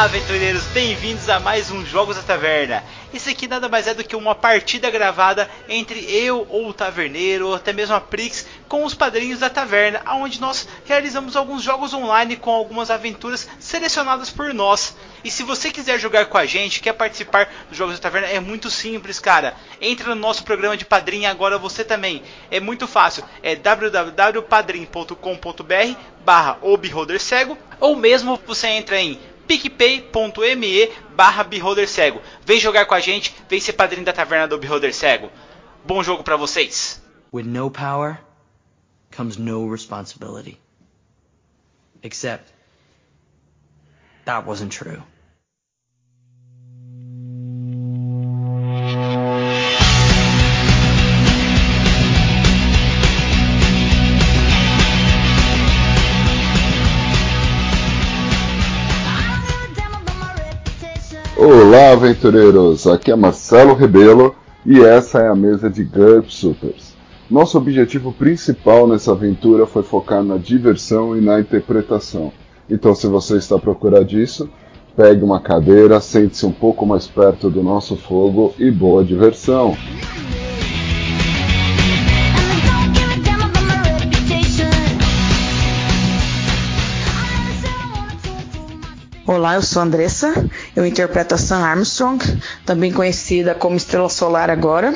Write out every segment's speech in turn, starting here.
Olá, aventureiros, bem-vindos a mais um Jogos da Taverna. Esse aqui nada mais é do que uma partida gravada entre eu ou o taverneiro, ou até mesmo a Prix, com os padrinhos da taverna, onde nós realizamos alguns jogos online com algumas aventuras selecionadas por nós. E se você quiser jogar com a gente, quer participar dos Jogos da Taverna, é muito simples, cara. Entre no nosso programa de padrinho agora você também. É muito fácil. É www.padrim.com.br barra ou mesmo você entra em picpay.me barra cego. Vem jogar com a gente, vem ser padrinho da Taverna do Beholder Cego. Bom jogo para vocês. With no power comes no responsibility. Except that wasn't true. Olá, aventureiros! Aqui é Marcelo Rebelo e essa é a mesa de GURP Supers. Nosso objetivo principal nessa aventura foi focar na diversão e na interpretação. Então, se você está à procura disso, pegue uma cadeira, sente-se um pouco mais perto do nosso fogo e boa diversão! Olá, eu sou Andressa, eu interpreto a Sam Armstrong, também conhecida como Estrela Solar agora.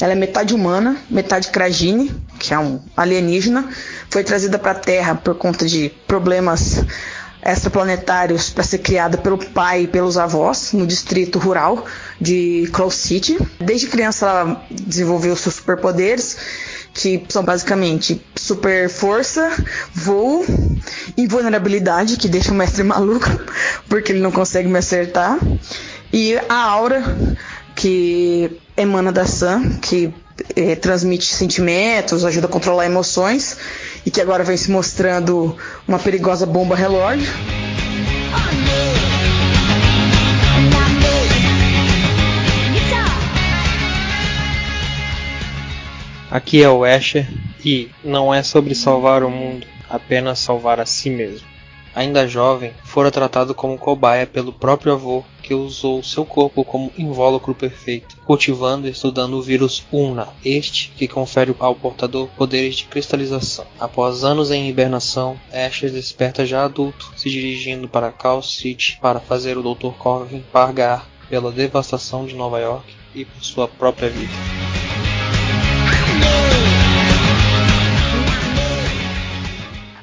Ela é metade humana, metade Krajine, que é um alienígena. Foi trazida para a Terra por conta de problemas extraplanetários para ser criada pelo pai e pelos avós no distrito rural de Cloud City. Desde criança ela desenvolveu seus superpoderes que são basicamente super força, voo, invulnerabilidade, que deixa o mestre maluco, porque ele não consegue me acertar, e a aura, que emana da Sam, que é, transmite sentimentos, ajuda a controlar emoções, e que agora vem se mostrando uma perigosa bomba relógio. Aqui é o Asher e não é sobre salvar o mundo, apenas salvar a si mesmo. Ainda jovem, fora tratado como cobaia pelo próprio avô, que usou seu corpo como invólucro perfeito, cultivando e estudando o vírus Una, este que confere ao portador poderes de cristalização. Após anos em hibernação, Asher desperta já adulto, se dirigindo para Cal City para fazer o Dr. Corvin pagar pela devastação de Nova York e por sua própria vida.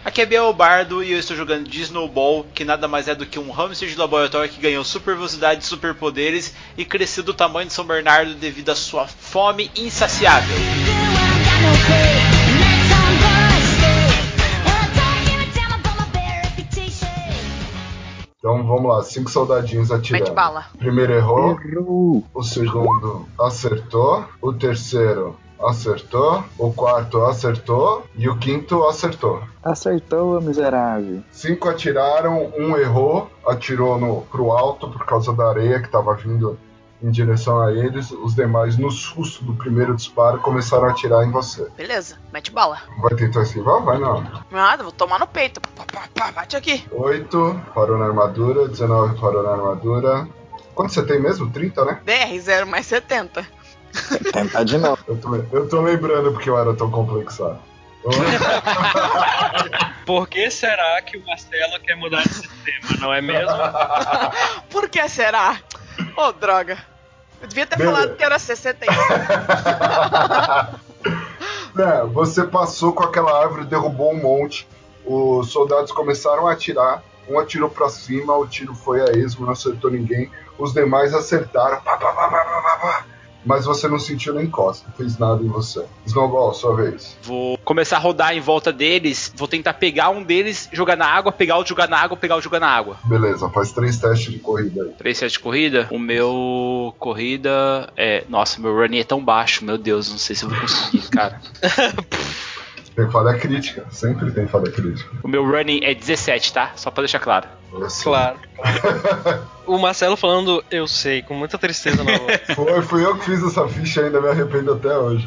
Aqui é Biel Bardo e eu estou jogando de Snowball, que nada mais é do que um hamster de laboratório que ganhou super velocidade e superpoderes e cresceu do tamanho de São Bernardo devido à sua fome insaciável. Então vamos lá, cinco soldadinhos atirando. Mete bala. Primeiro errou, o segundo acertou, o terceiro acertou, o quarto acertou e o quinto acertou. Acertou, miserável. Cinco atiraram, um errou, atirou no, pro alto por causa da areia que estava vindo em direção a eles. Os demais, no susto do primeiro disparo, começaram a atirar em você. Beleza, mete bala. Vai tentar esquivar? Vai não. Nada, vou tomar no peito. Pá, pá, pá, bate aqui. 8, parou na armadura, 19 parou na armadura. Quanto você tem mesmo? 30, né? DR, 0 mais 70. Tentar de novo. Eu tô, eu tô lembrando porque eu era tão complexado. Por que será que o Marcelo quer mudar de sistema, não é mesmo? Por que será? Ô, droga. Eu devia ter Beleza. falado que era 61. É, você passou com aquela árvore, derrubou um monte. Os soldados começaram a atirar. Um atirou pra cima, o tiro foi a esmo, não acertou ninguém. Os demais acertaram. Pá, pá, pá, pá, pá, pá, pá. Mas você não sentiu nem costa, não fez nada em você. Snowball, sua vez. Vou começar a rodar em volta deles, vou tentar pegar um deles, jogar na água, pegar outro, jogar na água, pegar outro, jogar na água. Beleza, faz três testes de corrida aí. Três sets de corrida. O meu corrida é. Nossa, meu running é tão baixo, meu Deus, não sei se eu vou conseguir, cara. Tem falha crítica, sempre tem falha crítica. O meu running é 17, tá? Só pra deixar claro. Assim. Claro. O Marcelo falando, eu sei, com muita tristeza na voz. Foi, fui eu que fiz essa ficha ainda, me arrependo até hoje.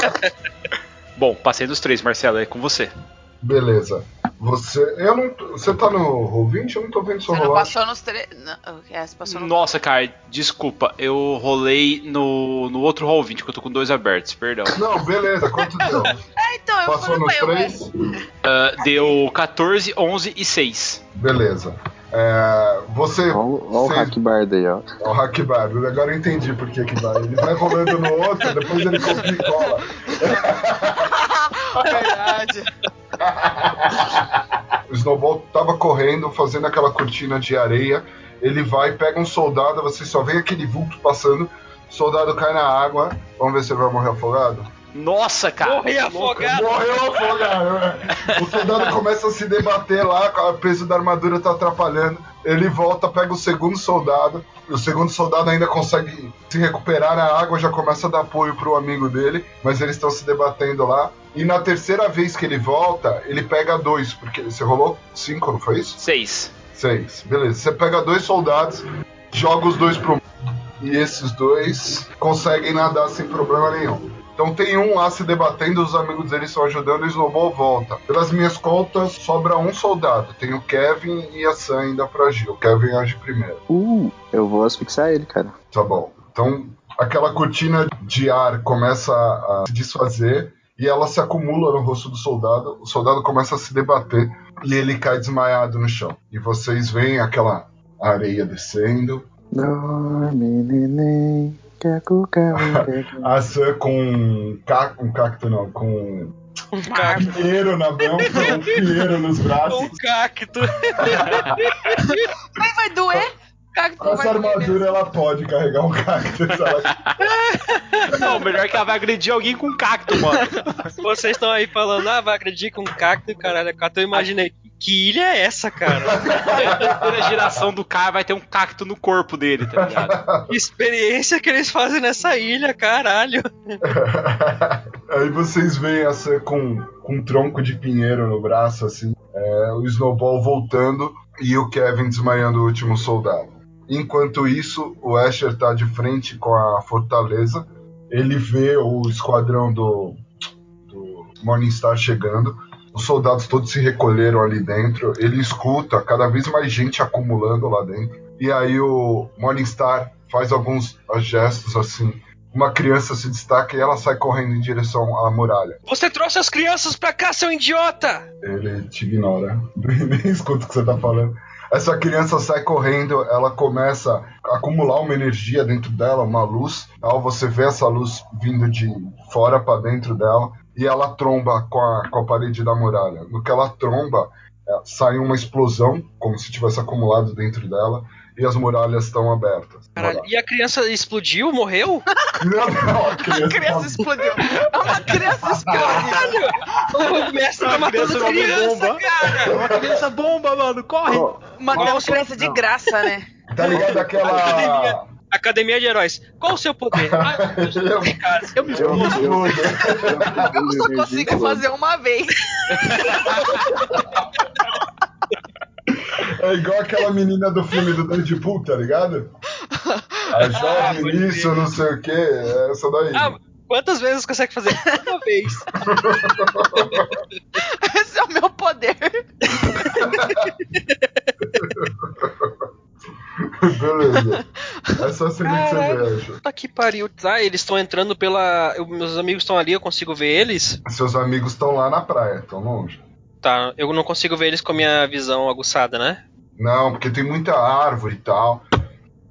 Bom, passei dos três, Marcelo, é com você. Beleza. Você. Eu não. Você tá no Roll20? Eu não tô vendo seu Você não rolar. passou nos três. É, passou no. Nossa, cara, desculpa. Eu rolei no, no outro roll 20, que eu tô com dois abertos, perdão. Não, beleza, quanto deu? É, então, eu Passou falei nos pra eu. três? Ah, deu 14, 11 e 6. Beleza. É, você. Olha o você- hack bar aí, ó. É o hack bar. Agora eu entendi por que que vai. Ele vai rolando no outro, depois ele copia e cola. Verdade. O Snowball tava correndo, fazendo aquela cortina de areia. Ele vai, pega um soldado, você só vê aquele vulto passando. O soldado cai na água. Vamos ver se ele vai morrer afogado. Nossa, cara. Morri afogado. Morreu afogado. né? O soldado começa a se debater lá, o peso da armadura tá atrapalhando. Ele volta, pega o segundo soldado. E o segundo soldado ainda consegue se recuperar na água, já começa a dar apoio pro amigo dele. Mas eles estão se debatendo lá. E na terceira vez que ele volta, ele pega dois, porque você rolou cinco, não foi isso? 6. Seis. Beleza. Você pega dois soldados, joga os dois pro. E esses dois conseguem nadar sem problema nenhum. Então tem um lá se debatendo, os amigos dele estão ajudando e o Snowball volta. Pelas minhas contas, sobra um soldado. Tem o Kevin e a Sam ainda pra agir. O Kevin age primeiro. Uh, eu vou asfixiar ele, cara. Tá bom. Então aquela cortina de ar começa a se desfazer e ela se acumula no rosto do soldado. O soldado começa a se debater e ele cai desmaiado no chão. E vocês veem aquela areia descendo. Dorme, neném. Quer cucar, quer cucar. A Sam com um, um cacto, não, com Um um cacto. pinheiro na mão, com um pinheiro nos braços. Um cacto. Mas vai doer? Cacto Essa armadura ela pode carregar um cacto. Ela... Não, melhor que ela vai agredir alguém com um cacto, mano. Vocês estão aí falando, ah, vai agredir com um cacto, caralho. Cacto, eu imaginei, que ilha é essa, cara? A terceira geração do cara vai ter um cacto no corpo dele, tá ligado? Que experiência que eles fazem nessa ilha, caralho. Aí vocês veem a Sam com, com um tronco de pinheiro no braço, assim. é, o Snowball voltando e o Kevin desmaiando o último soldado. Enquanto isso, o Asher tá de frente com a fortaleza. Ele vê o esquadrão do, do Morningstar chegando. Os soldados todos se recolheram ali dentro. Ele escuta cada vez mais gente acumulando lá dentro. E aí o Morningstar faz alguns gestos assim. Uma criança se destaca e ela sai correndo em direção à muralha. Você trouxe as crianças pra cá, seu idiota! Ele te ignora. Nem escuta o que você tá falando. Essa criança sai correndo, ela começa a acumular uma energia dentro dela, uma luz. Ao você vê essa luz vindo de fora para dentro dela e ela tromba com a, com a parede da muralha. No que ela tromba, é, sai uma explosão, como se tivesse acumulado dentro dela, e as muralhas estão abertas. Caralho, e a criança explodiu, morreu? Não, não, a A criança, criança explodiu. É uma criança explodiu. O mestre tá Uma criança matando numa criança, bomba. cara! Uma criança bomba, mano, corre! Matamos Nossa, criança de graça, né? tá ligado aquela. Academia. Academia de Heróis. Qual o seu poder? Ah, eu casa. Eu me Eu explodo. explodo. Eu só consigo fazer uma vez. É igual aquela menina do filme do Deadpool, tá ligado? A jovem pode nisso, não sei o que, é essa daí. Ah, quantas vezes consegue fazer? Uma vez. Esse é o meu poder. Beleza. Essa cena que você acho. Puta que pariu. Tá, eles estão entrando pela. eu- meus amigos estão ali, eu consigo ver eles. Seus amigos estão lá na praia, estão longe. Tá, eu não consigo ver eles com a minha visão aguçada, né? Não, porque tem muita árvore e tal.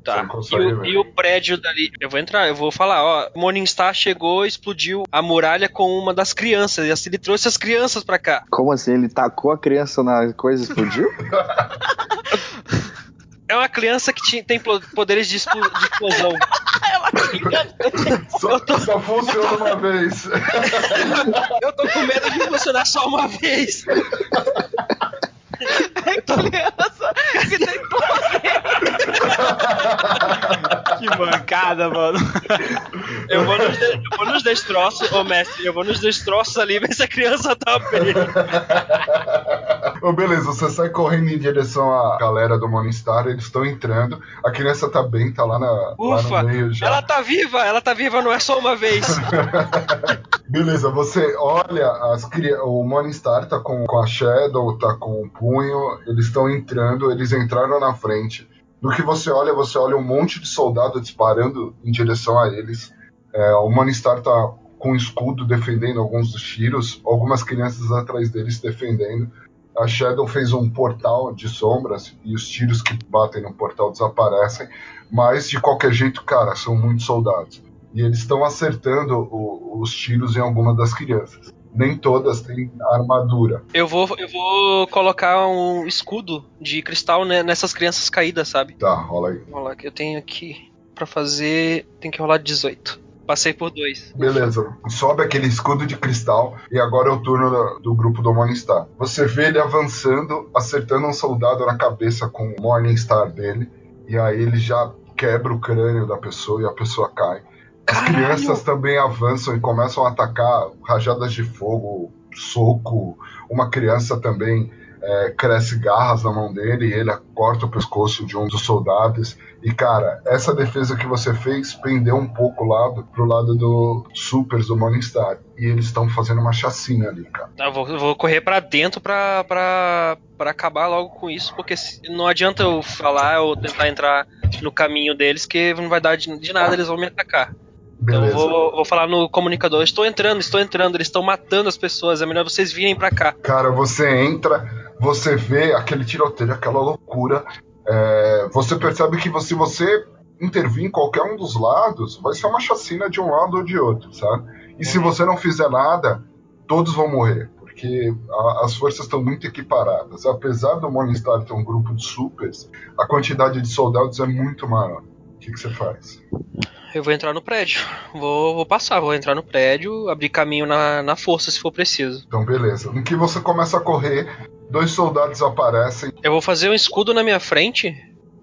Tá. E o, e o prédio dali. Eu vou entrar, eu vou falar, ó. Morningstar chegou, explodiu a muralha com uma das crianças. E assim, ele trouxe as crianças pra cá. Como assim? Ele tacou a criança na coisa e explodiu? É uma criança que tinha- tem poderes de, de explosão. É uma criança. Só, só funciona uma vez. Eu tô com medo de funcionar só uma vez. É criança que tem poder. Que mancada, mano. Eu vou nos, de- eu vou nos destroços, ô mestre, eu vou nos destroços ali ver se a criança tá bem. Ô, beleza, você sai correndo em direção à galera do Morningstar, eles estão entrando. A criança tá bem, tá lá, na, lá Ufa, no meio já. ela tá viva, ela tá viva, não é só uma vez. Beleza, você olha as o Morningstar tá com, com a Shadow, tá com o punho, eles estão entrando, eles entraram na frente. No que você olha, você olha um monte de soldado disparando em direção a eles. É, o Morningstar tá com escudo defendendo alguns dos tiros, algumas crianças atrás deles defendendo. A Shadow fez um portal de sombras e os tiros que batem no portal desaparecem, mas de qualquer jeito, cara, são muitos soldados. E eles estão acertando o, os tiros em alguma das crianças. Nem todas têm armadura. Eu vou, eu vou colocar um escudo de cristal né, nessas crianças caídas, sabe? Tá, rola aí. Vamos lá, que eu tenho aqui pra fazer. Tem que rolar 18. Passei por dois. Beleza, sobe aquele escudo de cristal e agora é o turno do, do grupo do Morningstar. Você vê ele avançando, acertando um soldado na cabeça com o Morningstar dele, e aí ele já quebra o crânio da pessoa e a pessoa cai. As Caralho! crianças também avançam e começam a atacar rajadas de fogo, soco. Uma criança também é, cresce garras na mão dele e ele corta o pescoço de um dos soldados. E cara, essa defesa que você fez pendeu um pouco o lado pro lado do Supers do Morningstar. E eles estão fazendo uma chacina ali, cara. Eu vou, eu vou correr pra dentro pra, pra, pra acabar logo com isso, porque não adianta eu falar ou tentar entrar no caminho deles, que não vai dar de, de nada, eles vão me atacar. Então eu Beleza. vou, vou falar no comunicador: estou entrando, estou entrando, eles estão matando as pessoas, é melhor vocês virem pra cá. Cara, você entra, você vê aquele tiroteio, aquela loucura. é, você percebe que se você intervir em qualquer um dos lados, vai ser uma chacina de um lado ou de outro, sabe? E se você não fizer nada, todos vão morrer, porque a- as forças estão muito equiparadas. Apesar do Morningstar ter um grupo de supers, a quantidade de soldados é muito maior. O que, que você faz? Eu vou entrar no prédio. Vou, vou passar, vou entrar no prédio, abrir caminho na, na força se for preciso. Então, beleza. No que você começa a correr, dois soldados aparecem Eu vou fazer um escudo na minha frente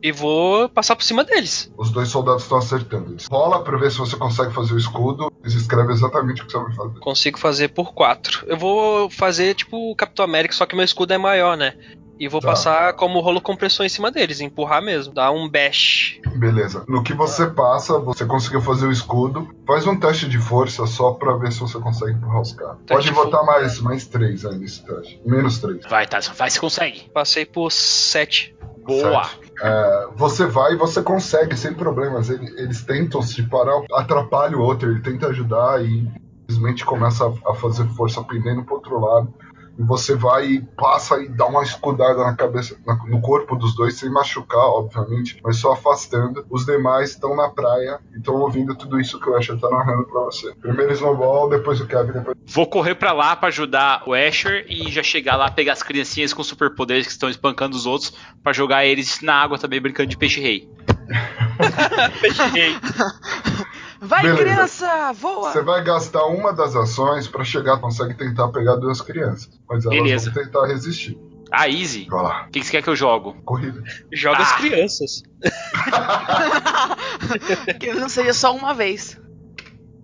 e vou passar por cima deles. Os dois soldados estão acertando. Eles rola pra ver se você consegue fazer o escudo. Eles escrevem exatamente o que você vai fazer. Consigo fazer por quatro. Eu vou fazer tipo o Capitão América, só que meu escudo é maior, né? E vou Tá. passar como rolo compressor em cima deles, empurrar mesmo, dar um bash. Beleza. No que você passa, você conseguiu fazer o escudo. Faz um teste de força só pra ver se você consegue empurrar os caras. Pode de botar mais, mais três aí nesse teste. Menos três. Vai, Tyson, vai se consegue. Passei por sete. Boa. Sete. É, você vai e você consegue sem problemas. Ele- Eles tentam se parar, atrapalha o outro, ele tenta ajudar e simplesmente começa a, a fazer força pendendo pro outro lado. E você vai e passa e dá uma escudada na cabeça, na- no corpo dos dois, sem machucar, obviamente, mas só afastando. Os demais estão na praia e estão ouvindo tudo isso que o Asher tá narrando pra você. Primeiro Snowball, depois o Kevin, depois. Vou correr pra lá pra ajudar o Asher e já chegar lá, pegar as criancinhas com superpoderes que estão espancando os outros pra jogar eles na água também brincando de peixe-rei. Fechei. Vai, Beleza. criança, voa! Você vai gastar uma das ações pra chegar, consegue tentar pegar duas crianças. Mas elas Beleza. vão tentar resistir. Ah, easy. Vai lá, O que que você quer que eu jogo? corrida. Joga as Ah. crianças. que não seja só uma vez.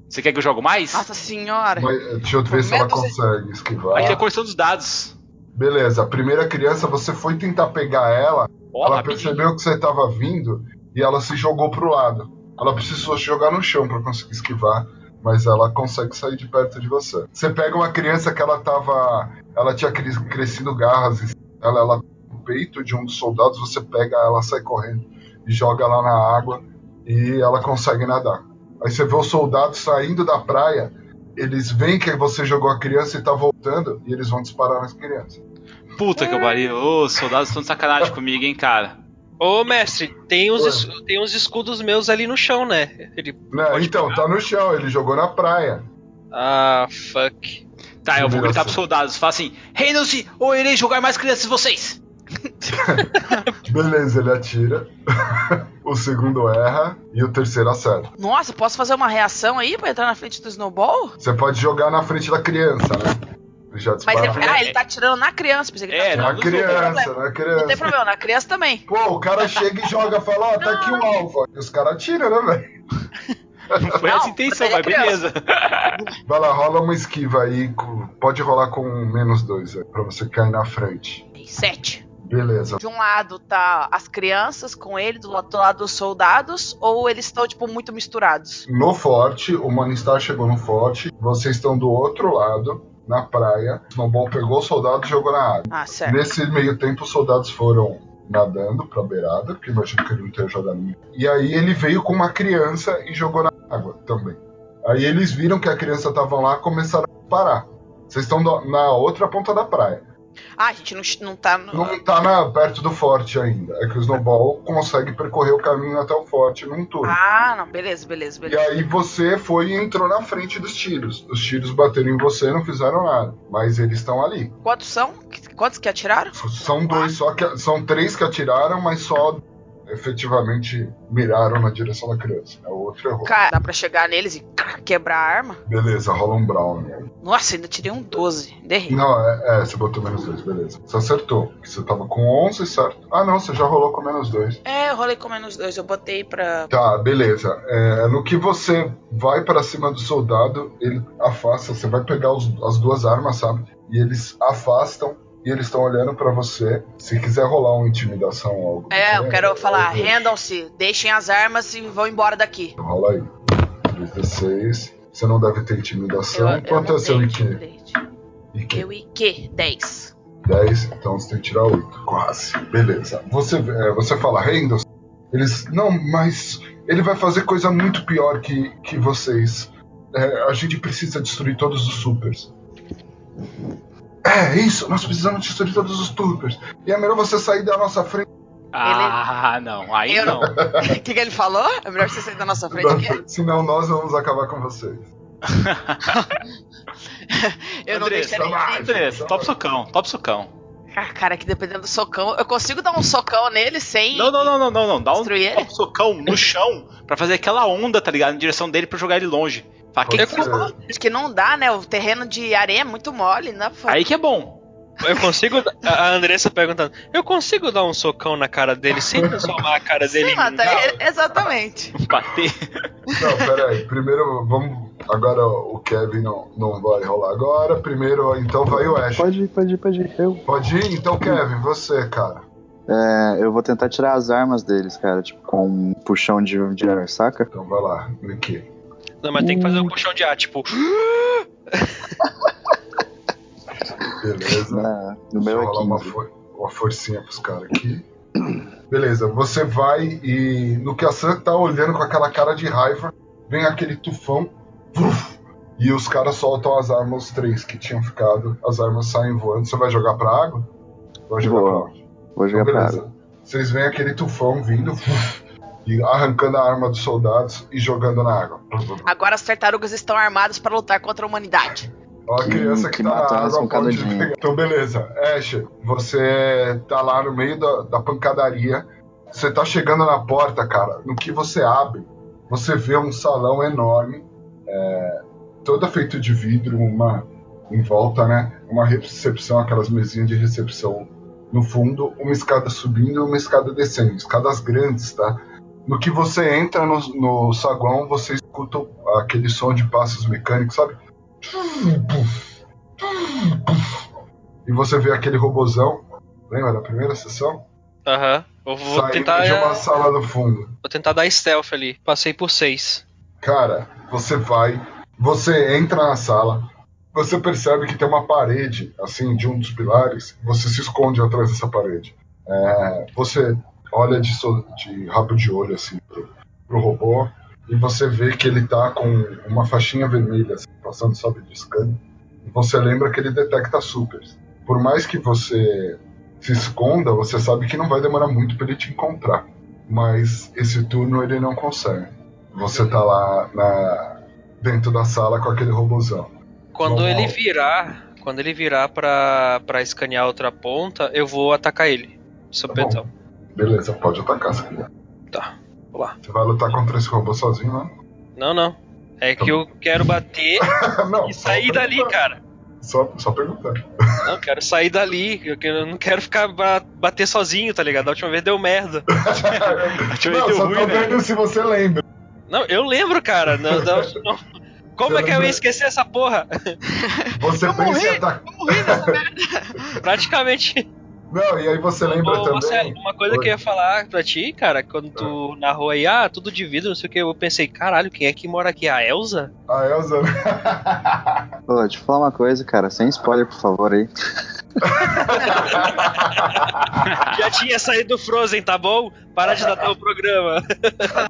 Você quer que eu jogo mais? Nossa senhora. Mas, eh, deixa eu ver se ela consegue esquivar. Aqui é a correção dos dados. Beleza, a primeira criança, você foi tentar pegar ela, Ó, ela rapidinho. percebeu que você estava vindo e ela se jogou pro lado. Ela precisou jogar no chão para conseguir esquivar, mas ela consegue sair de perto de você. Você pega uma criança que ela tava. Ela tinha cres- crescido garras, ela, ela no peito de um dos soldados, você pega ela, sai correndo e joga ela na água e ela consegue nadar. Aí você vê os soldados saindo da praia, eles veem que você jogou a criança e tá voltando, e eles vão disparar nas crianças. Puta que pariu. Os soldados estão de sacanagem comigo, hein, cara. Ô, mestre, tem uns, es- tem uns escudos meus ali no chão, né? Ele. Pode então, pegar? tá no chão, ele jogou na praia. Ah, fuck. Tá, eu vou gritar pros soldados. Fala assim: Reynolds, ou irei jogar mais crianças em vocês. Beleza, ele atira. o segundo erra e o terceiro acerta. Nossa, posso fazer uma reação aí pra entrar na frente do Snowball? Você pode jogar na frente da criança, né? Já Mas ele, ah, ele tá atirando na criança, pensei que ele É, tá Na criança, na problema. Não tem criança. problema, na criança também. Pô, o cara chega e joga e fala, ó, tá aqui o alvo. E os caras atiram, né, velho? Não foi Não, essa a intenção, mas mas ele beleza. Vai lá, rola uma esquiva aí. Pode rolar com menos dois, aí, pra você cair na frente. Tem sete. Beleza. De um lado tá as crianças com ele, do outro lado os soldados, ou eles estão, tipo, muito misturados? No forte, o Morningstar chegou no forte, vocês estão do outro lado, na praia. Snowball pegou o soldado e jogou na água. Ah, certo. Nesse meio tempo, os soldados foram nadando pra beirada, porque imagino que ele não tenha jogado no E aí ele veio com uma criança e jogou na água também. Aí eles viram que a criança tava lá e começaram a parar. Vocês estão na outra ponta da praia. Ah, a gente não, não tá no. Não tá na- perto do forte ainda. É que o Snowball consegue percorrer o caminho até o forte num turno. Ah, não, beleza, beleza, E beleza. aí você foi e entrou na frente dos tiros. Os tiros bateram em você, não fizeram nada. Mas eles estão ali. Quantos são? Quantos que atiraram? São dois, só que são três que atiraram, mas só efetivamente miraram na direção da criança. O outro errou. Cara, dá pra chegar neles e quebrar a arma? Beleza, rola um Brown. Nossa, ainda tirei um 12. Derrei. Não, é, é, você botou menos dois, beleza. Você acertou. Você tava com 11, certo? Ah, não, você já rolou com menos dois. É, eu rolei com menos dois, eu botei pra. Tá, beleza. É, no que você vai pra cima do soldado, ele afasta. Você vai pegar os- as duas armas, sabe? E eles afastam e eles estão olhando pra você. Se quiser rolar uma intimidação ou algo. É, eu quero falar, rendam-se, deixem as armas e vão embora daqui. Rola aí. 16. Você não deve ter intimidação. Eu, eu Quanto é seu IQ? IQ? Eu IQ, 10. 10, então você tem que tirar 8. Quase. Beleza. Você, é, você fala, Rendels? Eles. Não, mas. Ele vai fazer coisa muito pior que, que vocês. É, a gente precisa destruir todos os supers. É, isso, nós precisamos destruir todos os supers. E é melhor você sair da nossa frente. Ah, não. Aí Eu não. O que, que ele falou? É melhor você sair da nossa frente aqui? Senão nós vamos acabar com vocês. Eu não Andressa, deixarei. vai. Andressa, top socão, top socão. Ah, cara, que dependendo do socão, eu consigo dar um socão nele sem. Não, não, não, não, não, não. Dá um ele? top socão no chão pra fazer aquela onda, tá ligado? Em direção dele pra jogar ele longe. Fala, Pode que- ser. Acho que não dá, né? O terreno de areia é muito mole, pra fazer. Aí que é bom. Eu consigo. A Andressa perguntando: Eu consigo dar um socão na cara dele sem transformar a cara dele Sim, em. mata, é- exatamente. Bater. Não, pera aí. Primeiro, vamos. Agora o Kevin não, não vai rolar agora. Primeiro, então vai o Ash. Pode ir, pode ir, pode ir. Eu, Pode ir? Então, Kevin, você, cara. é, eu vou tentar tirar as armas deles, cara, tipo, com um puxão de, de ar, saca? Então vai lá, Nick. Não, mas tem que fazer um puxão de ar, tipo. Beleza. Na- no Deixa meu eu é uma, 15. for- uma forcinha pros caras aqui. Beleza, você vai e no que a Sam tá olhando com aquela cara de raiva, vem aquele tufão e os caras soltam as armas, os três que tinham ficado, as armas saem voando. Você vai jogar pra água? Vai jogar Vou. pra onde? Vou jogar Então, pra beleza. água. Vocês veem aquele tufão vindo e arrancando a arma dos soldados e jogando na água. Agora as tartarugas estão armadas para lutar contra a humanidade. Ó, a Que- criança que, que tá na água pode pegar. Então, beleza. Ash, você tá lá no meio da, da pancadaria. Você tá chegando na porta, cara. No que você abre, você vê um salão enorme, é, todo feito de vidro, uma em volta, né? Uma recepção, aquelas mesinhas de recepção no fundo, uma escada subindo e uma escada descendo. Escadas grandes, tá? No que você entra no, no saguão, você escuta aquele som de passos mecânicos, sabe? E você vê aquele robozão. Lembra da primeira sessão? Aham. Eu vou Saindo tentar. de uma sala no fundo. Vou tentar dar stealth ali. Passei por seis. Cara, você vai, você entra na sala, você percebe que tem uma parede, assim, de um dos pilares, você se esconde atrás dessa parede. É, você olha de, so- de rabo de olho, assim, pro, pro robô, e você vê que ele tá com uma faixinha vermelha, assim, passando, sabe, de scan. E você lembra que ele detecta supers. Por mais que você se esconda, você sabe que não vai demorar muito pra ele te encontrar. Mas esse turno ele não consegue. Você tá lá na, dentro da sala com aquele robozão. Quando Normal. ele virar. Quando ele virar pra, pra escanear outra ponta, eu vou atacar ele. Sopetão. Beleza, pode atacar se quiser. Tá. Vamos lá. Você vai lutar contra esse robô sozinho, né? Não, não. É que eu quero bater não, e sair dali, cara. Só, só perguntando. Não, eu quero sair dali. Eu que- eu não quero ficar ba- bater sozinho, tá ligado? Da última vez deu merda. Eu ver, não, deu só ruim, né? se você lembra. Não, eu lembro, cara. Não, não-. Como é que eu ia esquecer essa porra? Você Eu morri. atacar. Morri nessa merda. Praticamente. Não, e aí você lembra Ô, também. Marcelo, uma coisa Oi. que eu ia falar pra ti, cara, quando tu narrou aí, ah, tudo de vidro, não sei o que, eu pensei, caralho, quem é que mora aqui? A Elsa? A Elsa. né? Pô, deixa eu falar uma coisa, cara, sem spoiler, por favor, aí. Já tinha saído do Frozen, tá bom? Para de datar o programa.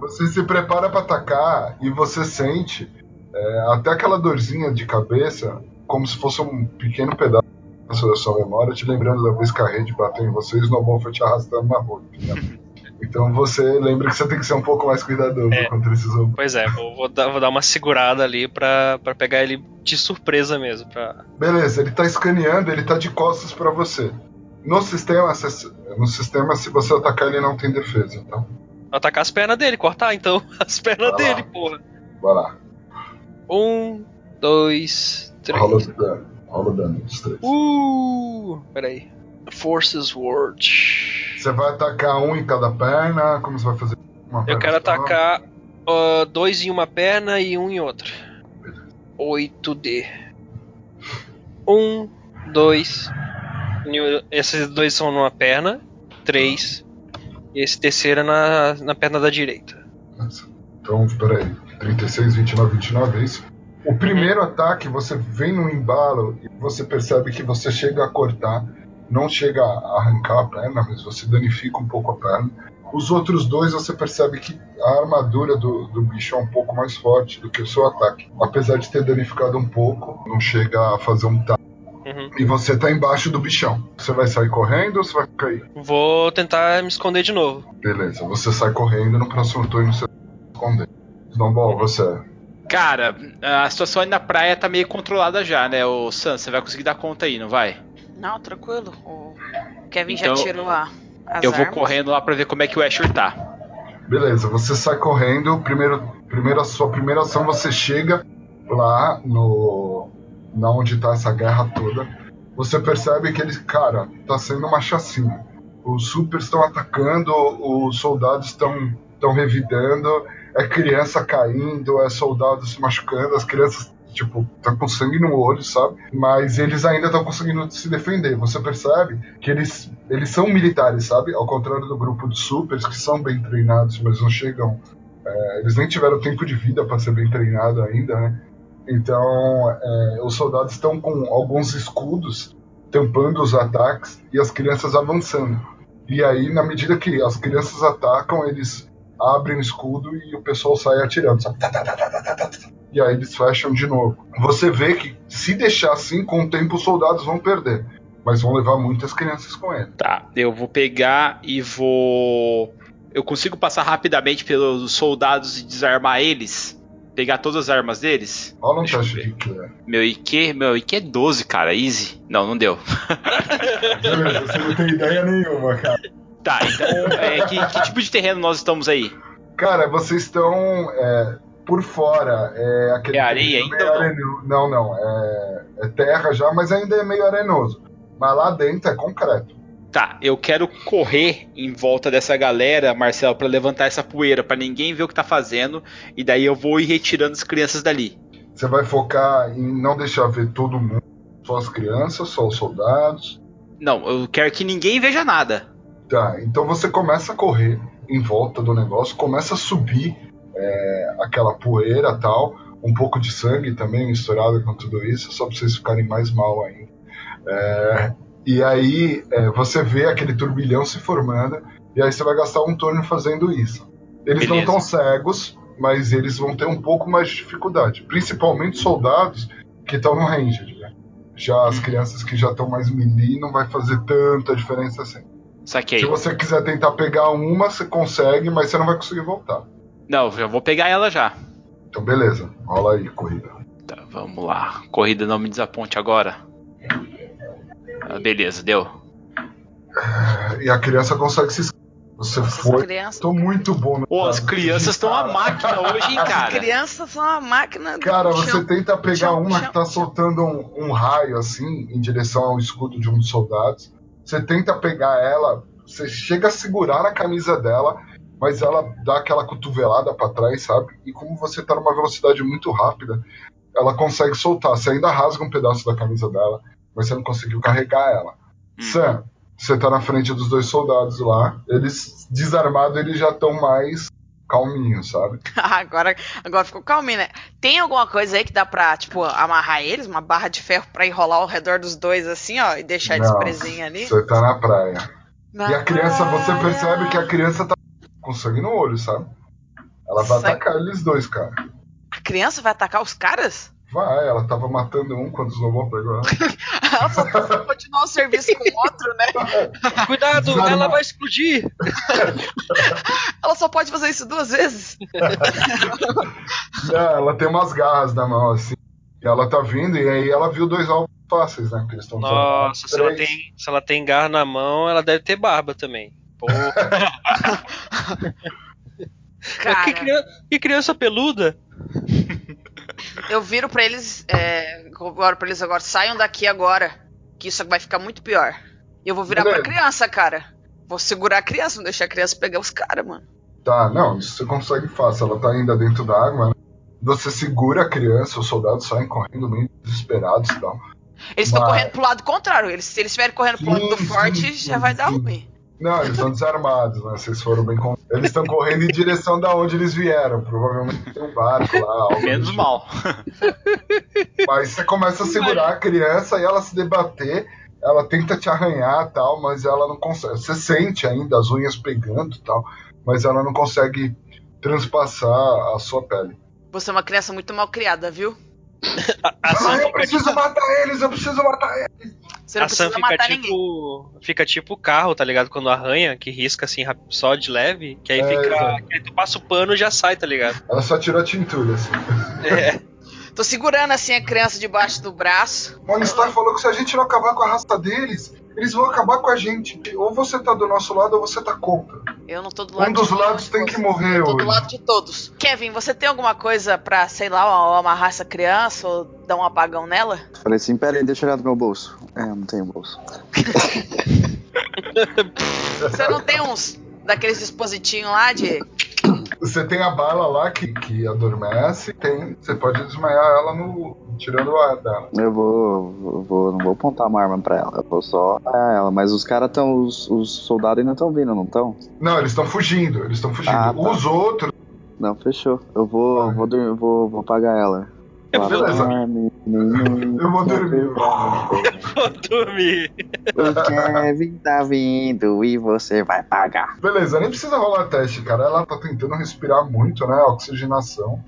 Você se prepara pra atacar e você sente é, até aquela dorzinha de cabeça, como se fosse um pequeno pedaço da sua memória, te lembrando da vez que a rede bateu em você e o Snowball foi te arrastando na rua. entendeu? Então você lembra que você tem que ser um pouco mais cuidadoso É. contra esses robôs. Pois é, vou, vou dar, vou dar uma segurada ali pra, pra pegar ele de surpresa mesmo. Pra... Beleza, ele tá escaneando, ele tá de costas pra você. No sistema, se- no sistema, se você atacar, ele não tem defesa, tá? Atacar as pernas dele, cortar então as pernas Vai lá. dele, porra. Vai lá. Um, dois, três. Rola o dano. Rola o dano dos três. Uh, peraí. Forces Word. Você vai atacar um em cada perna? Como você vai fazer? Uma Eu quero só? atacar ah, dois em uma perna e um em outra. 8D. Um, dois. Esses dois são numa perna. Três. E esse terceiro é na, na perna da direita. Então, peraí. 36, 29, 29, é isso? O primeiro ataque, você vem no embalo e você percebe que você chega a cortar, não chega a arrancar a perna, mas você danifica um pouco a perna. Os outros dois, você percebe que a armadura do, do bicho é um pouco mais forte do que o seu ataque. Apesar de ter danificado um pouco, não chega a fazer um tapa. Uhum. E você tá embaixo do bichão. Você vai sair correndo ou você vai cair? Vou tentar me esconder de novo. Beleza, você sai correndo no próximo turno você vai se esconder. Snowball, você. Cara, a situação aí na praia tá meio controlada já, né? O Sam, você vai conseguir dar conta aí, não vai? Não, tranquilo. O Kevin Então, já tirou a, as eu vou armas. correndo lá pra ver como é que o Asher tá. Beleza, você sai correndo. Primeiro, primeiro, a sua primeira ação você chega lá no. na onde tá essa guerra toda. Você percebe que ele, cara, tá sendo uma chacina. Os supers estão atacando, os soldados estão estão revidando, é criança caindo, é soldado se machucando, as crianças tipo, tá com sangue no olho, sabe? Mas eles ainda estão conseguindo se defender. Você percebe que eles, eles são militares, sabe? Ao contrário do grupo de supers, que são bem treinados, mas não chegam. é, eles nem tiveram tempo de vida para ser bem treinado ainda, né? Então, é, os soldados estão com alguns escudos tampando os ataques e as crianças avançando. E aí, na medida que as crianças atacam, eles abrem o escudo e o pessoal sai atirando, sabe? Tá, tá, tá. E aí eles fecham de novo. Você vê que se deixar assim, com o tempo os soldados vão perder. Mas vão levar muitas crianças com ele. Tá, eu vou pegar e vou. Eu consigo passar rapidamente pelos soldados e desarmar eles? Pegar todas as armas deles? Rola um teste de que é. Meu IQ, meu IQ é 12, cara, easy. Não, não deu. Você não tem ideia nenhuma, cara. Tá, então, é, que, que tipo de terreno nós estamos aí? Cara, vocês estão é, por fora. É, aquele É areia ainda não? areno- Não, não. É, é terra já, mas ainda é meio arenoso. Mas lá dentro é concreto. Tá, eu quero correr em volta dessa galera, Marcelo, pra levantar essa poeira, pra ninguém ver o que tá fazendo, e daí eu vou ir retirando as crianças dali. Você vai focar em não deixar ver todo mundo, só as crianças, só os soldados. Não, eu quero que ninguém veja nada. Tá, então você começa a correr em volta do negócio, começa a subir é, aquela poeira tal, um pouco de sangue também misturado com tudo isso, só pra vocês ficarem mais mal ainda. É, e aí é, você vê aquele turbilhão se formando, e aí você vai gastar um turno fazendo isso. Eles não Beleza. estão cegos, mas eles vão ter um pouco mais de dificuldade, principalmente soldados que estão no range. Né? Já as crianças que já estão mais melee não vai fazer tanta diferença assim. Saquei. Se você quiser tentar pegar uma, você consegue, mas você não vai conseguir voltar. Não, já vou pegar ela já. Então, beleza. Rola aí, corrida. Tá, vamos lá. Corrida não me desaponte agora. Ah, beleza, deu. E a criança consegue se. Você Essas foi. crianças. Tô muito bom no Pô, as crianças estão a máquina hoje, hein, As cara? crianças são uma máquina do Cara, você chão. tenta pegar chão, uma chão, que tá soltando um, um raio assim em direção ao escudo de um dos soldados. Você tenta pegar ela, você chega a segurar na camisa dela, mas ela dá aquela cotovelada pra trás, sabe? E como você tá numa velocidade muito rápida, ela consegue soltar. Você ainda rasga um pedaço da camisa dela, mas você não conseguiu carregar ela. Hum. Sam, Você tá na frente dos dois soldados lá. Eles, desarmados, eles já estão mais calminhos, sabe? agora, agora ficou calminho, né? Tem alguma coisa aí que dá pra, tipo, amarrar eles? Uma barra de ferro pra enrolar ao redor dos dois, assim, ó, e deixar eles presinhos ali? Você tá na praia. Na E a criança, você praia. percebe que a criança tá com sangue no olho, sabe? Ela vai Sangue? atacar eles dois, cara. A criança vai atacar os caras? Vai, ela tava matando um quando os lobos pegou ela. Ela só tá continuar o serviço com o outro, né? Cuidado, Desarma. ela vai explodir! Ela só pode fazer isso duas vezes. Não, ela tem umas garras na mão, assim. E ela tá vindo, e aí ela viu dois alvos fáceis, né? Porque eles estão Nossa, se ela, tem, se ela tem garra na mão, ela deve ter barba também. Porra, Cara, que, criança, que criança peluda! Eu viro pra eles, é, agora pra eles agora, saiam daqui agora, que isso vai ficar muito pior. E eu vou virar Beleza. pra criança, cara. Vou segurar a criança, não deixar a criança pegar os caras, mano. Tá, não, isso você consegue fácil. Ela tá ainda dentro da água, né? Você segura a criança, os soldados saem correndo meio desesperados e tal. Eles estão Mas- correndo pro lado contrário. Eles, se eles estiverem correndo pro lado do forte, sim, já sim, vai dar ruim. Não, eles estão desarmados, né? Vocês foram bem con... Eles estão correndo em direção da onde eles vieram. Provavelmente tem um barco lá. Menos tipo. mal. Mas você começa a segurar a criança e ela se debater. Ela tenta te arranhar e tal, mas ela não consegue. Você sente ainda as unhas pegando e tal, mas ela não consegue transpassar a sua pele. Você é uma criança muito mal criada, viu? A, a Ah, eu preciso matar eles, eu preciso matar eles. Você não a Sam fica matar ninguém. tipo. Fica tipo o carro, tá ligado? Quando arranha, que risca assim só de leve, que aí É, fica. que aí tu passa o pano e já sai, tá ligado? Ela só tirou a tintura, assim. É. Tô segurando assim a criança debaixo do braço. Morningstar falou que se a gente não acabar com a raça deles, eles vão acabar com a gente. Ou você tá do nosso lado ou você tá contra. Eu não tô do lado Um dos lados tem que morrer Eu tô hoje. do lado de todos. Kevin, você tem alguma coisa pra, sei lá, amarrar essa criança ou dar um apagão nela? Falei assim, pera aí, deixa eu olhar no meu bolso. É, eu não tenho bolso. Você não tem uns daqueles dispositinhos lá de. Você tem a bala lá que, que adormece, tem. Você pode desmaiar ela no. tirando o ar dela. Eu vou, vou, vou- não vou apontar uma arma pra ela, eu vou só apanhar ela. Mas os caras estão, os, os soldados ainda estão vindo, não estão? Não, eles estão fugindo, eles estão fugindo. Ah, tá. Os outros. Não, fechou. Eu vou, vou, vou, vou apagar ela. Eu vou, Beleza. Eu Eu vou dormir. vou dormir. O Kevin tá vindo e você vai pagar. Beleza, nem precisa rolar teste, cara. Ela tá tentando respirar muito, né? Oxigenação.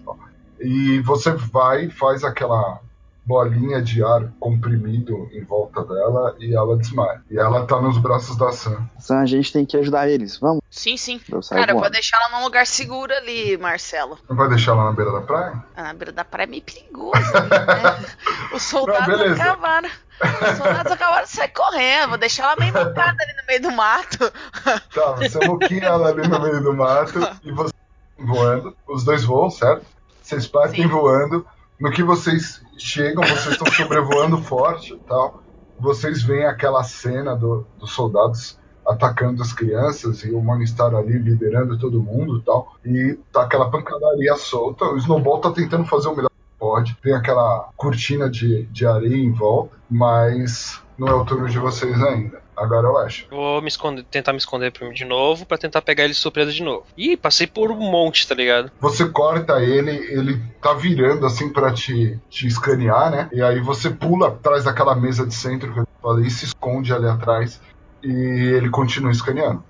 e você vai faz aquela bolinha de ar comprimido em volta dela e ela desmaia. E ela tá nos braços da Sam. Então a gente tem que ajudar eles. Vamos. Sim, sim. Saio Cara, eu vou voando. deixar ela num lugar seguro ali, Marcelo. Não vai deixar ela na beira da praia? Ah, Na beira da praia é meio perigoso. né? Os soldados Não, acabaram. Os soldados acabaram de sair correndo. Vou deixar ela meio montada ali no meio do mato. Tá, você moquinha ela ali no meio do mato e você voando. Os dois voam, certo? Vocês partem Sim. voando. No que vocês chegam, vocês estão sobrevoando forte e tal. Vocês veem aquela cena do- dos soldados atacando as crianças e o Morningstar ali liderando todo mundo e tal. E tá aquela pancadaria solta. O Snowball tá tentando fazer o melhor que pode. Tem aquela cortina de, de areia em volta, mas não é o turno de vocês ainda. Agora eu acho. Vou me esconder, tentar me esconder de novo, pra tentar pegar ele de surpresa de novo. Ih, passei por um monte, tá ligado? Você corta ele, ele tá virando assim pra te, te escanear, né? E aí você pula atrás daquela mesa de centro que eu falei e se esconde ali atrás. E ele continua escaneando.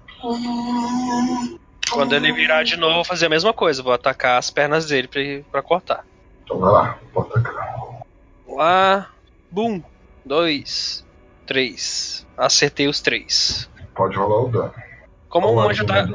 Quando ele virar de novo, eu vou fazer a mesma coisa. Vou atacar as pernas dele pra, pra cortar. Então vai lá, pode atacar. Lá. Bum. Dois. Três. Acertei os três. Pode rolar o dano. Como uma já tá,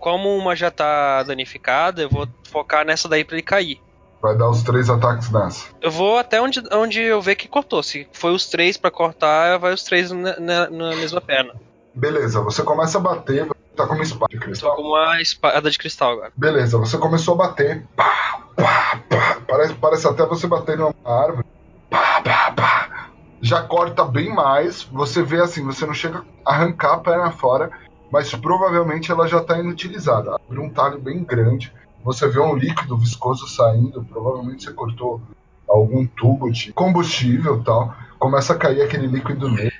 como uma já tá danificada, eu vou focar nessa daí pra ele cair. Vai dar os três ataques nessa. Eu vou até onde, onde eu ver que cortou. Se foi os três pra cortar, vai os três na, na- na mesma perna. Beleza, você começa a bater, você tá com uma espada de Tô cristal. com uma espada de cristal agora. Beleza, você começou a bater. Pá, pá, pá. Parece, parece até você bater numa árvore. Pá, pá, pá. Já corta bem mais. Você vê assim, você não chega a arrancar a perna fora, mas provavelmente ela já está inutilizada. Abre um talho bem grande. Você vê um líquido viscoso saindo. Provavelmente você cortou algum tubo de combustível tal. Começa a cair aquele líquido nele.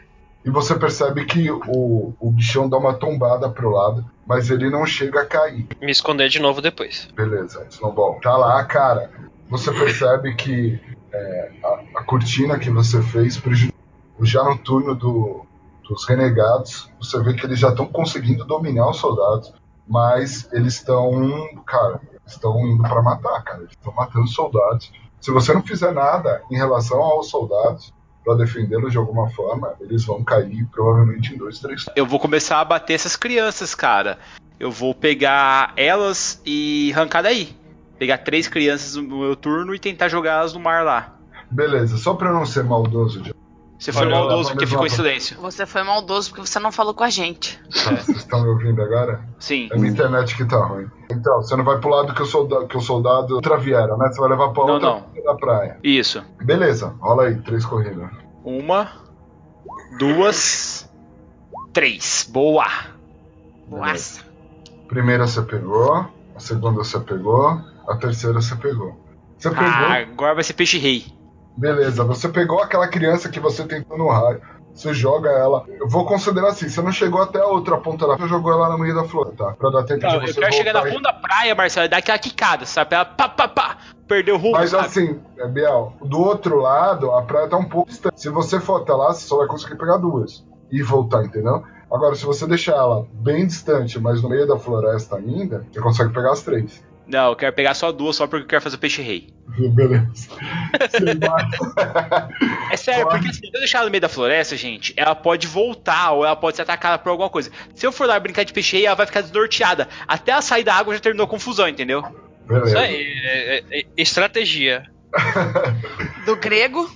E você percebe que o, o bichão dá uma tombada pro lado, mas ele não chega a cair. Me esconder de novo depois. Beleza, Snowball. Tá lá, cara. Você percebe que é, a, a cortina que você fez prejudicou já no turno do, dos renegados. Você vê que eles já estão conseguindo dominar os soldados, mas eles estão, cara, estão indo para matar, cara. Eles estão matando soldados. Se você não fizer nada em relação aos soldados para defendê-los de alguma forma, eles vão cair provavelmente em dois, três. Eu vou começar a bater essas crianças, cara. Eu vou pegar elas e arrancar daí. Pegar três crianças no meu turno e tentar jogá-las no mar lá. Beleza, só pra eu não ser maldoso. Você foi Olha maldoso porque ficou em silêncio. Você foi maldoso porque você não falou com a gente. Vocês estão me ouvindo agora? Sim. É minha internet que tá ruim. Então, você não vai pro lado que o soldado, que o soldado traviera, né? Você vai levar pra Não, outra não. ponta da praia. Isso. Beleza, rola aí, três corridas. Uma, duas, três. Boa. Nossa. Primeira você pegou, a segunda você pegou, a terceira você pegou. Você pegou, Ah, agora vai ser peixe rei. Beleza, você pegou aquela criança que você tentou no raio. Você joga ela. Eu vou considerar assim: você não chegou até a outra ponta da você jogou ela no meio da flor, tá? Pra dar tempo Não, de eu você quero chegar na voltar fundo da praia, Marcelo, e dar aquela quicada, sabe? Ela pá, pá, pá, perdeu o rumo, Mas sabe? assim, é, Biel, do outro lado, a praia tá um pouco distante. Se você for até lá, você só vai conseguir pegar duas e voltar, entendeu? Agora, se você deixar ela bem distante, mas no meio da floresta ainda, você consegue pegar as três. Não, eu quero pegar só duas, só porque eu quero fazer o peixe rei. Beleza. É sério, Pode. porque se eu deixar ela no meio da floresta, gente, ela pode voltar ou ela pode ser atacada por alguma coisa. Se eu for lá brincar de peixe rei, ela vai ficar desnorteada. Até ela sair da água já terminou a confusão, entendeu? Beleza. Isso aí, é, é- é estratégia. Do grego.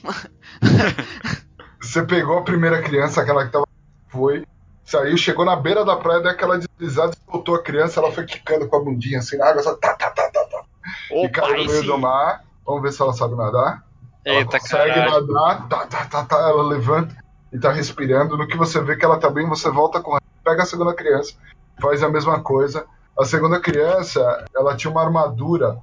Você pegou a primeira criança, aquela que tava. Foi. Saiu, chegou na beira da praia, deu aquela deslizada, soltou a criança, ela foi quicando com a bundinha assim na água, só tá, tá, tá, tá, tá. E Opa, caiu no meio sim. do mar. Vamos ver se ela sabe nadar. Ela Eita, consegue caralho. nadar, tá, tá, tá, tá, ela levanta e tá respirando. No que você vê que ela tá bem, você volta com pega a segunda criança, faz a mesma coisa. A segunda criança, ela tinha uma armadura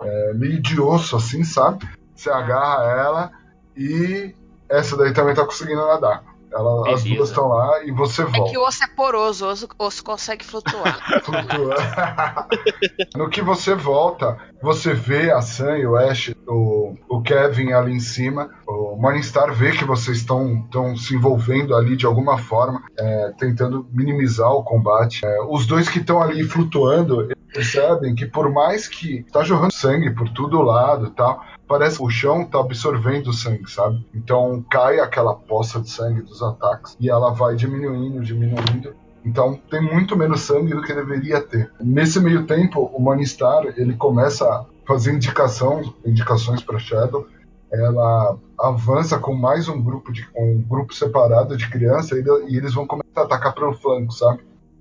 é, meio de osso, assim, sabe? Você agarra ela e essa daí também tá conseguindo nadar. Ela, as duas estão lá e você É volta. que o osso é poroso, o osso, osso consegue flutuar. Flutua. no que você volta, você vê a Sam e o Ash, o, o Kevin ali em cima. O Morningstar vê que vocês estão estão se envolvendo ali de alguma forma, é, tentando minimizar o combate. É, os dois que estão ali flutuando eles percebem que por mais que tá jorrando sangue por todo lado e tal, parece que o chão tá absorvendo o sangue, sabe? Então cai aquela poça de sangue dos ataques e ela vai diminuindo, diminuindo. Então tem muito menos sangue do que deveria ter. Nesse meio tempo, o Morningstar ele começa a fazer indicação, indicações para Shadow. Ela avança com mais um grupo de um grupo separado de crianças e, e eles vão começar a atacar pelo flanco, sabe?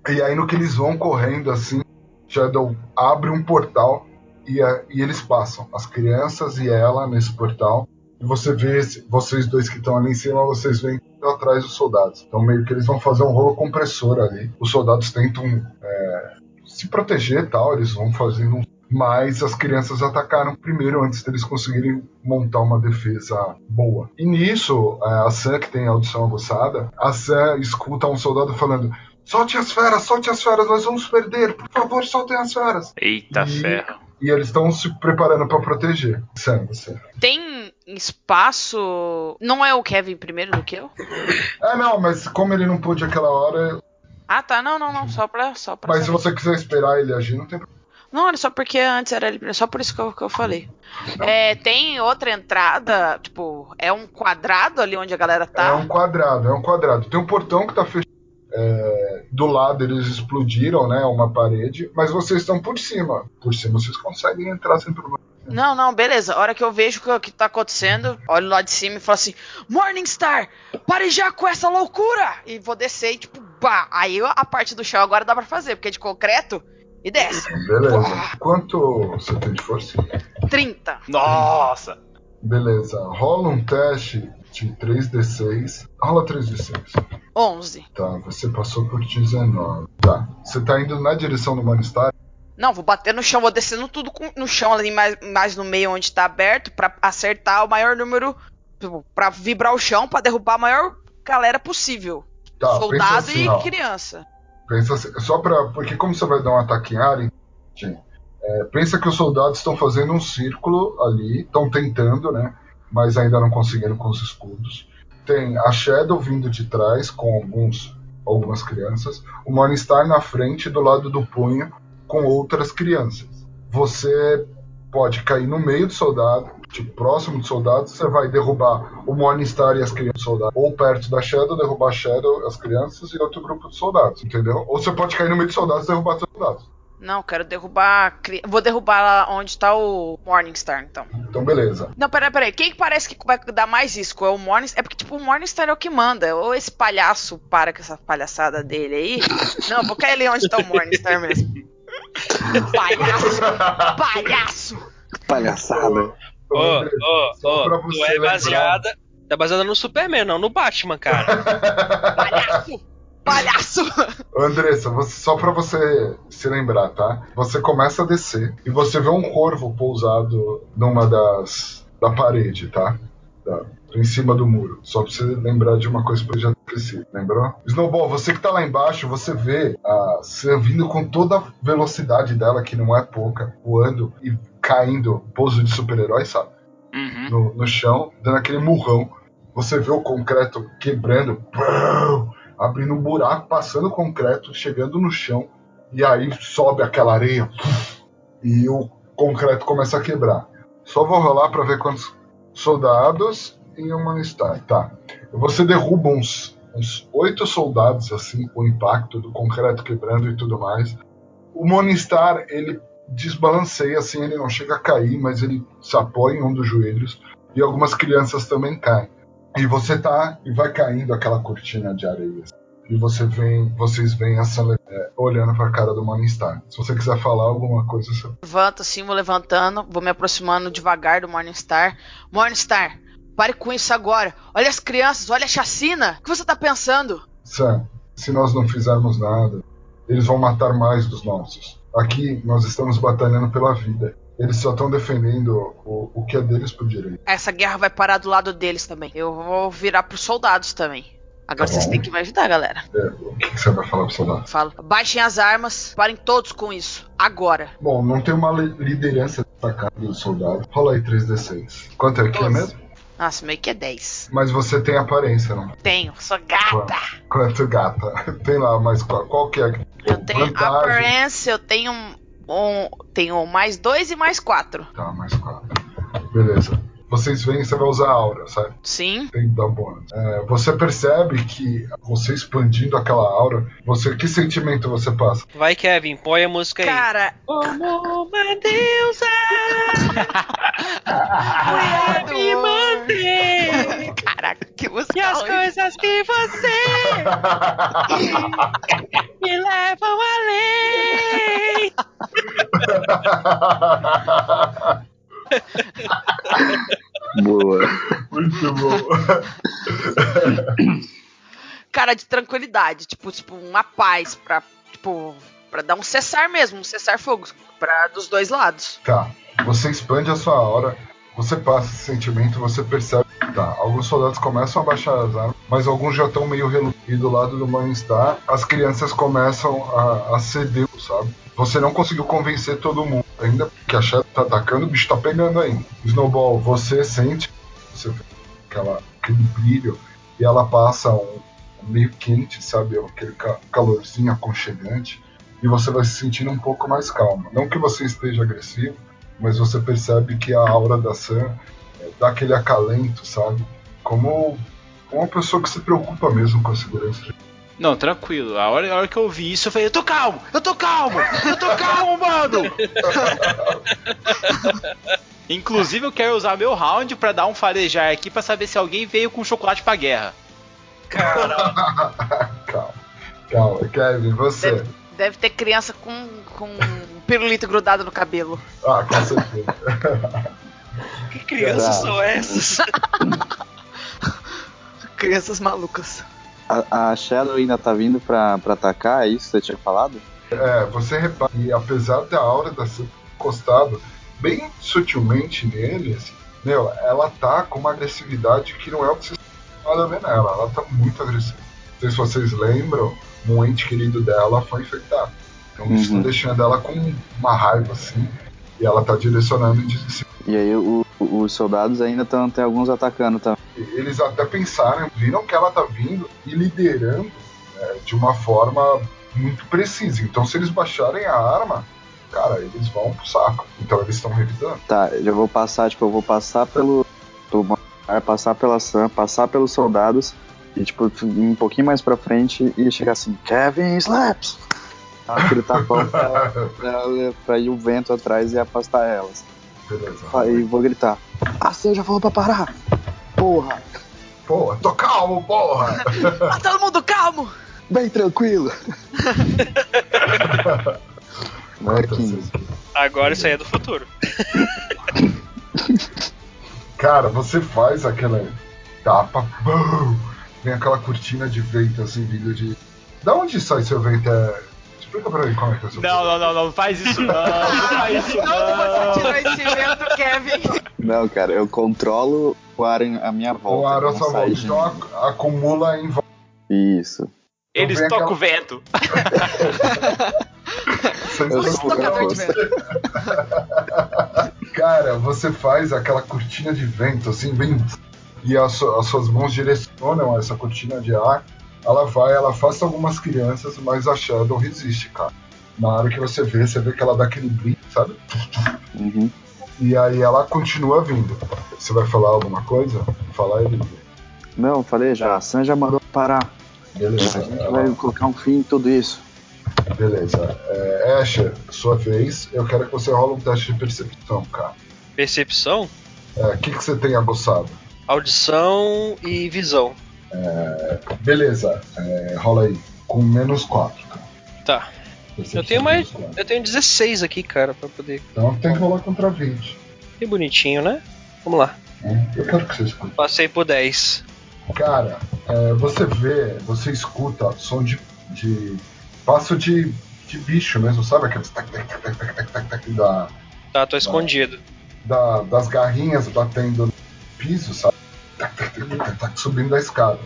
E aí no que eles vão correndo assim, Shadow abre um portal e, a- e eles passam, as crianças e ela nesse portal. E você vê esse- vocês dois que estão ali em cima, vocês veem atrás dos soldados. Então meio que eles vão fazer um rolo compressor ali. Os soldados tentam é, se proteger e tal, eles vão fazendo um mas as crianças atacaram primeiro antes deles conseguirem montar uma defesa boa. E nisso, é, a Sam, que tem audição aguçada, a Sam escuta um soldado falando: Solte as feras, solte as feras, nós vamos perder, por favor, soltem as feras. Eita E- ferro. E eles estão se preparando para proteger. Sam, você. Tem espaço. Não é o Kevin primeiro do que eu? É, não, mas como ele não pôde aquela hora, Ah, tá. Não, não, não. Só pra. Só pra mas se você quiser esperar ele agir, não tem problema. Não, era só porque antes era ele primeiro. Só por isso que eu, que eu falei. É, tem outra entrada, tipo, é um quadrado ali onde a galera É tá. um quadrado, é um quadrado. Tem um portão que tá fechado. É, do lado eles explodiram, né? Uma parede, mas vocês estão por cima. Por cima vocês conseguem entrar sem problema. Não, não, beleza. A hora que eu vejo o que, que tá acontecendo, olho lá de cima e falo assim: Morningstar, pare já com essa loucura! E vou descer e, tipo, bah. Aí a parte do chão agora dá pra fazer, porque é de concreto e desce. Beleza. Quanto você tem de força? 30. Nossa! Beleza. Rola um teste de 3d6. Rola 3d6. 11. Tá, você passou por 19. Tá. Você tá indo na direção do Manistar? Não, vou bater no chão, vou descendo tudo com- no chão ali, mais, mais no meio onde tá aberto, pra acertar o maior número. tipo, Pra vibrar o chão, pra derrubar o maior galera possível. Tá, Soldado assim, e ó. criança. Pensa assim, só pra. Porque como você vai dar um ataque em área, é, pensa que os soldados estão fazendo um círculo ali, estão tentando, né? Mas ainda não conseguindo com os escudos. Tem a Shadow vindo de trás com alguns, algumas crianças. O Morningstar na frente, do lado do punho, com outras crianças. Você pode cair no meio do soldado, tipo, próximo do soldado, você vai derrubar o Morningstar e as crianças do soldado. Ou perto da Shadow, derrubar a Shadow, as crianças e outro grupo de soldados, entendeu? Ou você pode cair no meio de soldados e derrubar os soldados. Não, quero derrubar. Vou derrubar lá onde tá o Morningstar, então. Então, beleza. Não, peraí, peraí. Quem que parece que vai dar mais risco? É o Morningstar? É porque, tipo, o Morningstar é o que manda. Ou esse palhaço para com essa palhaçada dele aí. Não, vou cair ali onde tá o Morningstar mesmo. palhaço! Palhaço! Palhaçada. Ô, ô, só pra ô, é lembrar- baseada. Tá baseada no Superman, não no Batman, cara. Palhaço! Palhaço! Andressa, você- só pra você se lembrar, tá? Você começa a descer e você vê um corvo pousado numa das. da parede, tá? Da- em cima do muro. Só pra você lembrar de uma coisa que eu já esqueci, lembrou? Snowball, você que tá lá embaixo, você vê a Sam vindo com toda a velocidade dela, que não é pouca, voando e caindo, pouso de super-herói, sabe? Uhum. no, no chão, dando aquele murrão. Você vê o concreto quebrando, pum, abrindo um buraco, passando concreto, chegando no chão, e aí sobe aquela areia e o concreto começa a quebrar. Só vou rolar para ver quantos soldados e uma Star. Tá. Você derruba uns, uns oito soldados assim com o impacto do concreto quebrando e tudo mais. O Monistar, ele desbalanceia assim, ele não chega a cair, mas ele se apoia em um dos joelhos e algumas crianças também caem. E você tá e vai caindo aquela cortina de areia. E você vem, vocês veem essa é, olhando para a cara do Morningstar. Se você quiser falar alguma coisa, você... Levanto assim, vou levantando, vou me aproximando devagar do Morningstar. Morningstar, pare com isso agora. Olha as crianças, olha a chacina. O que você tá pensando? Sam, se nós não fizermos nada, eles vão matar mais dos nossos. Aqui nós estamos batalhando pela vida. Eles só estão defendendo o, o que é deles por direito. Essa guerra vai parar do lado deles também. Eu vou virar pros soldados também. Agora Tá vocês têm que me ajudar, galera. É, o que, que você vai falar pro soldado? Falo, baixem as armas, parem todos com isso. Agora. Bom, não tem uma li- liderança destacada do soldado. Rola aí 3d6. Quanto é que é mesmo? Nossa, meio que é 10. Mas você tem aparência, não? Tenho, sou gata. Quanto gata? Tem lá, mas qual, qual que é? Eu tenho Vantagem. aparência, eu tenho um, um- tenho mais dois e mais quatro. Tá, mais quatro. Beleza. Vocês veem, você vai usar a aura, sabe? Sim. Tem que dar bônus. É, você percebe que você expandindo aquela aura, você que sentimento você passa? Vai, Kevin, põe a música aí. Cara, Como uma deusa. Caraca, que música E as ruim. coisas que você me levam além. Boa. Muito bom. Cara, de tranquilidade, tipo, tipo, uma paz pra, tipo, pra dar um cessar mesmo, um cessar fogo para dos dois lados. Tá. Você expande a sua aura, você passa esse sentimento, você percebe. Tá. Alguns soldados começam a baixar as armas, mas alguns já estão meio relutantes. E do lado do Morningstar, as crianças começam a, a ceder, sabe? Você não conseguiu convencer todo mundo ainda, porque a Shadow tá atacando, o bicho tá pegando ainda. Snowball, você sente, você aquela, aquele brilho, e ela passa um, um meio quente, sabe? Aquele ca- calorzinho aconchegante, e você vai se sentindo um pouco mais calma. Não que você esteja agressivo, mas você percebe que a aura da Sam é, dá aquele acalento, sabe? Como uma pessoa que se preocupa mesmo com a segurança. Não, tranquilo. A hora, a hora que eu ouvi isso, eu falei, eu tô calmo, eu tô calmo, eu tô calmo, mano! Inclusive, eu quero usar meu round pra dar um farejar aqui pra saber se alguém veio com chocolate pra guerra. Cara, calma, calma, Kevin, você. Deve ter criança com, com pirulito grudado no cabelo. Ah, com certeza. que crianças são essas? Crianças malucas. A, a Shadow ainda tá vindo pra, pra atacar, é isso que você tinha falado? É, você repara que apesar da aura da Sam encostado bem sutilmente nele, assim, meu, ela tá com uma agressividade que não é o que você nada a ver nela, ela tá muito agressiva. Não sei se vocês lembram, um ente querido dela foi infectado. Então isso tá Uhum. deixando ela com uma raiva assim, e ela tá direcionando em direção. E aí o- os soldados ainda estão, tem alguns atacando também. Eles até pensaram, viram que ela tá vindo e liderando né, de uma forma muito precisa. Então se eles baixarem a arma, cara, eles vão pro saco. Então eles estão revidando. Tá, eu vou passar, tipo, eu vou passar pelo. passar pela Sam, passar pelos soldados e, tipo, ir um pouquinho mais pra frente e chegar assim, Kevin Slaps! Aquele tapão pra, pra, pra ir o vento atrás e afastar elas. Beleza. Aí vou gritar, a Sam já falou pra parar! Porra! Porra, tô calmo, porra! Tá todo mundo calmo! Bem tranquilo! Vai, 15. Agora isso aí é do futuro. Cara, você faz aquela tapa, bum, vem aquela cortina de vento assim, vindo de. Da onde sai seu vento? É... Explica pra mim como é que é o seu Não, não, não, não faz isso não, não faz isso Não, você não. tirou vento, Kevin. Não, cara, eu controlo o ar em- à minha volta. O ar à não sua volta, de então acumula em volta. Isso. Eles vem tocam aquela- o vento. Eu sou tocador de força. Cara, você faz aquela cortina de vento, assim, vem. E as, as suas mãos direcionam essa cortina de ar. Ela vai, ela afasta algumas crianças, mas a Shadow resiste, cara. Na hora que você vê, você vê que ela dá aquele brilho, sabe? Uhum. E aí ela continua vindo. Você vai falar alguma coisa? Fala aí, Lívia. Não, falei já, a Sam já mandou parar. A Beleza. gente ela- vai colocar um fim em tudo isso. Beleza. É, Asher, sua vez. Eu quero que você rola um teste de percepção, cara. Percepção, É, O que, que você tem aguçado? audição e visão. É, beleza, é, rola aí. Com menos 4, cara. Tá. Eu tenho mais. Eu tenho 16 aqui, cara, pra poder. Então tem que rolar contra 20. Que bonitinho, né? Vamos lá. É, eu quero que você escute. Passei por 10. Cara, é, você vê, você escuta som de, de passo de, de bicho mesmo, sabe? Aqueles tac, tac, tac, tac, tac, tac, tac, da. Tá, tô escondido. Da, das garrinhas batendo no piso, sabe? Tac, tac, tac, tac, tac, subindo da escada.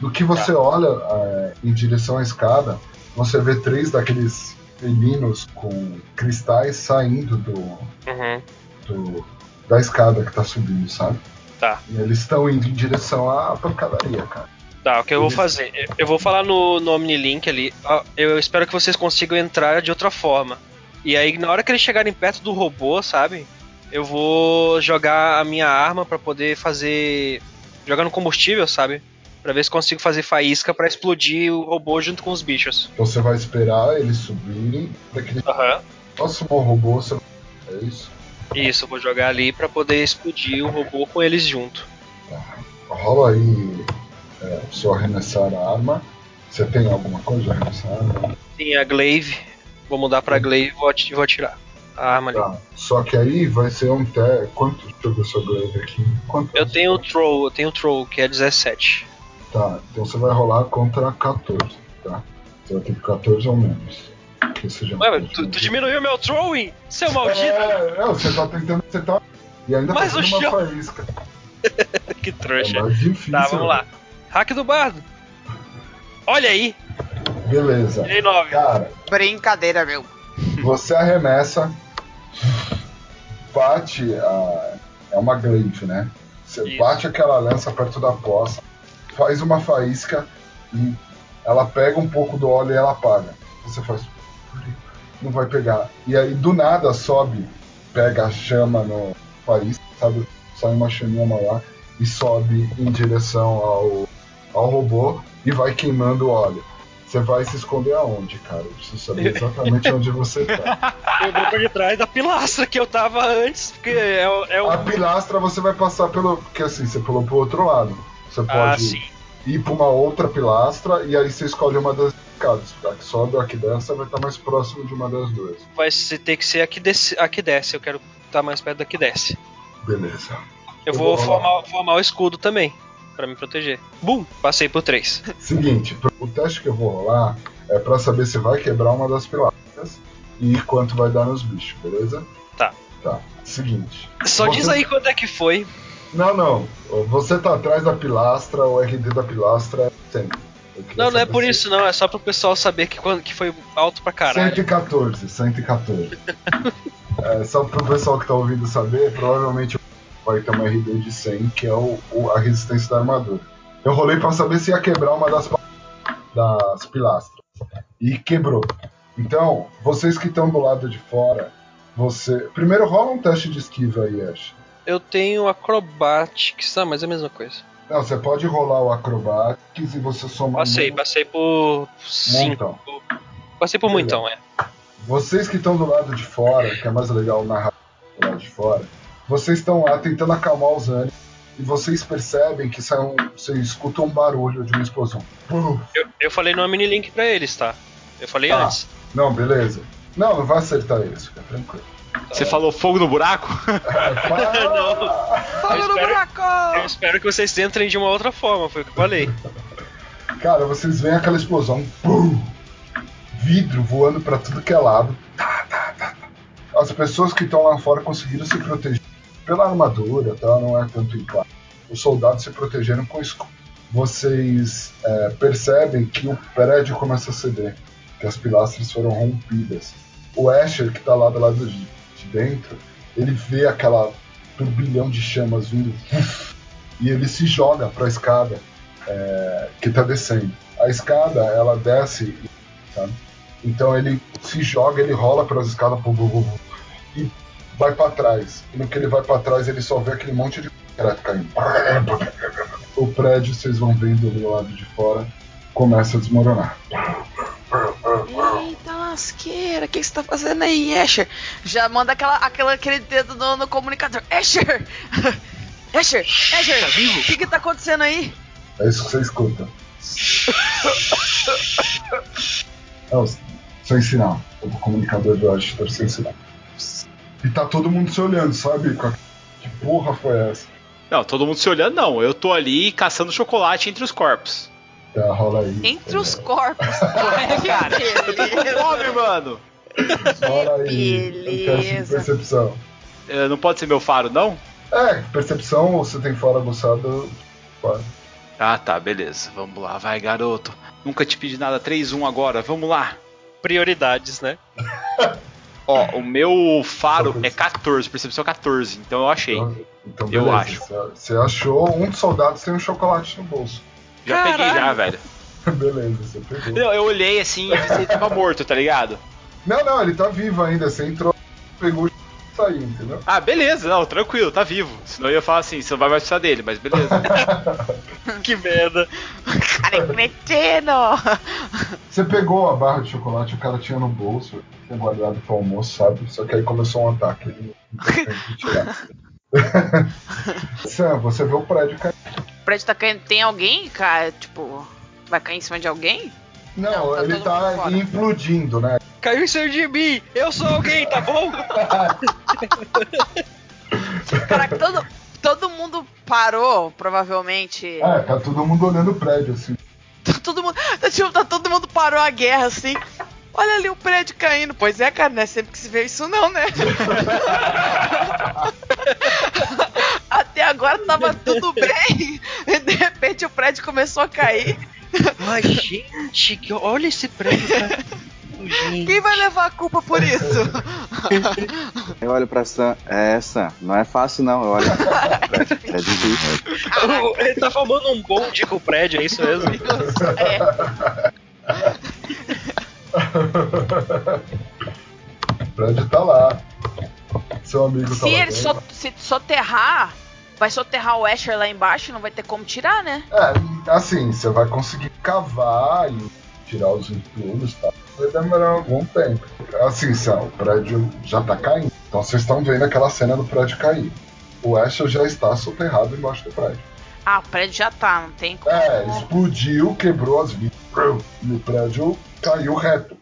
No que você olha é, em direção à escada, você vê três daqueles meninos com cristais saindo do, Uhum. do- da escada que tá subindo, sabe? Tá. E eles estão indo em direção à pancadaria, cara. Tá, o que eu vou fazer? Eu- vou falar no, no Omnilink ali. Eu espero que vocês consigam entrar de outra forma. E aí, na hora que eles chegarem perto do robô, sabe? Eu vou jogar a minha arma pra poder fazer. Jogar no combustível, sabe? Pra ver se consigo fazer faísca pra explodir o robô junto com os bichos. Então você vai esperar eles subirem, daquele Aham. próximo robô, você É isso? Isso, eu vou jogar ali pra poder explodir o robô com eles junto. Rola aí é, seu arremessar a arma. Você tem alguma coisa de arremessar a arma? Tem a Glaive. Vou mudar pra Glaive e vou ati- vou atirar. A arma ali. Só que aí vai ser um te... Quanto? Deixa eu ver seu glaive aqui. Quanto? Eu tenho o Troll, eu tenho o Troll, que é 17. Tá, então você vai rolar contra 14, tá? Você vai ter 14 ou menos. Que seja Ué, mas tu, tu diminuiu meu Throwing, seu maldito! É, não, você tá tentando acertar. E ainda Mas tá o fazendo uma chão- faísca. que É trouxa. mais difícil. Tá, vamos lá. Hack do bardo. Olha aí, Beleza. tirei 9. Cara, Brincadeira, meu. você arremessa, bate a. É uma glaive, né? Você Isso. bate aquela lança perto da poça, faz uma faísca e ela pega um pouco do óleo e ela apaga. Você faz. Não vai pegar. E aí do nada sobe, pega a chama no faísca, sabe? Sai uma chaminha maior e sobe em direção ao, ao robô e vai queimando o óleo. Você vai se esconder aonde, cara? Eu preciso saber exatamente onde você tá. Eu vou por detrás da pilastra que eu tava antes, porque é, o- é o. A pilastra você vai passar pelo. Porque assim, você pulou pro outro lado. Você pode Ah, sim. ir pra uma outra pilastra e aí você escolhe uma das escadas. A que sobe ou a que desce vai estar mais próximo de uma das duas. Vai ter que ser a que desce. A que desce. Eu quero estar mais perto da que desce. Beleza. Eu Eu vou vou formar, formar o escudo também, pra me proteger. Bum! Passei por 3. Seguinte, o teste que eu vou rolar é pra saber se vai quebrar uma das pilastras e quanto vai dar nos bichos, beleza? Tá. Tá. Seguinte. Só Você- diz aí quando é que foi. Não, não. Você tá atrás da pilastra, o RD da pilastra é 100. Eu queria Não, não é por se- isso não, é só pro pessoal saber que, quando, que foi alto pra caralho. 114, 114. é, só pro pessoal que tá ouvindo saber, provavelmente vai ter uma RD de 100, que é o, o- a resistência da armadura. Eu rolei pra saber se ia quebrar uma das, das pilastras. E quebrou. Então, vocês que estão do lado de fora, você. Primeiro rola um teste de esquiva aí, Ash. Eu tenho acrobatics, ah, mas é a mesma coisa. Não, você pode rolar o acrobatics e você somar. Passei, um passei por 5. montão. Passei por muitão, é. Vocês que estão do lado de fora, que é mais legal narrar do lado de fora, vocês estão lá tentando acalmar os ânimos e vocês percebem que sai um, vocês escutam um barulho de uma explosão. Eu, eu falei no mini link pra eles, tá? Eu falei Ah. antes. Não, beleza. Não, não vai acertar isso, fica tranquilo. Você falou fogo no buraco? É, para! Fogo no buraco! Eu espero que vocês entrem de uma outra forma, foi o que eu falei. Cara, vocês veem aquela explosão, pum! vidro voando pra tudo que é lado. Tá, tá, tá, tá. As pessoas que estão lá fora conseguiram se proteger pela armadura, tá? Não é tanto impacto. Os soldados se protegeram com escudo. Vocês é, percebem que o prédio começa a ceder, que as pilastras foram rompidas. O Asher, que tá lá do lado de, de dentro, ele vê aquela turbilhão de chamas vindo e ele se joga para a escada é, que está descendo. A escada ela desce, sabe? Então ele se joga, ele rola pelas escadas pum, pum, pum, e vai para trás. E no que ele vai para trás ele só vê aquele monte de concreto caindo. O prédio vocês vão vendo do lado de fora começa a desmoronar. Eita lasqueira, o que, você tá fazendo aí, Asher? Já manda aquela, aquela, aquele dedo no, no comunicador. Asher! Asher! Asher! O que que tá acontecendo aí? É isso que você escuta. Não, sem sinal. O comunicador do Ashton sem sinal. E tá todo mundo se olhando, sabe? Que porra foi essa? Não, todo mundo se olhando, não. Eu tô ali caçando chocolate entre os corpos. Tá, rola aí. Entre os corpos. É, cara. Eu tô com fome, mano. Rola aí. beleza. Um teste de percepção. É, Não pode ser meu faro, não? É, percepção, você tem fora aguçado. Fora. Ah, tá, beleza. Vamos lá, vai, garoto. Nunca te pedi nada. 3-1 agora, vamos lá. Prioridades, né? Ó, o meu faro é 14, percepção 14, então eu achei. Então, então Eu acho. Você- achou um dos soldados tem um chocolate no bolso. Já peguei já, velho. beleza, você pegou. Não, eu olhei assim e se ele tava morto, tá ligado? Não, não, ele tá vivo ainda. Você entrou, pegou e saiu, entendeu? Ah, beleza, não, tranquilo, tá vivo. Senão eu ia falar assim, você não vai mais precisar dele, mas beleza. Que merda. Cara, é cretino! Você pegou a barra de chocolate, o cara tinha no bolso, tinha guardado pro almoço, sabe? Só que aí começou um ataque. Ele não consegue tirar. Sam, você vê o prédio cair. O prédio tá caindo. Tem alguém, cara? Tipo, vai cair em cima de alguém? Não, Não, tá ele tá implodindo, né? Caiu em cima de mim! Eu sou alguém, tá bom? Caraca, todo, todo mundo parou, provavelmente. É, tá todo mundo olhando o prédio, assim. Tá todo mundo. Tá, tipo, tá todo mundo parou a guerra assim. Olha ali o prédio caindo. Pois é, cara, não é sempre que se vê isso não, né? Até agora tava tudo bem. E de repente o prédio começou a cair. Ai, gente, que, olha esse prédio, cara. Gente. Quem vai levar a culpa por isso? Eu olho pra Sam. É, Sam, não é fácil não. Eu olho. é difícil. Ele tá formando um bonde com o prédio, é isso mesmo? o prédio tá lá. Seu amigo tá Se lá ele dentro. so, se soterrar, vai soterrar o Asher lá embaixo, não vai ter como tirar, né? É, assim, você vai conseguir cavar e tirar os entulhos, tá? Vai demorar algum tempo. Assim, o prédio já tá caindo. Então vocês estão vendo aquela cena do prédio cair. O Asher já está soterrado embaixo do prédio. Ah, o prédio já tá, não tem como. É, explodiu, quebrou as vigas. E o prédio caiu reto.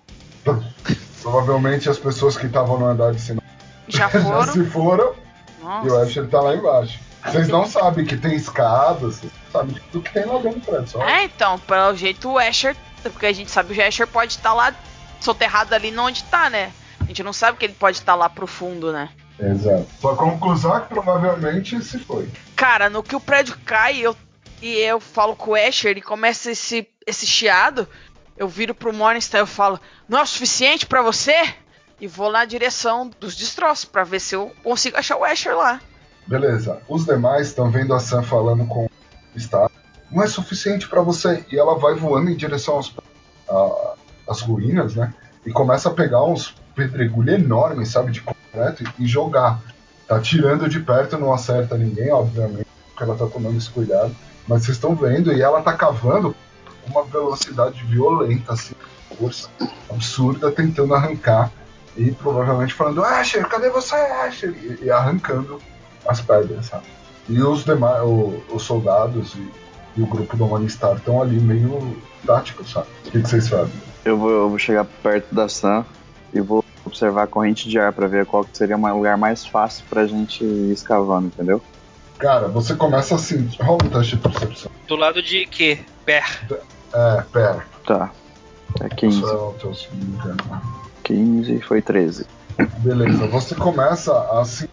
Provavelmente as pessoas que estavam no andar de cima Já já foram. se foram e o Nossa. Asher tá lá embaixo. Vocês não sabem que tem escadas, vocês não sabem do que tem lá dentro do prédio. Só É, então, pelo jeito o Asher, porque a gente sabe que o Asher pode estar lá soterrado ali onde tá, né? A gente não sabe que ele pode estar lá pro fundo, né? Exato. Sua conclusão é que provavelmente se foi. Cara, no que o prédio cai eu, e eu falo com o Asher e começa esse, esse chiado, eu viro pro Morningstar e eu falo: Não é o suficiente para você? E vou na direção dos destroços para ver se eu consigo achar o Asher lá. Beleza. Os demais estão vendo a Sam falando com o Star. Não é suficiente para você. E ela vai voando em direção a, às ruínas, né? E começa a pegar uns pedregulhos enormes, sabe, de concreto e jogar. Tá tirando de perto, não acerta ninguém, obviamente, porque ela tá tomando esse cuidado. Mas vocês estão vendo, e ela tá cavando com uma velocidade violenta, assim, força absurda, tentando arrancar. E provavelmente falando, Asher, cadê você, Asher? E, e arrancando as pedras, sabe? E os demais, o, os soldados e, e, o grupo do Morningstar estão ali meio táticos, sabe? O que, que vocês fazem? Eu vou, eu vou chegar perto da Sam e vou observar a corrente de ar para ver qual seria o lugar mais fácil pra gente ir escavando, entendeu? Cara, você começa assim, rola um teste de percepção. Do lado de quê? Pé. É, pé. Tá. É 15. Só, tô, se não me engano. 15 foi 13. Beleza, você começa assim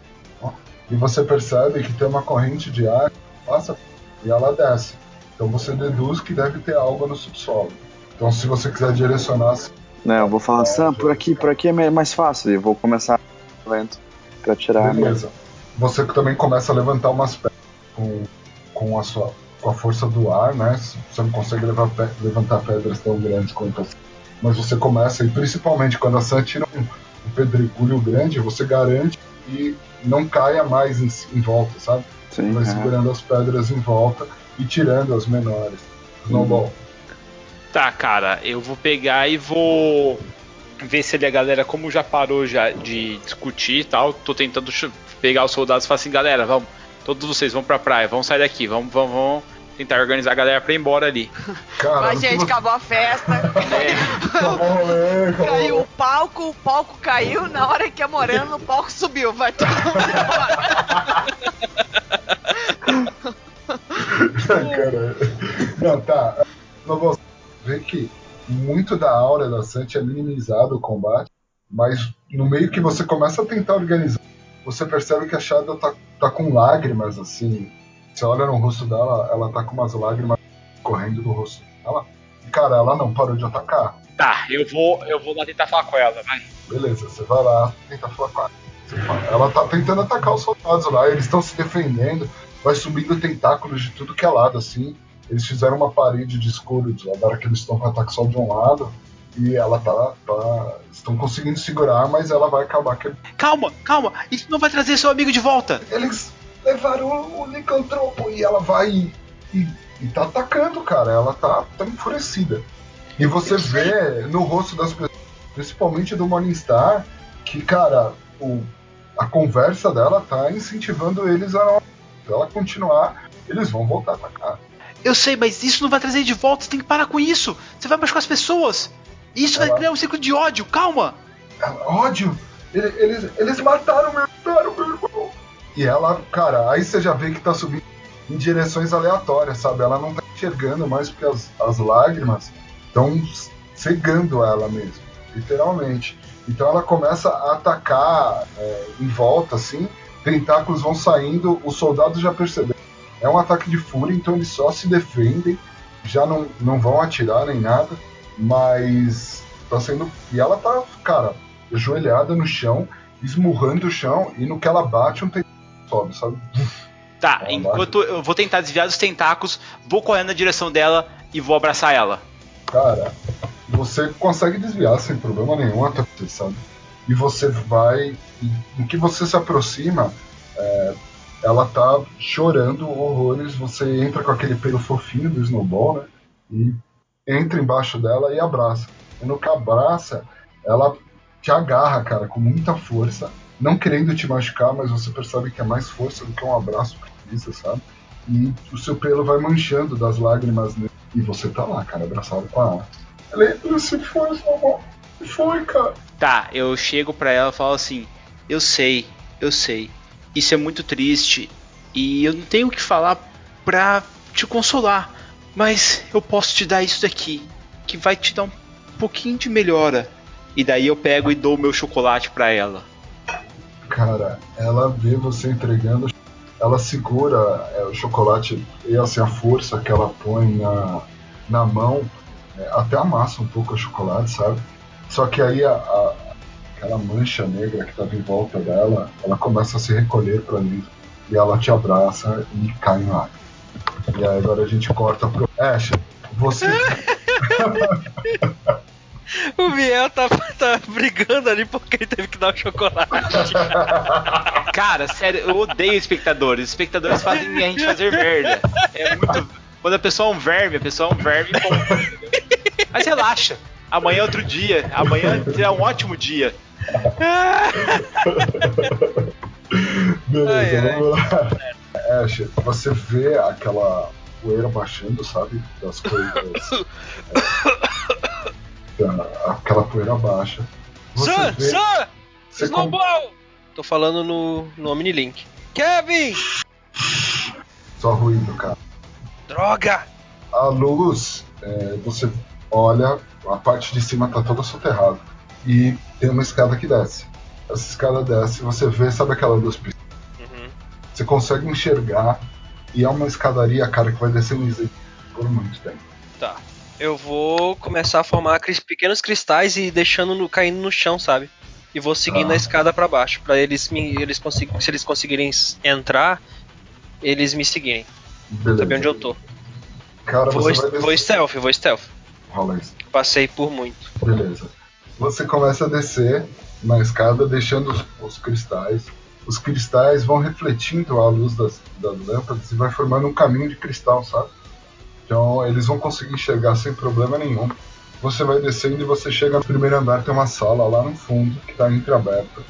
e você percebe que tem uma corrente de ar passa e ela desce. Então você deduz que deve ter algo no subsolo. Então se você quiser direcionar Não, eu vou falar, Sam, por aqui, por aqui é mais fácil. E vou começar o vento pra tirar. Beleza. Você também começa a levantar umas pedras com, com, a sua, com a força do ar, né? Você não consegue levar, levantar pedras tão grandes quanto assim. Mas você começa, e principalmente quando a Sam tira um, um pedregulho grande, você garante que não caia mais em, em volta, sabe? Sim, Vai é. segurando as pedras em volta e tirando as menores. Snowball. Tá, cara, eu vou pegar e vou ver se ali a galera, como já parou já de discutir e tal, tô tentando pegar os soldados e falar assim, galera, vamos, todos vocês vão pra praia, vamos sair daqui, vamos, vamos, vamos tentar organizar a galera pra ir embora ali. Cara, Mas, gente, acabou a festa. Acabou o rolê, acabou o Caiu o palco, o palco caiu, na hora que ia morando, o palco subiu. Vai todo mundo embora. Cara, não, tá. Não vou ver que muito da aura da Santi é minimizado o combate, mas no meio que você começa a tentar organizar, você percebe que a Shadow tá, tá com lágrimas assim. Você olha no rosto dela, ela tá com umas lágrimas correndo do rosto dela. E, cara, ela não parou de atacar. Tá, eu vou, eu vou lá tentar falar com ela, vai. Beleza, você vai lá, tenta falar com ela. Ela tá tentando atacar os soldados lá, eles estão se defendendo, vai subindo tentáculos de tudo que é lado, assim. Eles fizeram uma parede de escuros, agora que eles estão com ataque só de um lado. E ela tá. tá estão conseguindo segurar, mas ela vai acabar quebrando. Calma, calma, isso não vai trazer seu amigo de volta. Eles levaram o, o licantropo e ela vai e, e, e tá atacando, cara. Ela tá, tá enfurecida. E você vê no rosto das pessoas, principalmente do Morningstar, que, cara, o, a conversa dela tá incentivando eles a. Ela continuar, eles vão voltar a atacar. Eu sei, mas isso não vai trazer de volta, você tem que parar com isso. Você vai machucar as pessoas. Isso vai Ela- criar um ciclo de ódio, calma. Ela, ódio! Ele- Eles, eles mataram meu, mataram meu irmão! E ela, cara, aí você já vê que tá subindo em direções aleatórias, sabe? Ela não tá enxergando mais porque as, as lágrimas estão cegando ela mesmo, literalmente. Então ela começa a atacar é, em volta, assim, tentáculos vão saindo, os soldados já perceberam. É um ataque de fúria, então eles só se defendem, já não, não vão atirar nem nada, mas tá sendo. E ela tá, cara, ajoelhada no chão, esmurrando o chão, e no que ela bate, um tentáculo sobe, sabe? Tá, Ela enquanto eu vou tentar desviar dos tentáculos, vou correndo na direção dela e vou abraçar ela. Cara, você consegue desviar sem problema nenhum até você, sabe? E você vai. E no que você se aproxima, é, ela tá chorando horrores. Você entra com aquele pelo fofinho do Snowball, né? E entra embaixo dela e abraça. E no que abraça, ela te agarra, cara, com muita força. Não querendo te machucar, mas você percebe que é mais força do que um abraço precisa, sabe? E o seu pelo vai manchando das lágrimas dele. E você tá lá, cara, abraçado com ela. Ela, se foi, foi, cara. Tá, eu chego pra ela e falo assim: Eu sei, eu sei. Isso é muito triste e eu não tenho o que falar pra te consolar, mas eu posso te dar isso daqui, que vai te dar um pouquinho de melhora. E daí eu pego e dou o meu chocolate pra ela. Cara, ela vê você entregando, ela segura é, o chocolate e assim a força que ela põe na, na mão é, até amassa um pouco o chocolate, sabe? Só que aí a, a- aquela mancha negra que estava em volta dela, ela começa a se recolher para dentro e ela te abraça e cai no ar. E aí agora a gente corta pro Ash. Você O Biel tá, tá brigando ali porque ele teve que dar o chocolate. Cara, sério, eu odeio espectadores. Os espectadores fazem a gente fazer merda. É muito. Quando a pessoa é um verme, a pessoa é um verme. bom. Mas relaxa. Amanhã é outro dia. Amanhã será um ótimo dia. Beleza, Ai, ai. vamos lá. Ash, você vê aquela poeira baixando, sabe? Das coisas. é, aquela poeira baixa. Você Sam, vê. Sam! Você com- Snowball! Tô falando no, no Omnilink. Kevin! Só ruído, cara. Droga! A luz, é, você olha, a parte de cima tá toda soterrada. E tem uma escada que desce. Essa escada desce, você vê, sabe aquela luz? Uhum. Você consegue enxergar e é uma escadaria, cara, que vai descendo em por muito tempo. Tá. Eu vou começar a formar pequenos cristais e deixando no, caindo no chão, sabe? E vou seguindo Ah. a escada pra baixo, Pra eles me, eles se eles conseguirem entrar, eles me seguirem, Beleza. saber onde eu tô. Cara, Vou, vai vou stealth, vou stealth. Rola isso. Passei por muito. Beleza. Você começa a descer na escada, deixando os, os cristais. Os cristais vão refletindo a luz das, das lâmpadas e vai formando um caminho de cristal, sabe? Então eles vão conseguir enxergar sem problema nenhum. Você vai descendo e você chega no primeiro andar, tem uma sala lá no fundo que está entreaberta.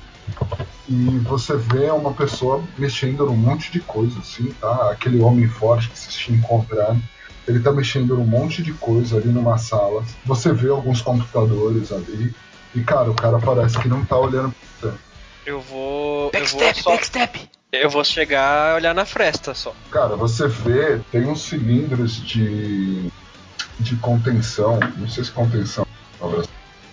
E você vê uma pessoa mexendo num monte de coisa, assim, tá? Aquele homem forte que vocês tinham encontrado. Ele tá mexendo num monte de coisa ali numa sala. Você vê alguns computadores ali. E, cara, o cara parece que não tá olhando pra você. Eu vou. Eu vou, Backstep, só, backstep. Eu vou chegar e olhar na fresta só. Cara, você vê, tem uns cilindros de. de contenção. Não sei se contenção é a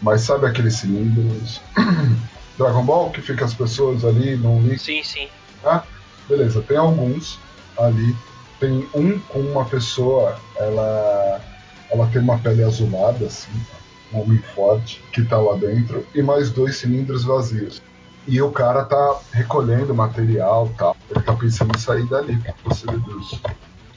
mas sabe aqueles cilindros. Dragon Ball que fica as pessoas ali num líquido. Sim, sim. Ah, beleza, tem alguns ali. Tem um com uma pessoa, ela ela tem uma pele azulada, assim, um homem forte que tá lá dentro, e mais dois cilindros vazios. E o cara tá recolhendo material e tal. Ele tá pensando em sair dali, você deduz.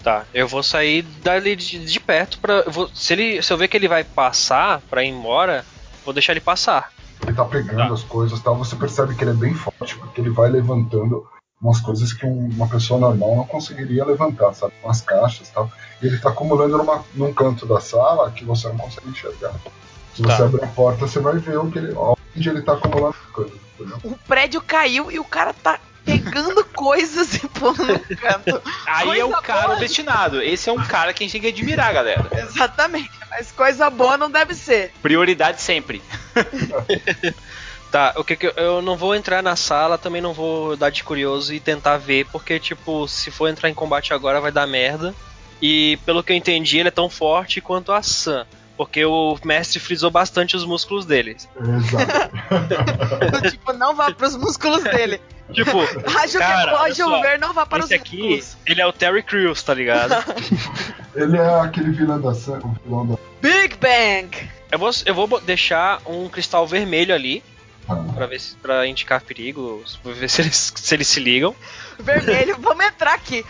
Tá, eu vou sair dali de, de perto pra. eu vou- se, ele, se eu ver que ele vai passar pra ir embora, vou deixar ele passar. Ele tá pegando as coisas e tal. Você percebe que ele é bem forte, porque ele vai levantando umas coisas que um- uma pessoa normal não conseguiria levantar, sabe? Umas caixas e tal. E ele tá acumulando numa, num canto da sala que você não consegue enxergar. Se você Tá. abrir a porta, você vai ver o que ele, onde ele tá acumulando coisas. entendeu? O prédio caiu e o cara tá pegando coisas e pondo no canto. Aí é o Coisa cara boa. obstinado. Esse é um cara que a gente tem que admirar, galera. Exatamente. Mas coisa boa não deve ser. Prioridade sempre. Tá, o que que eu, eu não vou entrar na sala, também não vou dar de curioso e tentar ver, porque, tipo, se for entrar em combate agora vai dar merda. E pelo que eu entendi, ele é tão forte quanto a Sam. Porque o mestre frisou bastante os músculos dele. Exato. tipo, não vá pros músculos dele. Tipo, Rajo Cara, que só, ver, não vá para esse os aqui, músculos. ele é o Terry Crews, tá ligado? ele é aquele vilão da o vilão da. Big Bang! Eu vou, eu vou deixar um cristal vermelho ali, Ah, pra, ver se, pra indicar perigo, pra ver se eles, se eles se ligam. Vermelho, vamos entrar aqui.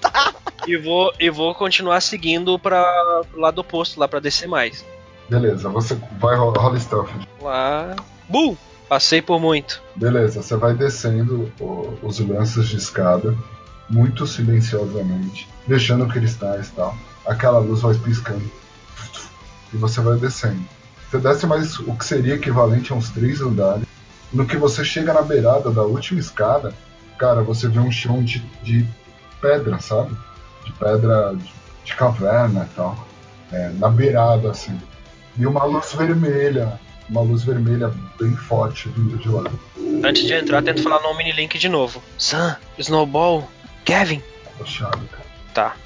Tá. E vou, e vou continuar seguindo pra pro lado oposto, lá pra descer mais. beleza, você vai ro- rola stealth. Lá. Bum! Passei por muito. Beleza, você vai descendo o- os lances de escada, muito silenciosamente, deixando cristais e tal. Aquela luz vai piscando. E você vai descendo. Você desce mais o que seria equivalente a uns três andares. No que você chega na beirada da última escada, cara, você vê um chão de, de pedra, sabe? De pedra de, de caverna e tal. É, na beirada, assim. E uma luz vermelha. Uma luz vermelha bem forte vindo de lá. Antes de entrar, tento falar no Omnilink de novo. Sam, Snowball, Kevin. Puxado, cara. Tá.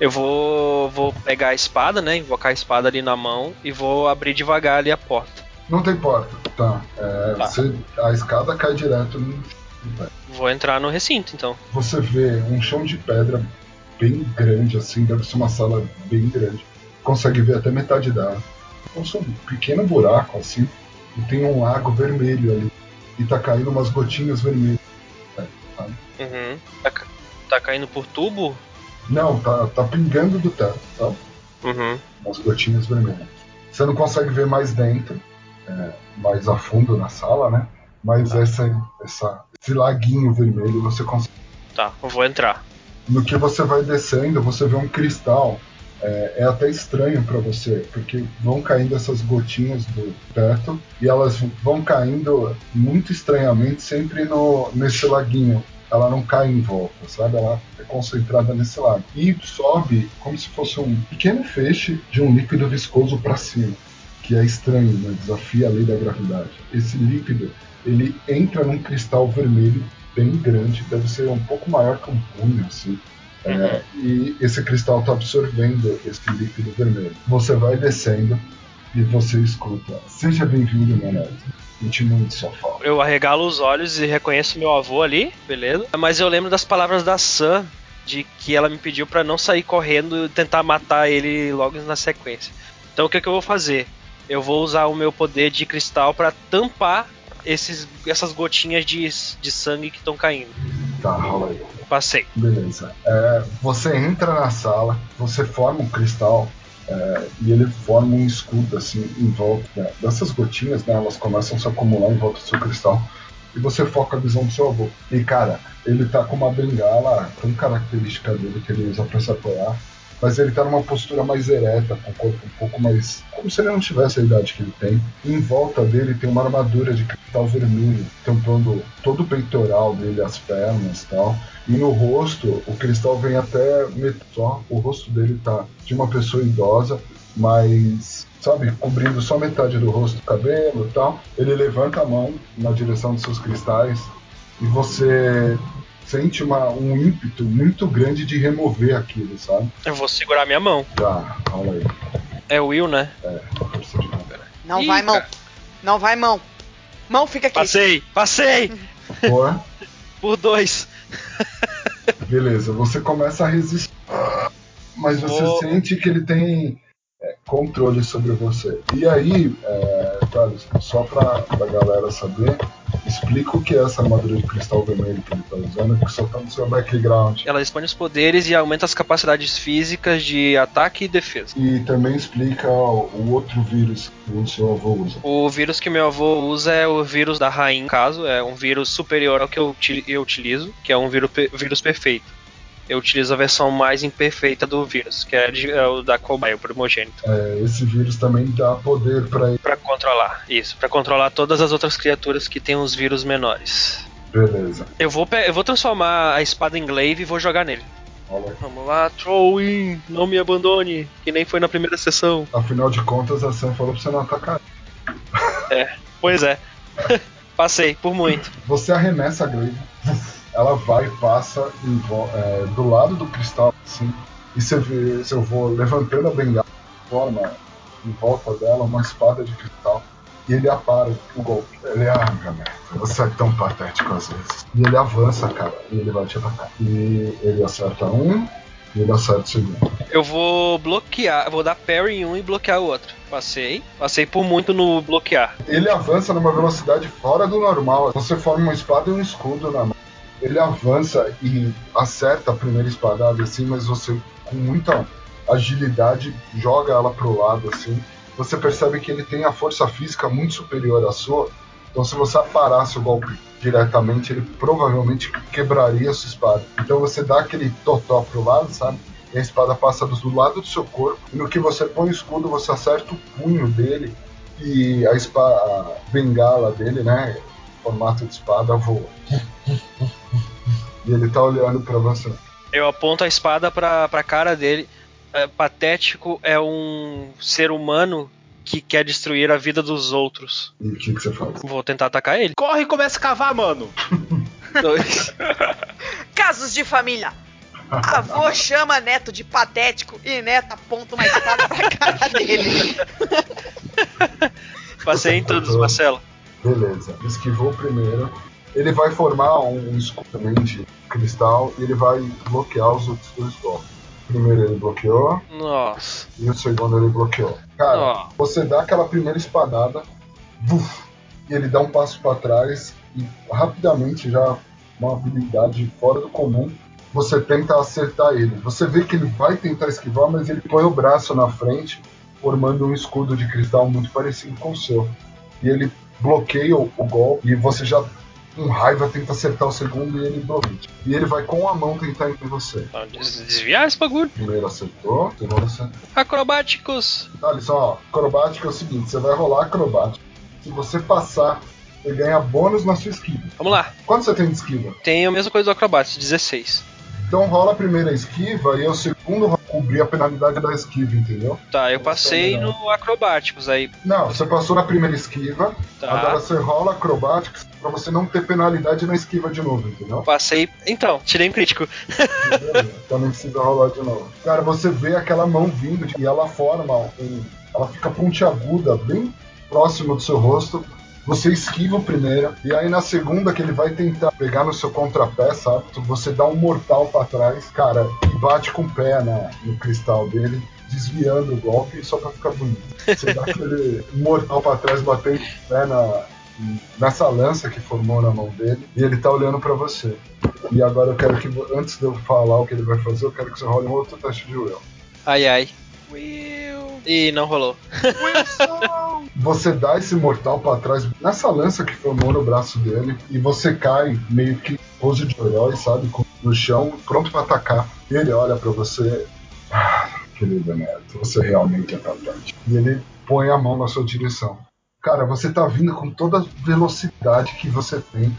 Eu vou, vou pegar a espada, né? Invocar a espada ali na mão e vou abrir devagar ali a porta. Não tem porta, tá. É, Tá. Você, a escada cai direto no Vou entrar no recinto, então. Você vê um chão de pedra bem grande, assim, deve ser uma sala bem grande. Consegue ver até metade dela. Só um pequeno buraco, assim, e tem um lago vermelho ali. E tá caindo umas gotinhas vermelhas. Uhum. Tá, ca- tá caindo por tubo? Não, tá, tá pingando do teto, tá? Uhum. Umas gotinhas vermelhas. Você não consegue ver mais dentro, é, mais a fundo na sala, né? Mas essa, essa, esse laguinho vermelho você consegue. Tá, eu vou entrar. No que você vai descendo, você vê um cristal. É, é até estranho pra você, porque vão caindo essas gotinhas do teto e elas vão caindo muito estranhamente sempre no, nesse laguinho. Ela não cai em volta, sabe? Ela é concentrada nesse lago. E sobe como se fosse um pequeno feixe de um líquido viscoso pra cima, que é estranho, né? Desafia a lei da gravidade. Esse líquido, ele entra num cristal vermelho bem grande, deve ser um pouco maior que um punho, assim. É, e esse cristal está absorvendo esse líquido vermelho. Você vai descendo e você escuta. Seja bem-vindo, meu de sua fala. Eu arregalo os olhos e reconheço meu avô ali, beleza? Mas eu lembro das palavras da Sam, de que ela me pediu pra não sair correndo e tentar matar ele logo na sequência. Então o que, que eu vou fazer? Eu vou usar o meu poder de cristal pra tampar esses, essas gotinhas de, de sangue que estão caindo. Tá, rola aí. Passei. Beleza. É, você entra na sala, você forma um cristal é, e ele forma um escudo assim em volta né, dessas gotinhas, né? Elas começam a se acumular em volta do seu cristal e você foca a visão do seu avô. E cara, ele tá com uma bengala tão característica dele que ele usa pra se apoiar. Mas ele tá numa postura mais ereta, com o corpo um pouco mais. como se ele não tivesse a idade que ele tem. E em volta dele tem uma armadura de cristal vermelho, tampando todo o peitoral dele, as pernas e tal. E no rosto, o cristal vem até só. O rosto dele tá de uma pessoa idosa, mas, sabe, cobrindo só metade do rosto, cabelo e tal. Ele levanta a mão na direção dos seus cristais e você sente uma, um ímpeto muito grande de remover aquilo, sabe? Eu vou segurar minha mão. Tá, rola aí. É o Will, né? É, força de mão. Não Ih, vai, mão. cara. Não vai, mão. Mão, fica aqui. Passei! Passei! Boa. Por dois. Beleza, você começa a resistir. Mas você Oh. sente que ele tem é, controle sobre você. E aí, é, Thales, só pra, pra galera saber, explica o que é essa armadura de cristal vermelho que ele tá usando, que só tá no seu background. Ela expande os poderes e aumenta as capacidades físicas de ataque e defesa. E também explica o, outro vírus que o seu avô usa. O vírus que meu avô usa é o vírus da rainha, no caso, é um vírus superior ao que eu, eu utilizo, que é um vírus, vírus perfeito. Eu utilizo a versão mais imperfeita do vírus, que é, de- é o da cobaia, o primogênito, É, esse vírus também dá poder pra ele. Pra controlar. Isso, pra controlar todas as outras criaturas que têm os vírus menores. Beleza. Eu vou, eu vou transformar a espada em glaive e vou jogar nele. Aí. Vamos lá, throw in, não me abandone, que nem foi na primeira sessão. Afinal de contas, a Sam falou pra você não atacar. Pois é. Passei, por muito. Você arremessa a Glaive, ela vai e passa em é, do lado do cristal, assim, e você vê seu avô levantando a bengala, forma em volta dela uma espada de cristal, e ele apara o golpe. Ele, ah, meu neto, você é tão patético às vezes. E ele avança, cara, e ele vai te atacar. E ele acerta um, e ele acerta o segundo. Eu vou bloquear, eu vou dar parry em um e bloquear o outro. Passei. Passei por muito no bloquear. Ele avança numa velocidade fora do normal. Você forma uma espada e um escudo na mão. Ele avança e acerta a primeira espadada assim, mas você com muita agilidade joga ela pro lado assim. Você percebe que ele tem a força física muito superior à sua. Então se você aparasse o golpe diretamente, ele provavelmente quebraria a sua espada. Então você dá aquele totó pro lado, sabe? E a espada passa do lado do seu corpo. E no que você põe o escudo, você acerta o punho dele e a, espa a bengala dele, né? Formato de espada voa. E ele tá olhando pra você. Eu aponto a espada pra, pra cara dele. É, patético é um ser humano que quer destruir a vida dos outros. E o que, que você faz? Vou tentar atacar ele. Corre e começa a cavar, mano. Dois. Casos de família. Avô chama neto de patético e neto aponta uma espada pra cara dele. Passei em todos, Marcelo. Beleza. Esquivou o primeiro. Ele vai formar um escudo também de cristal e ele vai bloquear os outros dois golpes. Primeiro ele bloqueou Nossa. e o segundo ele bloqueou. Cara, Ó. você dá aquela primeira espadada, buf, e ele dá um passo para trás e rapidamente já uma habilidade fora do comum. Você tenta acertar ele. Você vê que ele vai tentar esquivar, mas ele põe o braço na frente, formando um escudo de cristal muito parecido com o seu. E ele bloqueia o, o golpe e você já com raiva tenta acertar o segundo e ele bloqueia. E ele vai com a mão tentar ir em você. Então, des- desviar esse bagulho. Primeiro acertou, segundo acertou. Acrobáticos. Tá, olha só, ó, acrobática é o seguinte, você vai rolar acrobática. Se você passar, você ganha bônus na sua esquiva. Vamos lá. Quanto você tem de esquiva? Tem a mesma coisa do Acrobatics, 16. Então rola a primeira esquiva e o segundo cobrir a penalidade da esquiva, entendeu? Tá, eu passei no Acrobáticos, aí. Não, você passou na primeira esquiva, Tá. agora você rola acrobática pra você não ter penalidade na esquiva de novo, entendeu? Passei. Então, tirei um crítico. Então não precisa rolar de novo. Cara, você vê aquela mão vindo e ela forma um. Ela fica pontiaguda, bem próximo do seu rosto. Você esquiva o primeiro, e aí na segunda que ele vai tentar pegar no seu contrapé, sabe? Você dá um mortal pra trás, cara, e bate com o pé na, no cristal dele, desviando o golpe só pra ficar bonito. Você dá aquele mortal pra trás, batendo o pé na, nessa lança que formou na mão dele, e ele tá olhando pra você. E agora eu quero que, antes de eu falar o que ele vai fazer, eu quero que você role um outro teste de will. Ai ai. Will. Ih, não rolou. Você dá esse mortal pra trás nessa lança que formou no braço dele e você cai meio que pose de herói, sabe? No chão, pronto pra atacar. E ele olha pra você. Ah, querido Neto, você realmente é capaz. E ele põe a mão na sua direção. Cara, você tá vindo com toda a velocidade que você tem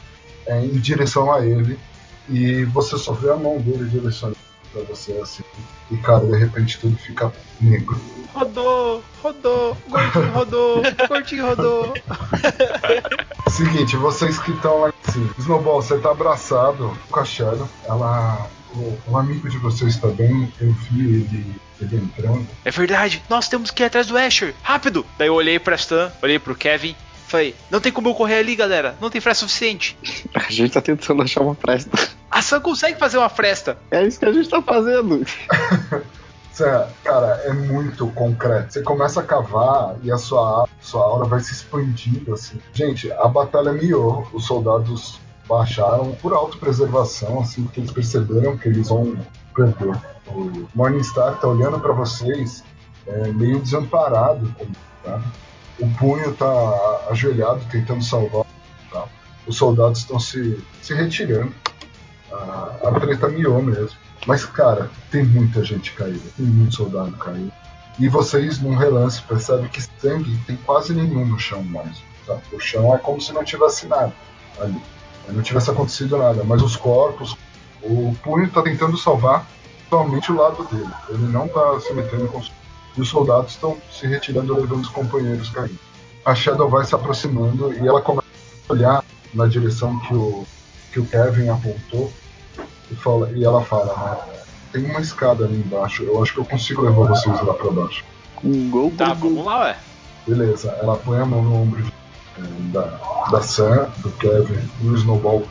é, em direção a ele. E você só vê a mão dele direcionando pra você assim. E cara, de repente tudo fica negro. Rodou, rodou, gordinho rodou, gordinho rodou. Seguinte, vocês que estão lá em cima. Snowball, você tá abraçado com a Shadow. Ela. O- Um amigo de vocês também, eu vi ele, ele entrando. É verdade, nós temos que ir atrás do Asher, rápido! Daí eu olhei pra Stan, olhei pro Kevin, falei, não tem como eu correr ali, galera, não tem fresta suficiente. A gente tá tentando achar uma fresta. A Sam consegue fazer uma fresta. É isso que a gente tá fazendo. Cara, é muito concreto. Você começa a cavar e a sua, a- sua aura vai se expandindo assim. Gente, a batalha miou. Os soldados baixaram por autopreservação, assim, porque eles perceberam que eles vão perder. O Morningstar tá olhando pra vocês é, meio desamparado, tá? O punho tá ajoelhado tentando salvar. Tá? Os soldados estão se, se retirando. A, a treta miou mesmo. Mas, cara, tem muita gente caída, tem muito soldado caído. E vocês, num relance, percebem que sangue tem quase nenhum no chão mais. tá? O chão é como se não tivesse nada ali. Não tivesse acontecido nada. Mas os corpos, o punho tá tentando salvar somente o lado dele. Ele não tá se metendo com os. E os soldados estão se retirando, levando os companheiros caídos. A Shadow vai se aproximando e ela começa a olhar na direção que o, que o Kevin apontou e, fala, e ela fala, né, tem uma escada ali embaixo, eu acho que eu consigo levar vocês lá pra baixo. Um gol, Tá, vamos lá, ué. Beleza, ela põe a mão no ombro da, da Sam, do Kevin, e o Snowball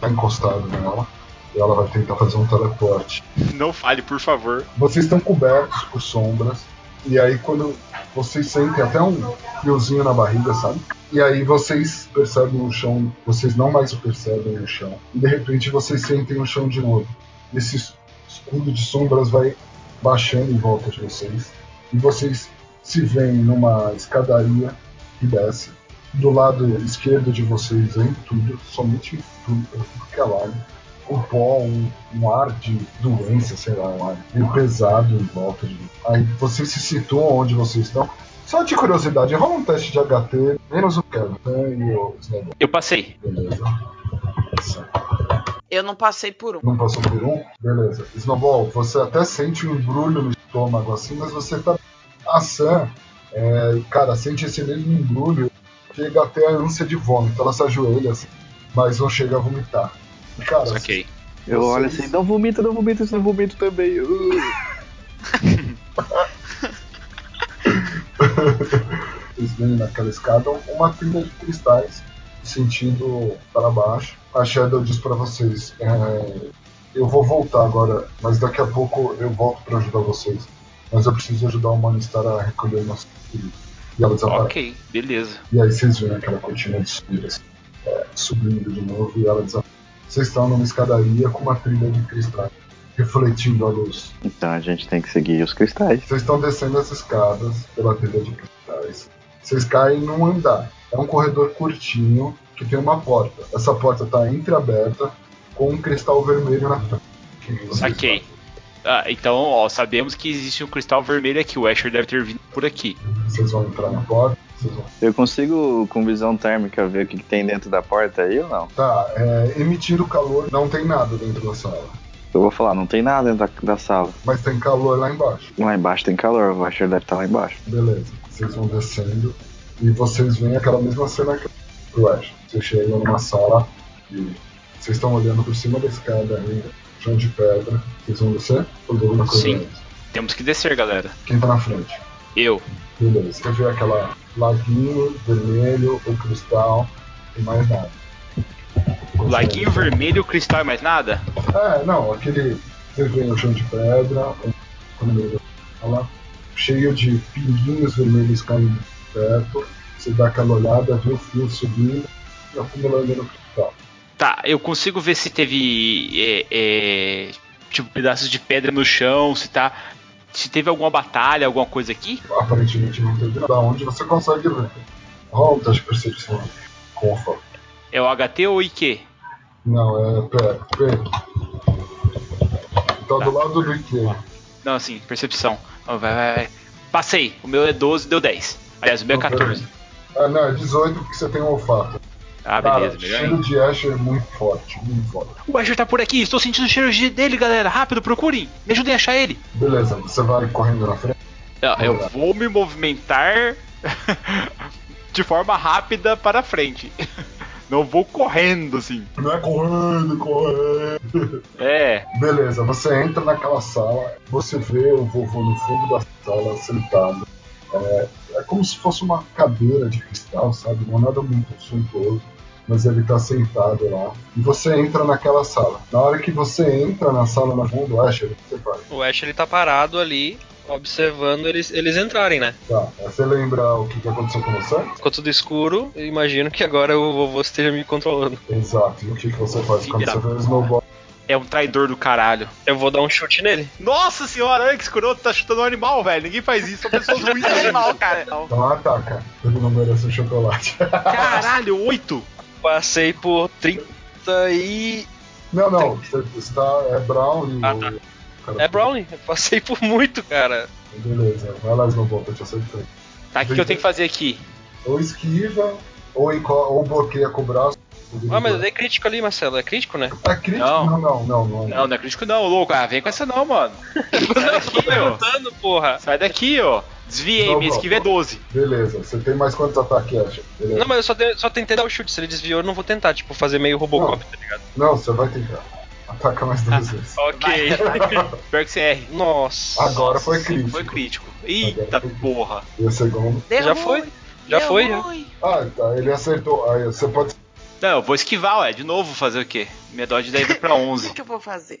tá encostado nela. E ela vai tentar fazer um teleporte. Não fale, por favor. Vocês estão cobertos por sombras. E aí quando vocês sentem até um friozinho na barriga, sabe? E aí vocês percebem o chão, vocês não mais percebem o chão. E de repente vocês sentem o chão de novo. Esse escudo de sombras vai baixando em volta de vocês. E vocês se veem numa escadaria que desce. Do lado esquerdo de vocês em tudo, somente tudo, tudo que é lado um pó, um, um ar de doença, sei lá, um ar meio pesado em volta de. Aí vocês se situam onde vocês estão. Só de curiosidade, rola um teste de HT, menos o Kevin né, e o Snowball. Eu passei. Beleza. Eu não passei por um. Não passou por um? Beleza. Snowball, você até sente um embrulho no estômago assim, mas você tá. A Sam, é, cara, sente esse mesmo embrulho, chega até a ânsia de vômito. Ela se ajoelha assim, mas não chega a vomitar. Cara, Ok. Eu olho assim, não vomita, não vomita, isso não vomito também. Uh. vocês veem naquela escada uma trilha de cristais sentido para baixo. A Shadow diz para vocês: é, eu vou voltar agora, mas daqui a pouco eu volto para ajudar vocês. Mas eu preciso ajudar o Manistar a recolher nosso filho. E ela desaparece. Ok, beleza. E aí vocês veem aquela cortina de subidas é, subindo de novo e ela desaparece. Vocês estão numa escadaria com uma trilha de cristais refletindo a luz. Então a gente tem que seguir os cristais. Vocês estão descendo as escadas pela trilha de cristais. Vocês caem num andar. É um corredor curtinho que tem uma porta. Essa porta está entreaberta com um cristal vermelho na frente. Ok. Ah, então, ó, sabemos que existe um cristal vermelho aqui. O Asher deve ter vindo por aqui. Vocês vão entrar na porta? Vocês vão... Eu consigo, com visão térmica, ver o que, que tem dentro da porta aí ou não? Tá, é, emitindo calor, não tem nada dentro da sala. Eu vou falar, não tem nada dentro da, da sala. Mas tem calor lá embaixo. Lá embaixo tem calor, o Asher deve estar lá embaixo. Beleza. Vocês vão descendo e vocês veem aquela mesma cena que o Ash. Vocês chegam numa sala e vocês estão olhando por cima da escada ainda, chão de pedra. Vocês vão descer? Ou tem alguma coisa Sim. antes? Temos que descer, galera. Quem tá na frente? Eu. Beleza. Você vê aquela laguinho vermelho, o cristal e mais nada. O laguinho vermelho, o cristal e mais nada? É, não, aquele. Você vê o chão de pedra, da sala, cheio de pinguinhos vermelhos caindo perto. Você dá aquela olhada, vê o fio subindo e acumulando no cristal. Tá, eu consigo ver se teve. é, é, tipo, pedaços de pedra no chão, se tá. Se teve alguma batalha, alguma coisa aqui? Aparentemente não teve nada. Onde você consegue ver? Rola um teste de percepção o foco. É o HT ou o IQ? Não, é P. P. Tá do lado do IQ. Não, assim, percepção. Vai, vai, vai. Passei. O meu é 12, deu 10. Aliás, o meu é 14. Ah, não, é 18 porque você tem um olfato. Ah, Cara, beleza, melhor cheiro ainda. de Asher muito forte, muito forte. O Asher tá por aqui, estou sentindo o cheiro de- dele, galera. Rápido, procurem. Me ajudem a achar ele. Beleza, você vai correndo na frente. Não, eu vou me movimentar de forma rápida para frente. Não vou correndo assim. Não é correndo, correndo. É, Beleza, você entra naquela sala, você vê o vovô no fundo da sala sentado. É, é como se fosse uma cadeira de cristal, sabe? Não é nada muito suntuoso, mas ele tá sentado lá. E você entra naquela sala. Na hora que você entra na sala na fundo, Asher, o que você faz? O Ash ele tá parado ali, observando eles, eles entrarem, né? Tá, você lembra o que, que aconteceu com você? Ficou tudo escuro, eu imagino que agora o vovô esteja me controlando. Exato, e o que, que você faz quando você vê o Snowball? É um traidor do caralho. Eu vou dar um chute nele. Nossa senhora, olha que escroto, tá chutando um animal, velho. Ninguém faz isso, são pessoas ruins. Animal, cara. Então ataca, ele não merece um chocolate. Caralho, 8. Passei por 30 e. não, não, você está. É Brown e Ah, tá. cara- É Brownie, eu passei por muito, cara. Beleza, vai lá, Snowball, tô te aceitando. Tá, o que, que eu tenho que fazer aqui? Ou esquiva, ou, ou bloqueia com o braço. Ah, mas é crítico ali, Marcelo. É crítico, né? É crítico? Não. Não, não, não. não, Não, não é crítico não, louco. Ah, vem com essa não, mano. Sai daqui. Perguntando, porra. Sai daqui, ó. Desviei, Não, minha não. esquiva é 12. Beleza, você tem mais quantos ataques, Ash? Beleza. Não, mas eu só, te- só tentei dar o chute. Se ele desviou, eu não vou tentar, tipo, fazer meio Robocop, tá ligado? Não, você vai tentar. Ataca mais duas Ah. vezes. Ok. Espero que você erre. Nossa. Agora foi Sim, crítico. Foi crítico. Eita porra. E o segundo. Deu Já foi? Já deu foi, já. ruim. Ah, tá, ele acertou. Aí você pode. Não, eu vou esquivar, ué. De novo fazer o quê? Minha dodge daí vai pra O 11. que, que eu vou fazer?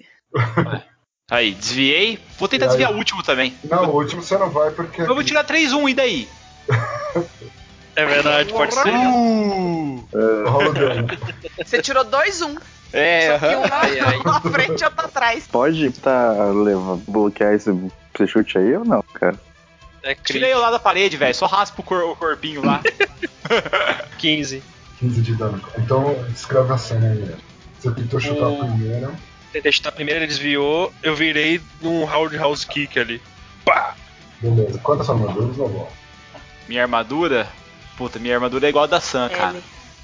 Aí, desviei. Vou tentar aí? desviar o último também. Não, o último você não vai porque. Eu vou tirar 3-1, e daí? É verdade, pode ser. Uh! Rola o dano. Você tirou 2-1. É, Só que um um na frente e outro atrás. Pode tá, leva, bloquear esse, esse chute aí ou não, cara? É Tirei eu lá da parede, velho. Só raspa o, cor- o corpinho lá. 15. 15 de dano. Então, descreve a cena aí. né? Você tentou chutar O- primeiro. Tentei chutar primeiro, ele desviou. Eu virei num roundhouse kick ali. Pá! Beleza. Quantas armaduras não vão? Minha armadura. Puta, minha armadura é igual a da Sam, cara.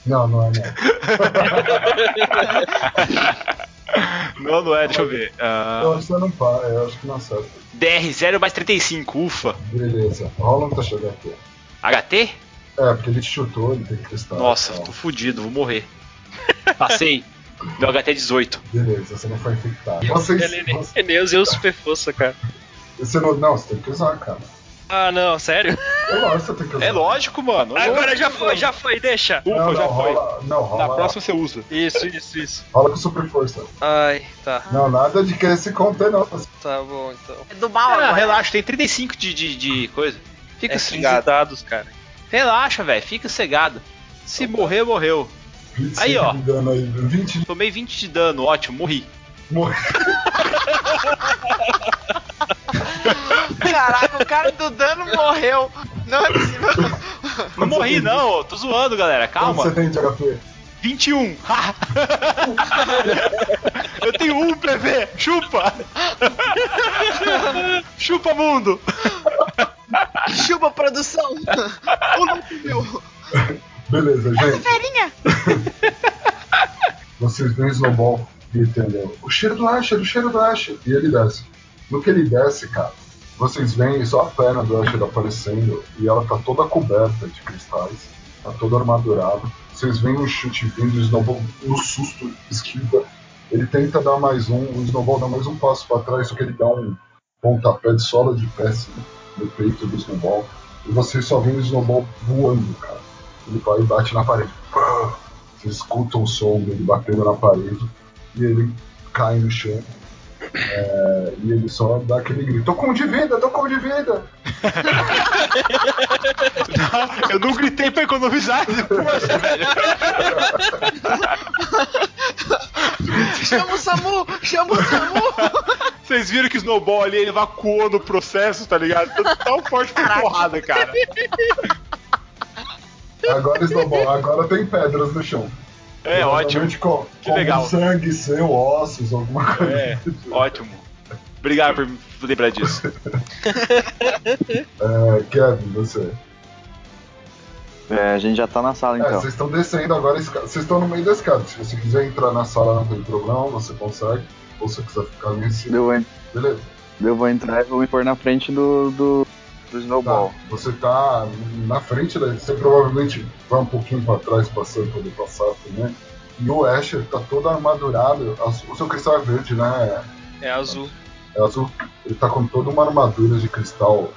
Não, não é não. Não, não é, deixa eu ver. Eu Ah, acho que você não para, eu acho que não acerta. DR 0 mais 35, ufa. Beleza. Rola um teste aqui. HT? É, porque ele te chutou, ele tem que testar. Nossa, Então, tô fudido, vou morrer. Passei. Meu HT é 18. Beleza, você não foi infectado. Vocês. Ele, ele, você- ele usou super força, cara. Você não, não, você tem que usar, cara. Ah, não, sério? É lógico, você tem que usar. É lógico, mano. Agora já foi, já foi, deixa. Não, Ufa, não, já foi. rola, não, rola, Na próxima você usa. Isso, isso, isso. rola com super força. Ai, tá. Não, nada de querer se conter, não. Tá bom, então. É do mal Ah, relaxa, tem 35 de, de, de coisa. Fica É 15 cegado. dados, cara. Relaxa, velho, fica cegado. Se morrer, morreu. 25 Aí, ó. de dano aí, 20 de Tomei 20 de dano, ótimo, morri. morrer. Caraca, o cara do dano morreu. Não é possível. Não morri não, tô zoando, galera, Quanto calma. você tem de HP? 21. Eu tenho um PV, chupa. chupa mundo. Chupa produção. Um não. Beleza, gente. Ferinha. Vocês veem o Snowball gritando: O cheiro do Asher, o cheiro do Asher. E ele desce. No que ele desce, cara, vocês veem só a perna do Asher aparecendo e ela tá toda coberta de cristais, tá toda armadurada. Vocês veem um chute vindo, o Snowball no susto esquiva. Ele tenta dar mais um, o Snowball dá mais um passo para trás, só que ele dá um pontapé de sola de pé assim, no peito do Snowball. E vocês só veem o Snowball voando, cara. Ele vai e bate na parede. Vocês escutam o som dele batendo na parede e ele cai no chão. É, e ele só dá aquele grito: Tô com um de vida, tô com um de vida! Eu não gritei pra economizar velho. Chama o Samu. Chama o Samu. Vocês viram que o Snowball ali ele evacuou no processo, tá ligado? Tão- Tão forte por porrada, cara. Agora, Snowball, agora tem pedras no chão. É ótimo. Com, Que com legal. sangue seu, ossos, alguma coisa. É, ótimo. Obrigado por me lembrar disso. É, Kevin, você. É, a gente já tá na sala É, então. vocês estão descendo agora, vocês estão no meio da escada. Se você quiser entrar na sala, não tem problema, você consegue. Ou se você quiser ficar ali em cima, Eu, beleza. eu vou entrar e vou me pôr na frente do, do, do Tá, Snowball. você tá na frente, da, você provavelmente vai um pouquinho pra trás pra você poder passar também. E o Asher tá todo armadurado. azul- O seu cristal é verde, né? É azul. É azul. Ele tá com toda uma armadura de cristal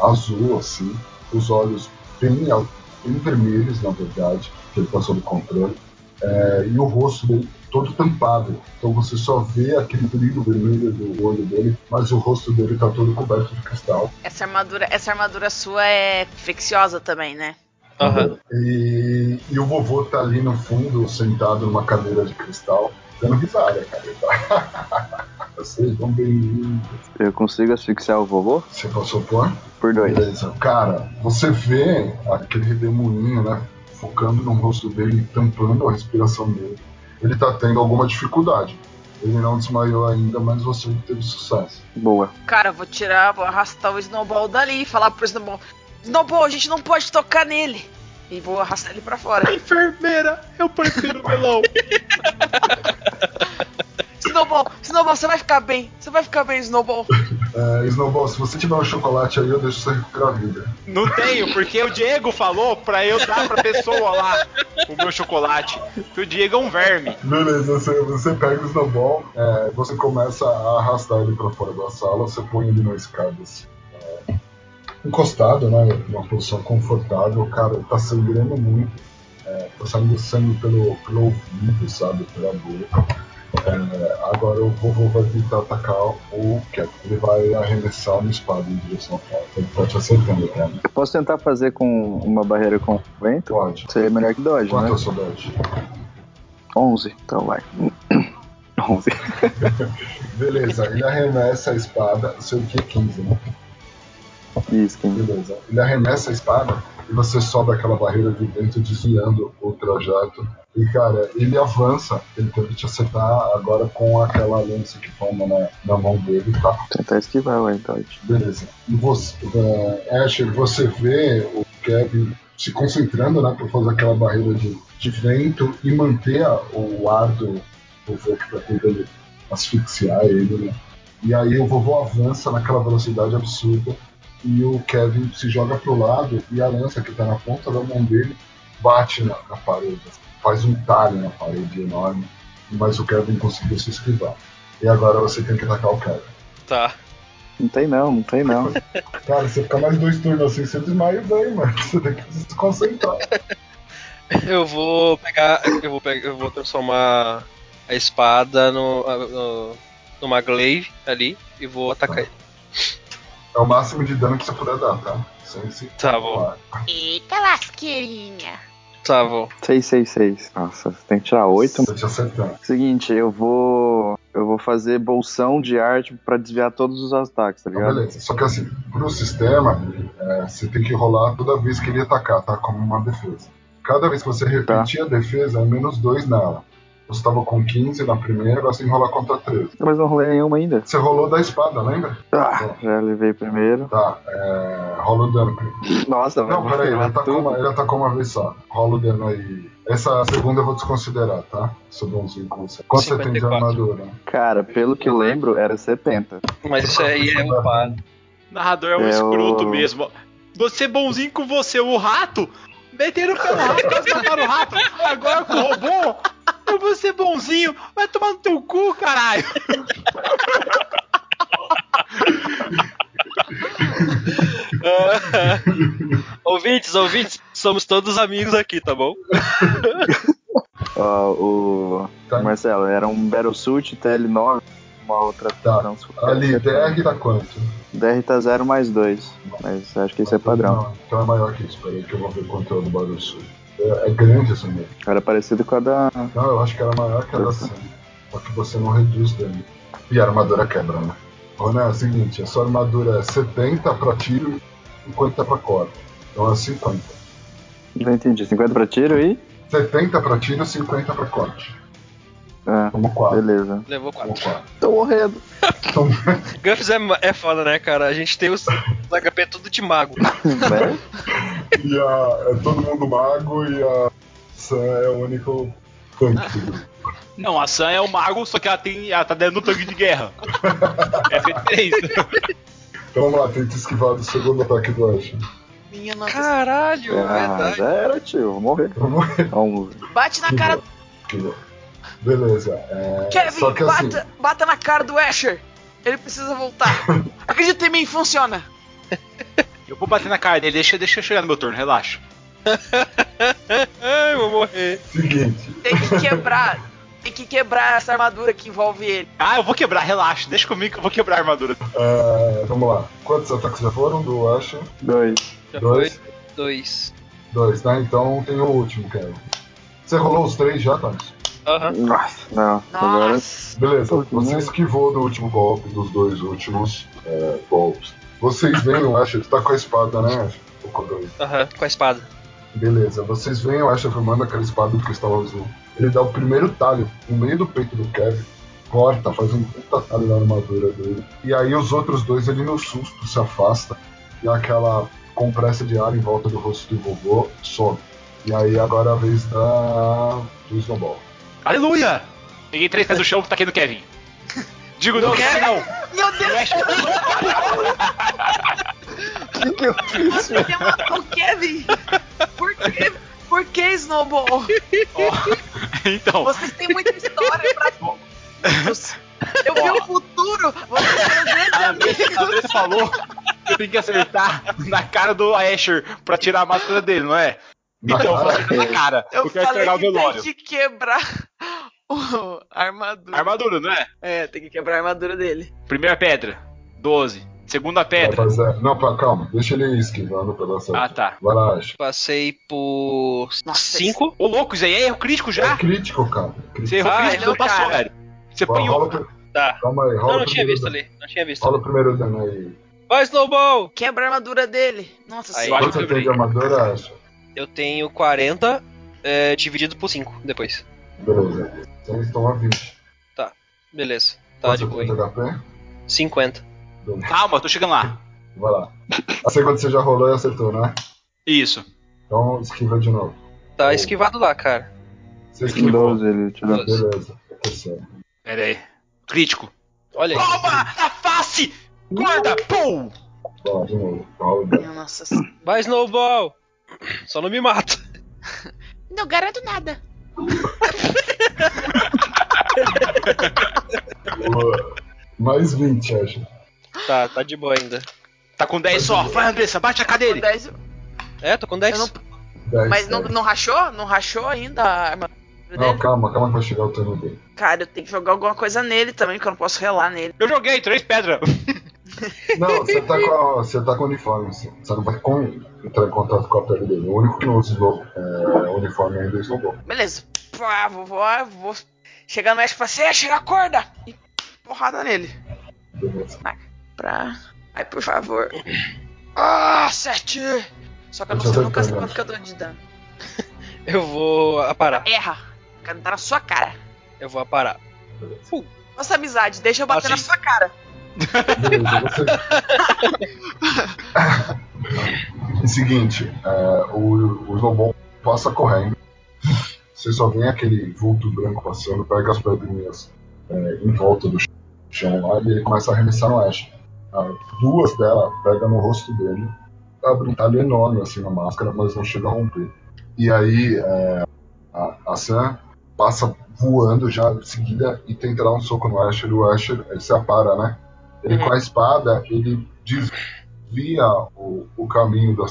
azul, assim. Os olhos bem, bem vermelhos, na verdade, que ele passou do controle. É, e o rosto dele todo tampado. Então você só vê aquele brilho vermelho do olho dele, mas o rosto dele tá todo coberto de cristal. Essa armadura, essa armadura sua é infecciosa também, né? Aham. E, e o vovô tá ali no fundo, sentado numa cadeira de cristal, dando risada, cara. Vocês vão bem-vindos. Eu consigo asfixiar o vovô? Você passou por? Por dois. Beleza. Cara, você vê aquele redemoinho, né? Focando no rosto dele, tampando a respiração dele. Ele tá tendo alguma dificuldade. Ele não desmaiou ainda, mas você teve sucesso. Boa. Cara, eu vou tirar, vou arrastar o Snowball dali e falar pro Snowball: Snowball, a gente não pode tocar nele. E vou arrastar ele pra fora. Enfermeira, eu prefiro melão. Snowball, Snowball, você vai ficar bem. Você vai ficar bem, Snowball. É, Snowball, se você tiver um chocolate aí, eu deixo você recuperar a vida. Não tenho, porque o Diego falou pra eu dar pra pessoa lá o meu chocolate. Que o Diego é um verme. Beleza, você, você pega o snowball, é, você começa a arrastar ele pra fora da sala, você põe ele na escada assim, é, encostado, né? Numa posição confortável, o cara tá sangrando muito, é, tá saindo sangue pelo, pelo ouvido, sabe? Pela boca. É, agora o vovô vai tentar atacar o Kevin. Ele vai arremessar uma espada em direção ao cara. Ele tá te acertando, cara. Eu posso tentar fazer com uma barreira com vento? Pode. Seria melhor que Dodge, Quanto é né? a sua dodge? 11. Então vai. 11. Beleza, ele arremessa a espada, seu que é 15, né? Isso, quem Beleza. Ele arremessa a espada e você sobe aquela barreira de vento desviando o trajeto. E cara, ele avança, ele tenta te acertar agora com aquela lança que toma na, na mão dele, tá? tentar esquivar o Dodge. Beleza. E você, uh, Asher, você vê o Kevin se concentrando, né, pra fazer aquela barreira de, de vento e manter a- o ar do vovô que tá tentando asfixiar ele, né? E aí o vovô avança naquela velocidade absurda e o Kevin se joga pro lado e a lança que tá na ponta da mão dele bate na, na parede, faz um talho na parede enorme, mas o Kevin conseguiu se esquivar. E agora você tem que atacar o Kevin. Tá. Não tem não, não tem não. Cara, você ficar mais dois turnos assim, você desmaia bem, mano. Você tem que se concentrar. Eu vou pegar. Eu vou pegar. Eu vou transformar a espada no, no, numa glaive ali e vou atacar ele. É o máximo de dano que você puder dar, tá? Sem se. Tá bom. Eita lasqueirinha. Tá bom. 666. Nossa, você tem que tirar 8. Tô te acertando. Seguinte, eu vou. Eu vou fazer bolsão de arte pra desviar todos os ataques, tá Então, ligado? beleza. Só que assim, pro sistema, é, você tem que rolar toda vez que ele atacar, tá? Como uma defesa. Cada vez que você repetir a defesa, é menos 2 nela. Você tava com 15 na primeira, agora você tem que rolar contra 13. Mas não rolei nenhuma ainda. Você rolou da espada, lembra? Ah, já levei primeiro. Tá, é, rola o dano. primeiro. Nossa, vai Não, peraí, ele atacou, uma, ele atacou uma vez só. Rola o dano aí. Essa segunda eu vou desconsiderar, tá? Sou bonzinho com você. Quanto você tem de 54. armadura? Cara, pelo que eu lembro, era 70. Mas isso aí é upado. Narrador é um É escroto o- mesmo. Você bonzinho com você, o rato. Meteram o no rato, quase mataram o rato. Agora com o robô. Eu vou ser bonzinho. Vai tomar no teu cu, caralho. ouvintes, ouvintes, somos todos amigos aqui, tá bom? Ó, o. Tá. Marcelo, era um Battlesuit TL9, uma outra Tá. transformação. Ali, DR tá quanto? DR tá 0 mais 2. Mas acho que isso é padrão. Não, então é maior que isso. Peraí que eu vou ver quanto é o do Barulho Sul. É, é grande essa mesmo. Era parecido com a da. Não, eu acho que era maior que a da Sam. Só que você não reduz dano. E a armadura quebra, né? Roné, é o seguinte, a sua armadura é 70 pra tiro e 50 pra corda. Então é 50. Não entendi. 50 pra tiro e. 70 pra tiro e 50 pra corte. Ah, Como 4. beleza. Levou Como 4. 4. Tô morrendo. Guffs é, é foda, né, cara? A gente tem os, os HP tudo de mago. né? e a, é todo mundo mago e a Sam é o único tanque. Não, a Sam é o mago, só que ela, tem, ela tá dentro do tanque de guerra. Essa é a diferença. Então vamos lá, tenta esquivar do segundo ataque do Ash. Minha nossa. Caralho, é Ah, verdade. já era, tio. Vou morrer. Vamos ver. Vamos. Bate na cara. Esquivou. Beleza. É, Kevin, só que assim, bata, bata na cara do Asher. Ele precisa voltar. Acredita em mim, funciona. Eu vou bater na cara dele, deixa, deixa eu chegar no meu turno, relaxa. Ai, vou morrer. seguinte, Tem que quebrar. Tem que quebrar essa armadura que envolve ele. Ah, eu vou quebrar, relaxa, deixa comigo que eu vou quebrar a armadura. é, vamos lá. Quantos ataques já foram do Ash? Dois. Já Dois. foi? Dois. Dois, né? Então tem o último, Kevin. Você rolou os três já, Thales? Aham. Nossa, não. Agora. Nossa. Beleza, Pô, que você esquivou do último golpe, dos dois últimos é, golpes. Vocês veem o Asher, tá com a espada, né, Asher? Aham, com a espada. Beleza, vocês veem o Asher formando aquela espada do cristal azul. Ele dá o primeiro talho no meio do peito do Kevin, corta, faz um puta talho na armadura dele. E aí os outros dois, ele no susto, se afasta. E aquela compressa de ar em volta do rosto do vovô some. E aí agora é a vez da. do Snowball. Aleluia! Peguei três pés do chão, taquei no Kevin. Digo não, Kevin não! Meu Deus, O que, que eu fiz? você matar o Kevin? Por quê? Por que, Snowball? Então, Vocês têm muita história pra. Eu vi o futuro! Vocês são grandes a Andressa, a amigos! Andressa falou que eu tenho que acertar na cara do Asher pra tirar a máscara dele, não é? Então, eu vou acertar na cara. Eu, falei estragar o que velório. tem que quebrar o- a armadura. Armadura, não é? É, tem que quebrar a armadura dele. Primeira pedra, 12. Segunda pedra. Rapaziada, não, pá, calma, deixa ele esquivando pela sua. Ah, tá. Vai lá, Asher. Passei por. Nossa, 5. Ô, louco, isso aí é erro crítico É já? crítico, cara. Crítico. Você errou Ah, crítico, ele é não o passou, cara. velho. Você apanhou. rola, Tá. calma aí, rola Não, não tinha visto dano. ali. Não tinha visto. Rola o primeiro dano aí. Vai, Snowball! Quebra a armadura dele. Nossa Aí. senhora. Quanto você tem de armadura, Asher? Eu tenho 40 é, dividido por 5 depois. Beleza. Então eles estão a 20. Beleza. Tá Quanto de boa. HP? 50. Beleza. Calma, eu tô chegando lá. Vai lá. A segunda você já rolou e acertou, né? Isso. Então esquiva de novo. Tá esquivado lá, cara. Você esquivou. 12 ele tirou. Beleza. Terceiro. Pera aí. Crítico. Olha aí. Toma! Na face! Guarda! Pum! Vai lá, de novo. Minha Nossa senhora. Vai, Snowball! Só não me mata. Não garanto nada. Mais 20, Asher. Tá, tá de boa ainda. Tá com 10 só. Vai, Andressa, bate a Com cadeira. 10, É, tô com 10. eu não- Dez, mas não, dez. não rachou? Não rachou ainda a armadura Não, dele? calma, calma que vai chegar o turno dele. Cara, eu tenho que jogar alguma coisa nele também, que eu não posso relar nele. Eu joguei três pedras. Não, você tá com, você tá com o uniforme, assim. Você não vai com, entrar em contato com a pele dele. O único que não usa slow, é, o uniforme ainda snowball. Beleza. Pá, vou, vou, vou chegar no médico e falar assim, "É, chega, acorda! E porrada nele. Beleza. Pra. Ai, por favor. Ah, sete! Só que eu não Eu sei nunca sei quanto que eu dou de dano. Eu vou aparar. Erra! Quero dar na sua cara. Eu vou aparar. Nossa amizade, deixa eu bater Ah, na sua cara. Beleza, você. é seguinte, é, o, o snowball passa correndo. Você só vê aquele vulto branco passando, pega as pedrinhas é, em volta do chão lá e ele começa a arremessar no Ash. Duas delas pegam no rosto dele, abre um talho enorme assim na máscara, mas não chega a romper. E aí é, a, a Sam passa voando já em seguida e tenta dar um soco no Asher. O Asher ele se apara, né? Ele Uhum. com a espada, ele desvia o, o caminho da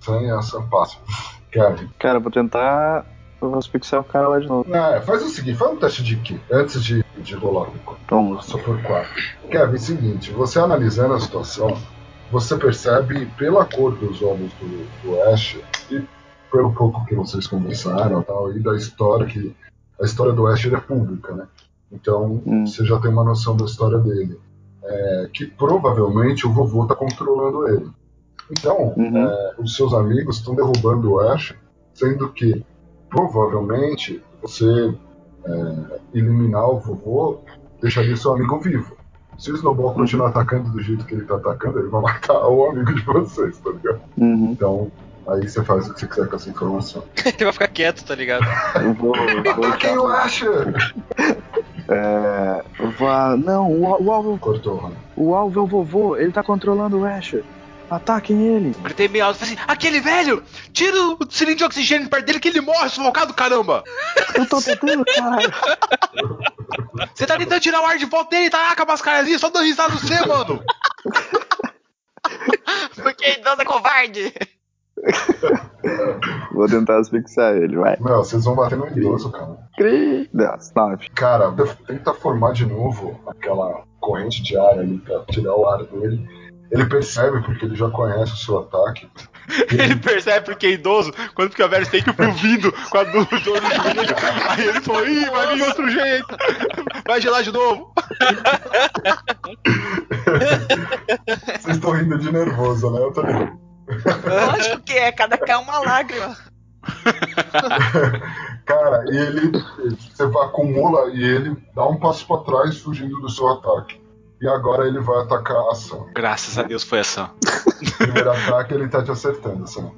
Sam e a Sam passa. Kevin, Cara, eu vou tentar. Eu vou asfixiar o cara lá de novo. é, faz o seguinte, faz um teste de Ki antes de, de rolar. Vamos. Só por quatro. Kevin, seguinte, você analisando a situação, você percebe pela cor dos olhos do, do Ash e pelo pouco que vocês conversaram tal, e da história que. A história do Ash é pública, né? Então Hum. você já tem uma noção da história dele. É, que provavelmente o vovô tá controlando ele. Então, Uhum. é, os seus amigos estão derrubando o Ash, sendo que provavelmente você é, eliminar o vovô deixaria seu amigo vivo. Se o Snowball continuar atacando do jeito que ele tá atacando, ele vai matar o amigo de vocês, tá ligado? Uhum. Então, aí você faz o que você quiser com essa informação. Ele vai ficar quieto, tá ligado? Eu vou. eu vou Ataquem o Ash! É. ah, Não, o, o alvo. Cortou. O alvo é o vovô, ele tá controlando o Asher. Ataquem ele. Gritei bem alto, falei assim, aquele velho, tira o cilindro de oxigênio perto dele que ele morre sufocado, caramba. Eu tô tentando, caralho. Você tá tentando tirar o ar de volta dele, tá com a mascarinha, só dando risada no você, mano. Porque idoso é covarde. Vou tentar asfixiar ele, vai. Meu, vocês vão bater no idoso, cara. Cri. Cara, tenta formar de novo aquela corrente de ar ali pra tirar o ar dele. Ele percebe, porque ele já conhece o seu ataque. Ele percebe porque é idoso, quando fica velho, tem que pro vindo com a dor no joelho. Aí ele falou, ih, vai vir outro jeito. Vai gelar de novo. Vocês estão rindo de nervoso, né? Eu tô rindo. Lógico que é, cada cá é uma lágrima. Cara, e ele. Você acumula e ele dá um passo pra trás fugindo do seu ataque. E agora ele vai atacar a Sam. Graças a Deus foi essa. Primeiro ataque ele tá te acertando, Sam.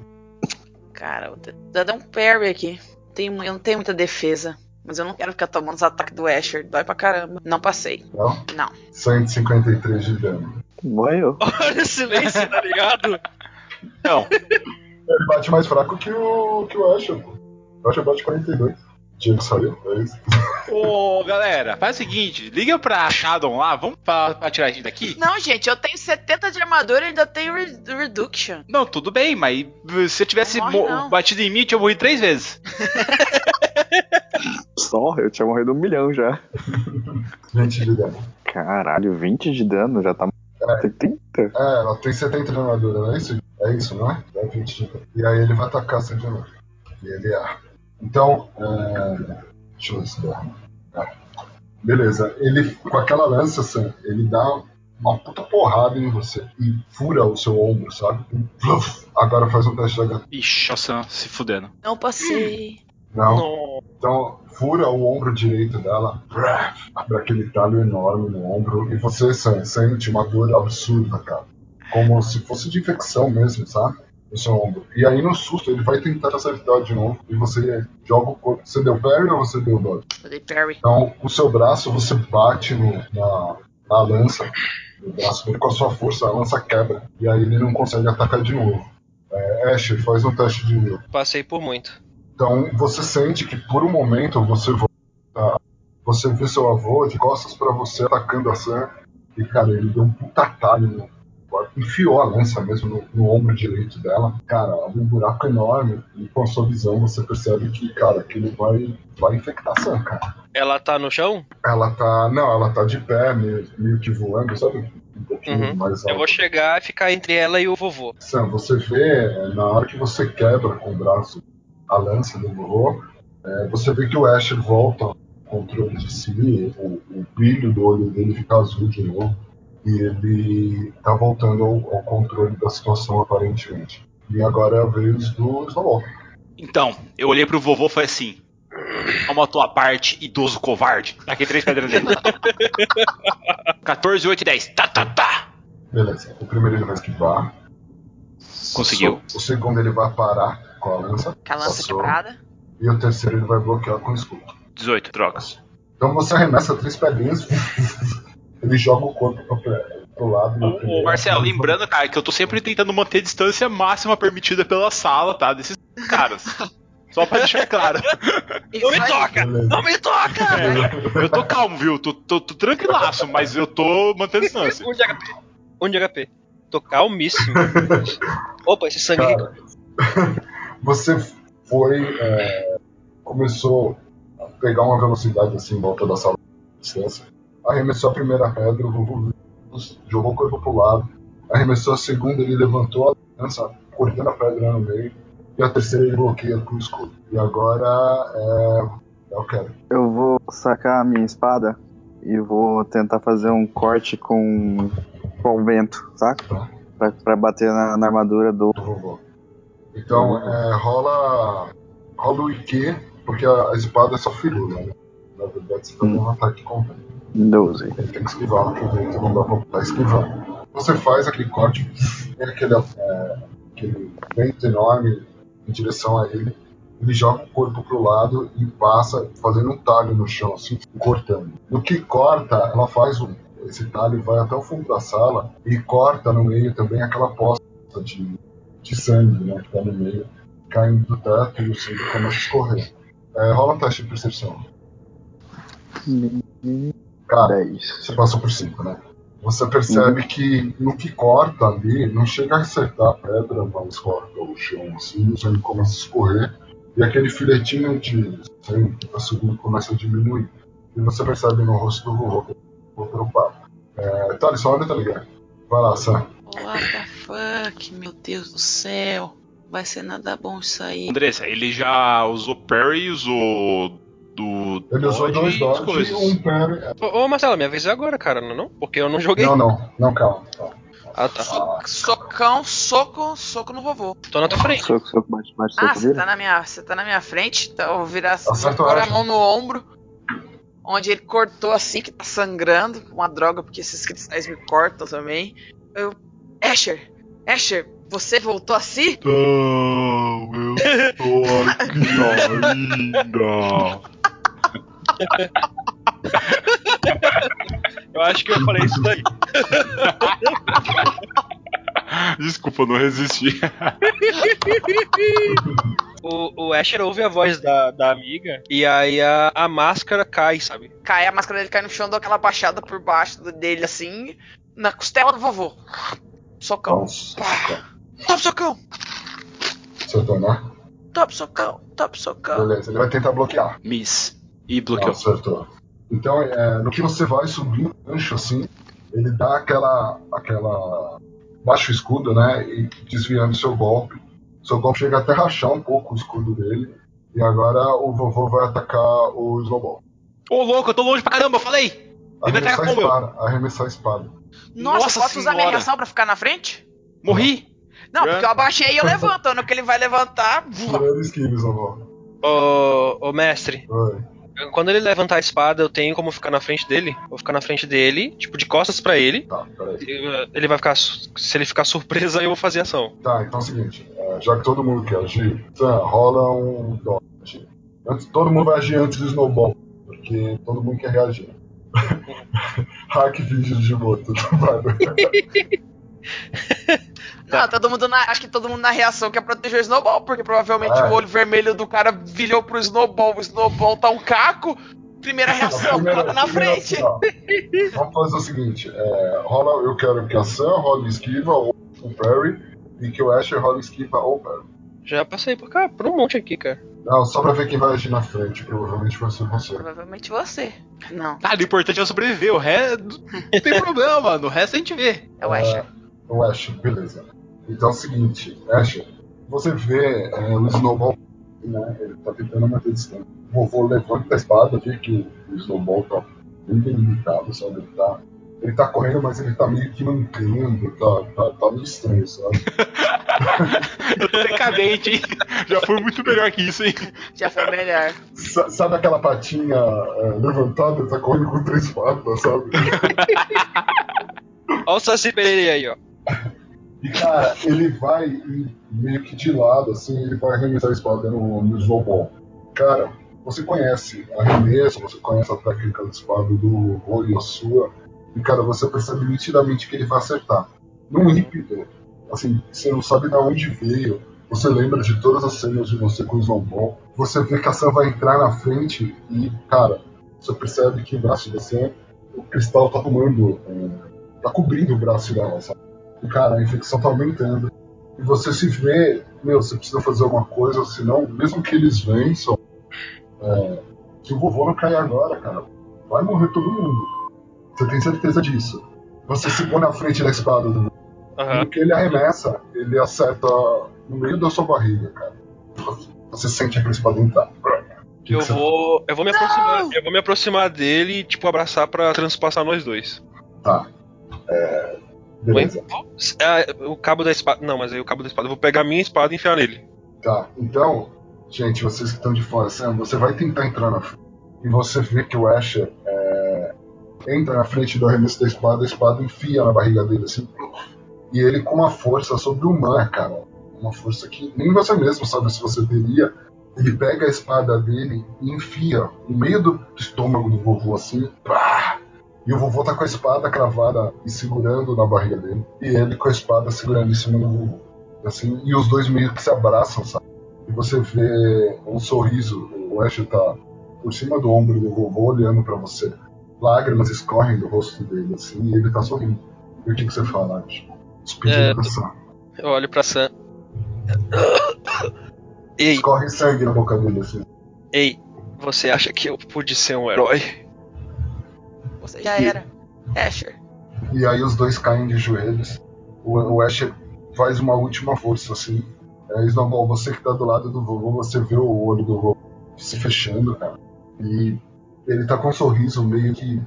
Cara, vou dar um parry aqui. Tenho- eu não tenho muita defesa. Mas eu não quero ficar tomando os ataques do Asher. Dói pra caramba. Não passei. Não? Não. 153 de dano. Morreu. Olha o silêncio, tá ligado? Não, Ele bate mais fraco que o, que o Asher. pô. O Asher bate 42. Diego saiu, é isso. ô galera, faz o seguinte, liga pra Shadow lá, vamos pra, pra tirar a gente daqui? Não, gente, eu tenho 70 de armadura e ainda tenho re Reduction. Não, tudo bem, mas se eu tivesse Não morre, não. batido em mim, eu tinha morrido três vezes. Só, eu tinha morrido um milhão já. 20 de dano. Caralho, 20 de dano já tá. Tem 30? É, ela tem 70 de armadura, não é isso? É isso, não é? É 20 de dano. E aí ele vai atacar você de novo. E ele erra. Então, é... deixa eu ver se dá. É. Beleza, ele com aquela lança, Sam, ele dá uma puta porrada em você e fura o seu ombro, sabe? E, pluf, agora faz um teste de HP. Ixi, nossa, se fudendo. Não passei. Não. Não. Então, fura o ombro direito dela, braf, abre aquele talho enorme no ombro, e você Sam, sente uma dor absurda, cara. Como se fosse de infecção mesmo, sabe? No seu ombro. E aí, no susto, ele vai tentar acertar de novo, e você joga o corpo. Você deu parry ou você deu dodge? Eu dei parry. Então, o seu braço, você bate no- na, na lança, no braço dele com a sua força, a lança quebra, e aí ele não consegue atacar de novo. É, Ash, faz um teste de will. Passei por muito. Então você sente que por um momento você volta, você vê seu avô de costas pra você atacando a Sam E, cara, ele deu um puta talho enfiou a lança mesmo no, no, ombro direito dela. Cara, abre um buraco enorme e com a sua visão você percebe que, cara, aquilo vai, vai infectar a Sam, cara. Ela tá no chão? Ela tá. Não, ela tá de pé, meio, meio que voando, sabe? Um pouquinho Uhum. mais alto. Eu vou chegar e ficar entre ela e o vovô. Sam, você vê, é, na hora que você quebra com o braço a lança do vovô, é, você vê que o Asher volta ao controle de si, o, o brilho do olho dele fica azul de novo, e ele tá voltando ao, ao controle da situação aparentemente. E agora é a vez do Snowball. Então, eu olhei pro vovô e falei assim: Toma a tua parte, idoso covarde. Taquei três pedras nele. 14, 8 e 10. Tá, tá, tá. Beleza, o primeiro ele vai esquivar. Conseguiu. O segundo ele vai parar com a lança. Com a lança Passou. quebrada. E o terceiro ele vai bloquear com o escudo. 18, drogas. Então você arremessa três pedrinhas, ele joga o corpo pro, pro lado. Ô, primeiro. Marcelo, lembrando, cara, que eu tô sempre tentando manter a distância máxima permitida pela sala, tá? Desses caras. Só pra deixar claro. Não me toca! Beleza. Não me toca! Eu tô calmo, viu? Tô, tô, tô tranquilaço, mas eu tô mantendo distância. Um de HP. Um de HP. Tô calmíssimo. Opa, esse sangue. Cara, você foi. é, começou a pegar uma velocidade assim em volta da sala de distância. Arremessou a primeira pedra, o Vovô jogou o corpo pro lado. Arremessou a segunda, ele levantou a lança, cortando a pedra no meio. E a terceira ele bloqueia com o escudo. E agora é. É o Kevin. Eu vou sacar a minha espada e vou tentar fazer um corte com, com o vento, saca? Tá. Pra, pra bater na, na armadura do. do vovô. Então, é, rola. Rola o IQ, porque a, a espada é só firula, né? Na verdade, você tá dando um ataque contra. 12. Ele tem que esquivar, vento não dá pra estar esquivando. Você faz aquele corte, tem aquele, é, aquele vento enorme em direção a ele. Ele joga o corpo pro lado e passa fazendo um talho no chão, assim, cortando. No que corta, ela faz um, esse talho vai até o fundo da sala e corta no meio também aquela poça de, de sangue, né, que tá no meio, caindo do teto e o sangue começa a escorrer. É, rola um teste de percepção. Cara, 10. você passou por 5, né? Você percebe que no que corta ali, não chega a acertar a pedra, mas corta o chão assim, o sangue começa a escorrer, e aquele filetinho de sangue que tá subindo começa a diminuir. E você percebe no rosto do vovô que ele ficou preocupado. É, tá, só olha, tá ligado? Vai lá, Sam. What the fuck, meu Deus do céu. Vai ser nada bom isso aí. Andressa, ele já usou parry, usou do. Ele usou dois coisas. e um parry. Ô, ô, Marcelo, minha vez é agora, cara, não não? Porque eu não joguei. Não, não, não, calma. calma. Ah, tá. So- socão, soco, soco no vovô. Tô na tua frente. Soco, soco, bate, bate, Ah, soco, você vira. tá na minha, você tá na minha frente, então eu vou virar assim, a mão no ombro, onde ele cortou assim, que tá sangrando, uma droga, porque esses cristais me cortam também. Eu, Asher, Asher, você voltou assim? Não, eu tô aqui ainda. Eu acho que eu falei isso daí. Desculpa, eu não resisti. O, o Asher ouve a voz da, da amiga e aí a, a máscara cai, sabe? Cai, a máscara dele cai no chão, dou aquela baixada por baixo dele assim, na costela do vovô. Socão. Nossa. Top socão, né? top socão, top socão. Beleza, ele vai tentar bloquear. Miss. E bloqueou. acertou. Então, é, no que você vai subir o gancho assim, ele dá aquela. aquela. baixa o escudo, né? E desviando seu golpe. Seu golpe chega até rachar um pouco o escudo dele. E agora o vovô vai atacar o Snowball. Ô, louco, eu tô longe pra caramba, eu falei! Ele vai Arremessar como eu? espada. Arremessar a espada. Nossa, Nossa posso usar minha senhora. reação pra ficar na frente? Morri! Não, porque eu abaixei e eu levanto. No que ele vai levantar. Tirando. Ô, ô mestre, Oi. Quando ele levantar a espada, eu tenho como ficar na frente dele? Vou ficar na frente dele, tipo, de costas pra ele. Tá, peraí. E, Ele vai ficar. Se ele ficar surpreso, aí eu vou fazer ação. Tá, então é o seguinte. é, já que todo mundo quer agir, Sam, rola um dodge. Antes, todo mundo vai agir antes do Snowball. Porque todo mundo quer reagir. Hack vídeo de moto. Vai, Não, todo mundo na, acho que todo mundo na reação quer proteger o Snowball, porque provavelmente É. o olho vermelho do cara virou pro Snowball, o Snowball tá um caco, Primeira reação, primeira- na primeira frente. Vamos fazer o seguinte: é, rola, eu quero que a Sam role esquiva ou o Perry, e que o Asher role esquiva ou o Perry. Já passei por cá, por um monte aqui, cara. Não, só pra ver quem vai agir na frente, provavelmente vai ser você. Provavelmente você. Não, Ah, o importante é sobreviver, o resto não tem problema, mano. O resto a gente vê. é o Asher. O Asher, beleza. Então é o seguinte, Asher, você vê é, o Snowball, né? Ele tá tentando manter distância. O vovô levanta a espada, vê que o, o Snowball tá bem delimitado, sabe? Ele tá, ele tá correndo, mas ele tá meio que mancando, tá, tá, tá meio estranho, sabe? Decadente, hein? Já foi muito melhor que isso, hein? Já foi melhor. Sa- Sabe aquela patinha é, levantada, tá correndo com três patas, sabe? Olha o Saci Pereira aí, ó. E cara, ele vai meio que de lado, assim, ele vai arremessar a espada no, no Snowball. Cara, você conhece arremesso, você conhece a técnica da espada do Rô e a sua, e cara, você percebe nitidamente que ele vai acertar. Num ímpeto, assim, você não sabe de onde veio, você lembra de todas as cenas de você com o Snowball, você vê que a Sam vai entrar na frente e, cara, você percebe que o braço da Sam, o cristal tá tomando, é, tá cobrindo o braço dela, sabe? E, cara, a infecção tá aumentando. E você se vê, meu, você precisa fazer alguma coisa, senão, mesmo que eles vençam, é, se o vovô não cair agora, cara, vai morrer todo mundo. Você tem certeza disso. Você se põe na frente da espada do vovô. Aham. No que ele arremessa, ele acerta no meio da sua barriga, cara. Você sente aquela espada entrar. Que Eu que você- vou. Eu vou me aproximar. Eu vou me aproximar dele e, tipo, abraçar pra transpassar nós dois. Tá. É, beleza. Ah, o cabo da espada. Não, mas aí o cabo da espada. Eu vou pegar a minha espada e enfiar nele. Tá, então, gente, vocês que estão de fora, Sam, você vai tentar entrar na frente. E você vê que o Asher é, entra na frente do arremesso da espada, a espada enfia na barriga dele, assim. E ele com uma força sobre-humana, cara. Uma força que nem você mesmo sabe se você teria. Ele pega a espada dele e enfia no meio do estômago do vovô, assim. Pá! E o vovô tá com a espada cravada e segurando na barriga dele. E ele com a espada segurando em cima do vovô. Assim, e os dois meio que se abraçam, sabe? E você vê um sorriso. O Asher tá por cima do ombro do vovô olhando pra você. Lágrimas escorrem do rosto dele, assim, e ele tá sorrindo. E o que, que você fala, Asher? Despedindo É, da Sam. Eu olho pra Sam. Ei, Escorre sangue na boca dele, assim. ei, você acha que eu pude ser um herói? Você já era. Asher. E aí os dois caem de joelhos. O, o Asher faz uma última força, assim. É, Snowball, você que tá do lado do vovô, você vê o olho do vovô se fechando, cara. E ele tá com um sorriso meio que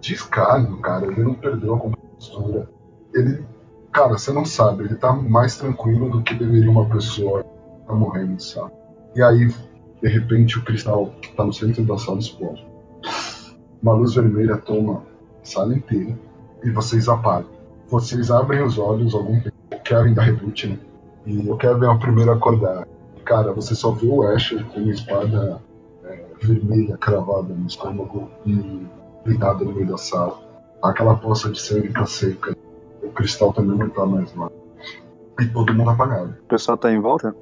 de escárnio, cara. Ele não perdeu a compostura. Ele, cara, você não sabe, ele tá mais tranquilo do que deveria uma pessoa tá morrendo, sabe? E aí, de repente, o cristal que tá no centro da sala explode. Uma luz vermelha toma a sala inteira e vocês apagam. Vocês abrem os olhos algum tempo. O Kevin dá reboot, né? E o Kevin é o primeiro a acordar. Cara, você só vê o Asher com uma espada é, vermelha cravada no estômago e deitado no meio da sala. Aquela poça de sangue tá seca. O cristal também não tá mais lá. E todo mundo apagado. O pessoal tá em volta?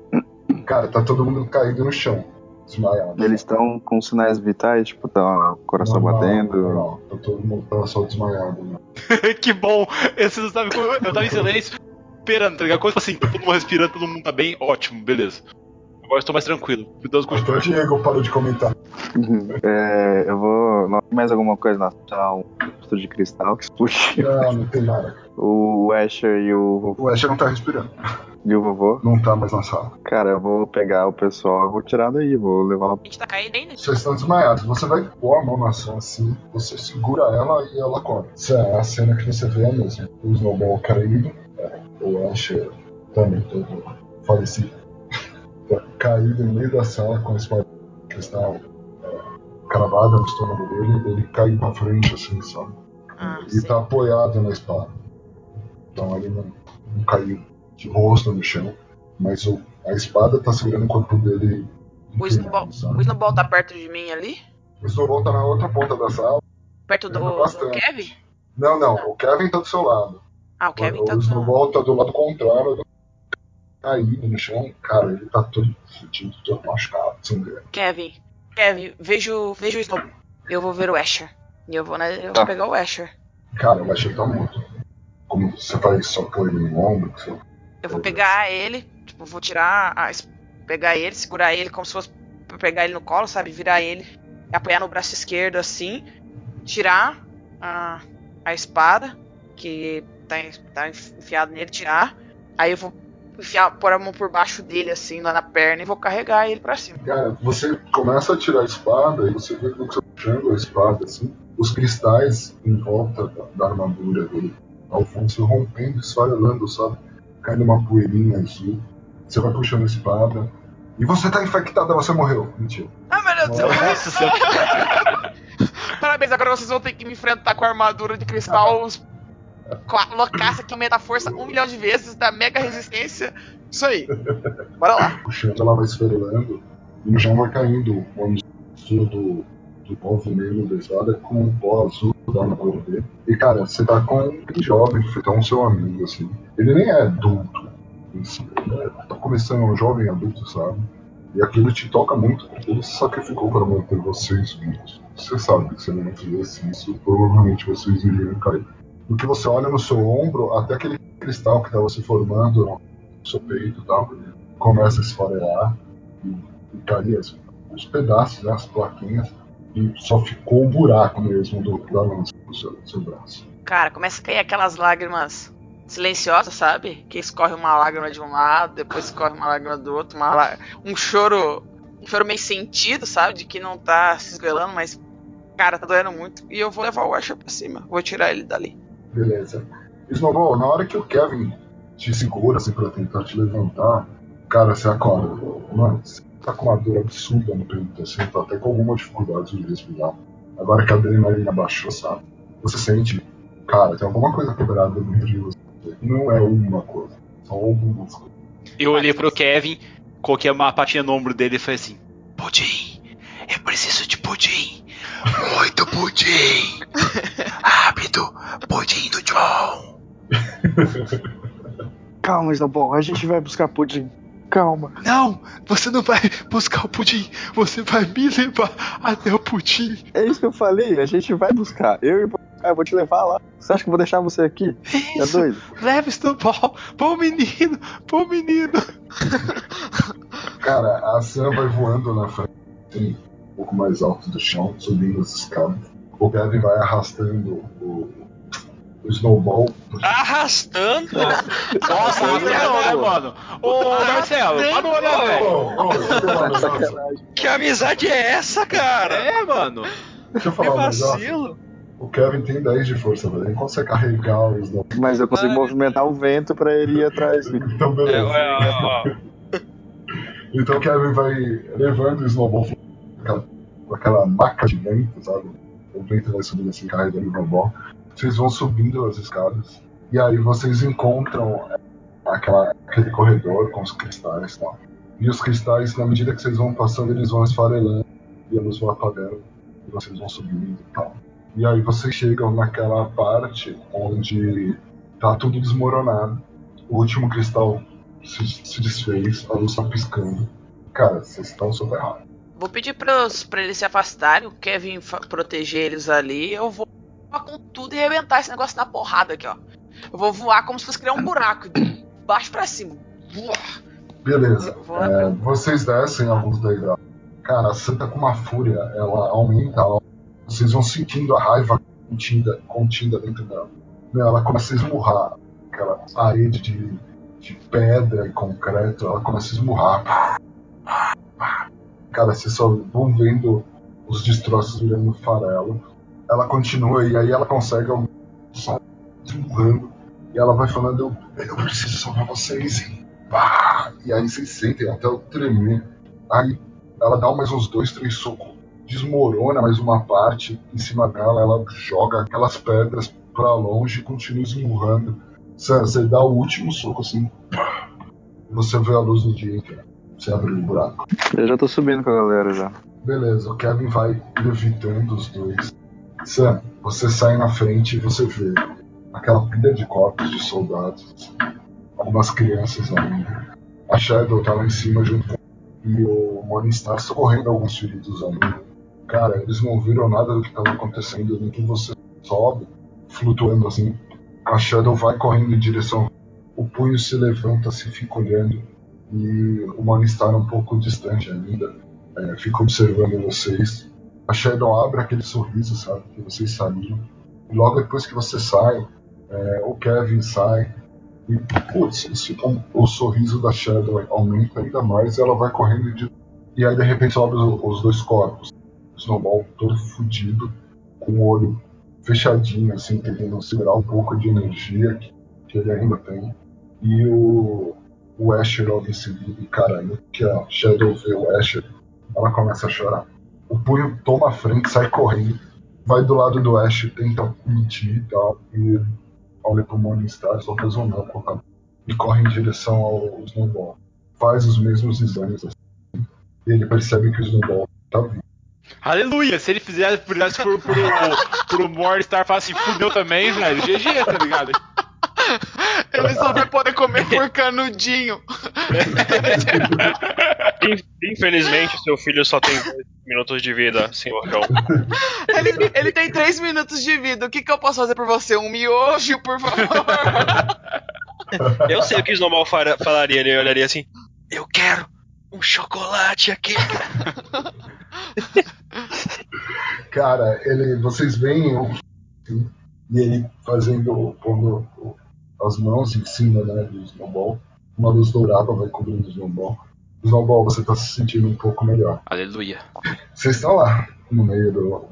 Cara, tá todo mundo caído no chão. Desmaiado. Eles estão com sinais vitais, tipo, tá o coração Normal, batendo. normal. Tá todo mundo tá só desmaiado, né? que bom! Você não sabe como. Eu tava em silêncio, esperando, tá ligado? Quando assim, todo mundo respirando, todo mundo tá bem, ótimo, beleza. Agora eu estou mais tranquilo. Com Até o Diego parou de comentar. É, eu vou. Não tem mais alguma coisa na sala? Um de cristal que explodiu. Não, não tem nada. O Asher e o, O Asher não tá respirando. E o vovô. Não tá mais na sala. Cara, eu vou pegar o pessoal, eu vou tirar daí, vou levar A gente tá caindo ainda? Vocês estão desmaiados. Você vai pôr a mão na ação assim, você segura ela e ela corre. Isso é a cena que você vê é a mesma. O Snowball caído, o Asher também todo falecido. Tá caído no meio da sala com a espada de cristal é, cravada no estômago dele, ele cai pra frente assim, sabe? Ah, E sei. tá apoiado na espada. Então ele não, não caiu de rosto no chão, mas o- a espada tá segurando o corpo dele. O Snowball, o Snowball tá perto de mim ali? O Snowball tá na outra ponta da sala. Perto do, do. Kevin? Não, não, o Kevin tá do seu lado. Ah, o Kevin o, tá o do seu lado. Snowball tá do lado contrário. Caído no chão. Cara, ele tá todo fudido, todo machucado, sangrando. Kevin, Kevin, vejo, vejo o Snowball. eu vou ver o Asher. E eu vou, né, eu Tá. vou pegar o Asher. Cara, o Asher tá morto. Como você vai só pôr ele no ombro? que você- Eu vou pegar ele, tipo, vou tirar a, pegar ele, segurar ele como se fosse pra pegar ele no colo, sabe? Virar ele, apoiar no braço esquerdo assim, tirar a, a espada que tá, tá enfiado nele, tirar. Aí eu vou enfiar, pôr a mão por baixo dele assim, lá na perna e vou carregar ele pra cima. Cara, você começa a tirar a espada e você vê que você tá puxando a espada assim, os cristais em volta da, da armadura dele ao fundo se rompendo, esfarelando, sabe? Caindo uma poeirinha azul. Você vai puxando a espada. E você tá infectada, você morreu. Mentira. Ah, meu Deus do céu! Nossa senhora. Parabéns, agora vocês vão ter que me enfrentar com a armadura de cristal os- com a loucaça que aumenta a força um milhão de vezes, da mega resistência. Isso aí. Bora lá. Puxando, ela vai esfarelando. E no chão vai caindo mistura do, do pó vermelho da espada com o pó azul da dele. E cara, você tá com um jovem, então um seu amigo, assim. Ele nem é adulto. em si, Ele é- tá começando um jovem adulto, sabe? E aquilo te toca muito, porque ele se sacrificou para manter vocês vivos. Você sabe que se ele não fizesse isso, provavelmente vocês iriam cair. No que você olha no seu ombro, até aquele cristal que estava se formando no seu peito e tal, começa a esfarelar e, e cair os pedaços, né, as plaquinhas, e só ficou o buraco mesmo do, da lança no seu, no seu braço. Cara, começa a cair aquelas lágrimas silenciosas, sabe? Que escorre uma lágrima de um lado, depois escorre uma lágrima do outro, uma lá- um choro, um choro meio sentido, sabe? De que não tá se esvelando, mas cara, tá doendo muito. E eu vou levar o Asher pra cima, vou tirar ele dali. Beleza. Snowball, na hora que o Kevin te segura assim pra tentar te levantar, cara, você acorda. Mano, você tá com uma dor absurda no peito, assim, tá até com alguma dificuldade de respirar. Agora que a adrenalina baixou, sabe? Você sente, cara, tem alguma coisa quebrada dentro de você. Não é uma coisa, são algumas coisas. Eu olhei pro Kevin, coloquei uma patinha no ombro dele e falei assim: Pudim, eu preciso de pudim. Muito pudim. Rápido, pudim do John. Calma, Snowball, a gente vai buscar pudim. Calma. Não, você não vai buscar o pudim, você vai me levar até o pudim. É isso que eu falei, a gente vai buscar. Eu e o eu vou te levar lá. Você acha que eu vou deixar você aqui? É Isso, doido? leva o Snowball, pô menino, pô menino. Cara, a Sam vai voando na frente, um pouco mais alto do chão, subindo as escadas. O Kevin vai arrastando o, o Snowball. Arrastando? Nossa, Marcelo, né, mano? Ô, Marcelo, não olhar, velho. Eu. Que amizade é essa, cara? É, mano. Deixa eu Que falar negócio. vacilo. O Kevin tem 10 de força, velho. Ele consegue carregar o Snowball. Mas eu consigo movimentar o vento pra ele ir atrás. Então, É, beleza. é, ó, Então o Kevin vai levando o Snowball com aquela, com aquela maca de vento, sabe? O vento vai subindo assim, carregando o Snowball. Vocês vão subindo as escadas. E aí vocês encontram é, aquela, aquele corredor com os cristais e tal. E os cristais, na medida que vocês vão passando, eles vão esfarelando. E a luz vai apagando. E vocês vão subindo e tal. E aí vocês chegam naquela parte onde tá tudo desmoronado. O último cristal se, se desfez, a luz tá piscando. Cara, vocês estão soterrados. Vou pedir pros, pra eles se afastarem, o Kevin proteger eles ali. Eu vou com tudo e arrebentar esse negócio na porrada aqui, ó. Eu vou voar como se fosse criar um buraco, de baixo pra cima. Beleza. É, vocês descem alguns degraus. Cara, a Santa com uma fúria, ela aumenta. ela- vocês vão sentindo a raiva contida, contida dentro dela. Ela começa a esmurrar aquela parede de, de pedra e concreto. Ela começa a esmurrar. Cara, vocês só vão vendo os destroços virando farelo. Ela continua e aí ela consegue só esmurrando. E ela vai falando: Eu, eu preciso salvar vocês. E, pá, e aí vocês sentem até o tremer. Aí ela dá mais uns dois, três socos, desmorona mais uma parte em cima dela, ela joga aquelas pedras pra longe e continua esmurrando. Você, dá o último soco assim, pá, você vê a luz do dia, cara. Você abre o buraco. Eu já tô subindo com a galera já. Beleza, o Kevin vai levitando os dois. Sam, você sai na frente e você vê aquela pilha de corpos de soldados, algumas crianças ainda. A Shadow tá lá em cima junto com e o Morningstar socorrendo alguns feridos ainda. cara, eles não viram nada do que estava acontecendo, no que você sobe, flutuando assim. A Shadow vai correndo em direção. O punho se levanta, se fica olhando. E o Morningstar um pouco distante ainda. É, fica observando vocês. A Shadow abre aquele sorriso, sabe? Que vocês sabiam. E logo depois que você sai, é, o Kevin sai. E, putz, o sorriso da Shadow aumenta ainda mais e ela vai correndo de... E aí de repente sobe os, os dois corpos. Snowball todo fudido, com o olho fechadinho, assim, tentando segurar um pouco de energia que, que ele ainda tem. E o, o Asher logo em seguida, e caralho, que a Shadow vê o Asher, ela começa a chorar. O punho toma a frente, sai correndo, vai do lado do Asher, tenta mentir e tal, e olha pro Morningstar, só um não com a cabeça, e corre em direção ao Snowball. Faz os mesmos exames assim, e ele percebe que o Snowball tá vivo. Aleluia! Se ele fizesse por isso pro, pro, pro Morningstar, fala assim, fudeu também, velho. GG, tá ligado? Ele só vai poder comer por canudinho. In- Infelizmente, seu filho só tem dois minutos de vida, senhor cão. Ele, ele tem 3 minutos de vida. O que, que eu posso fazer por você? Um miojo, por favor. Eu sei o que o Snowball falaria, ele olharia assim: Eu quero um chocolate aqui. Cara, ele, vocês veem o assim, e ele fazendo, pondo as mãos em cima né, do Snowball. Uma luz dourada vai cobrindo o Snowball. Snowball, você tá se sentindo um pouco melhor. Aleluia. Vocês estão lá, no meio do,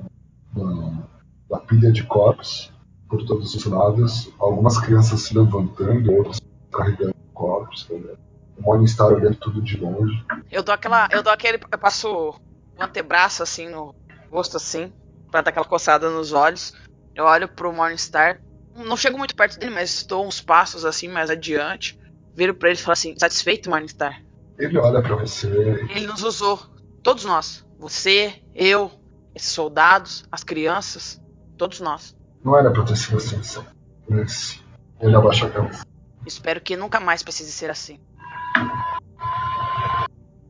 do- da pilha de corpos, por todos os lados. Algumas crianças se levantando, outras carregando corpos. Tá vendo? O Morningstar olhando tudo de longe. Eu dou aquela. Eu dou aquele. Eu passo o antebraço assim no rosto assim. Pra dar aquela coçada nos olhos. Eu olho pro Morningstar. Não chego muito perto dele, mas estou uns passos assim mais adiante. Viro pra ele e falo assim: satisfeito, Morningstar? Ele olha pra você, Ele nos usou. Todos nós. Você, eu, esses soldados, as crianças. Todos nós. não era pra ter sido assim, mas ele abaixa a cabeça. Espero que nunca mais precise ser assim.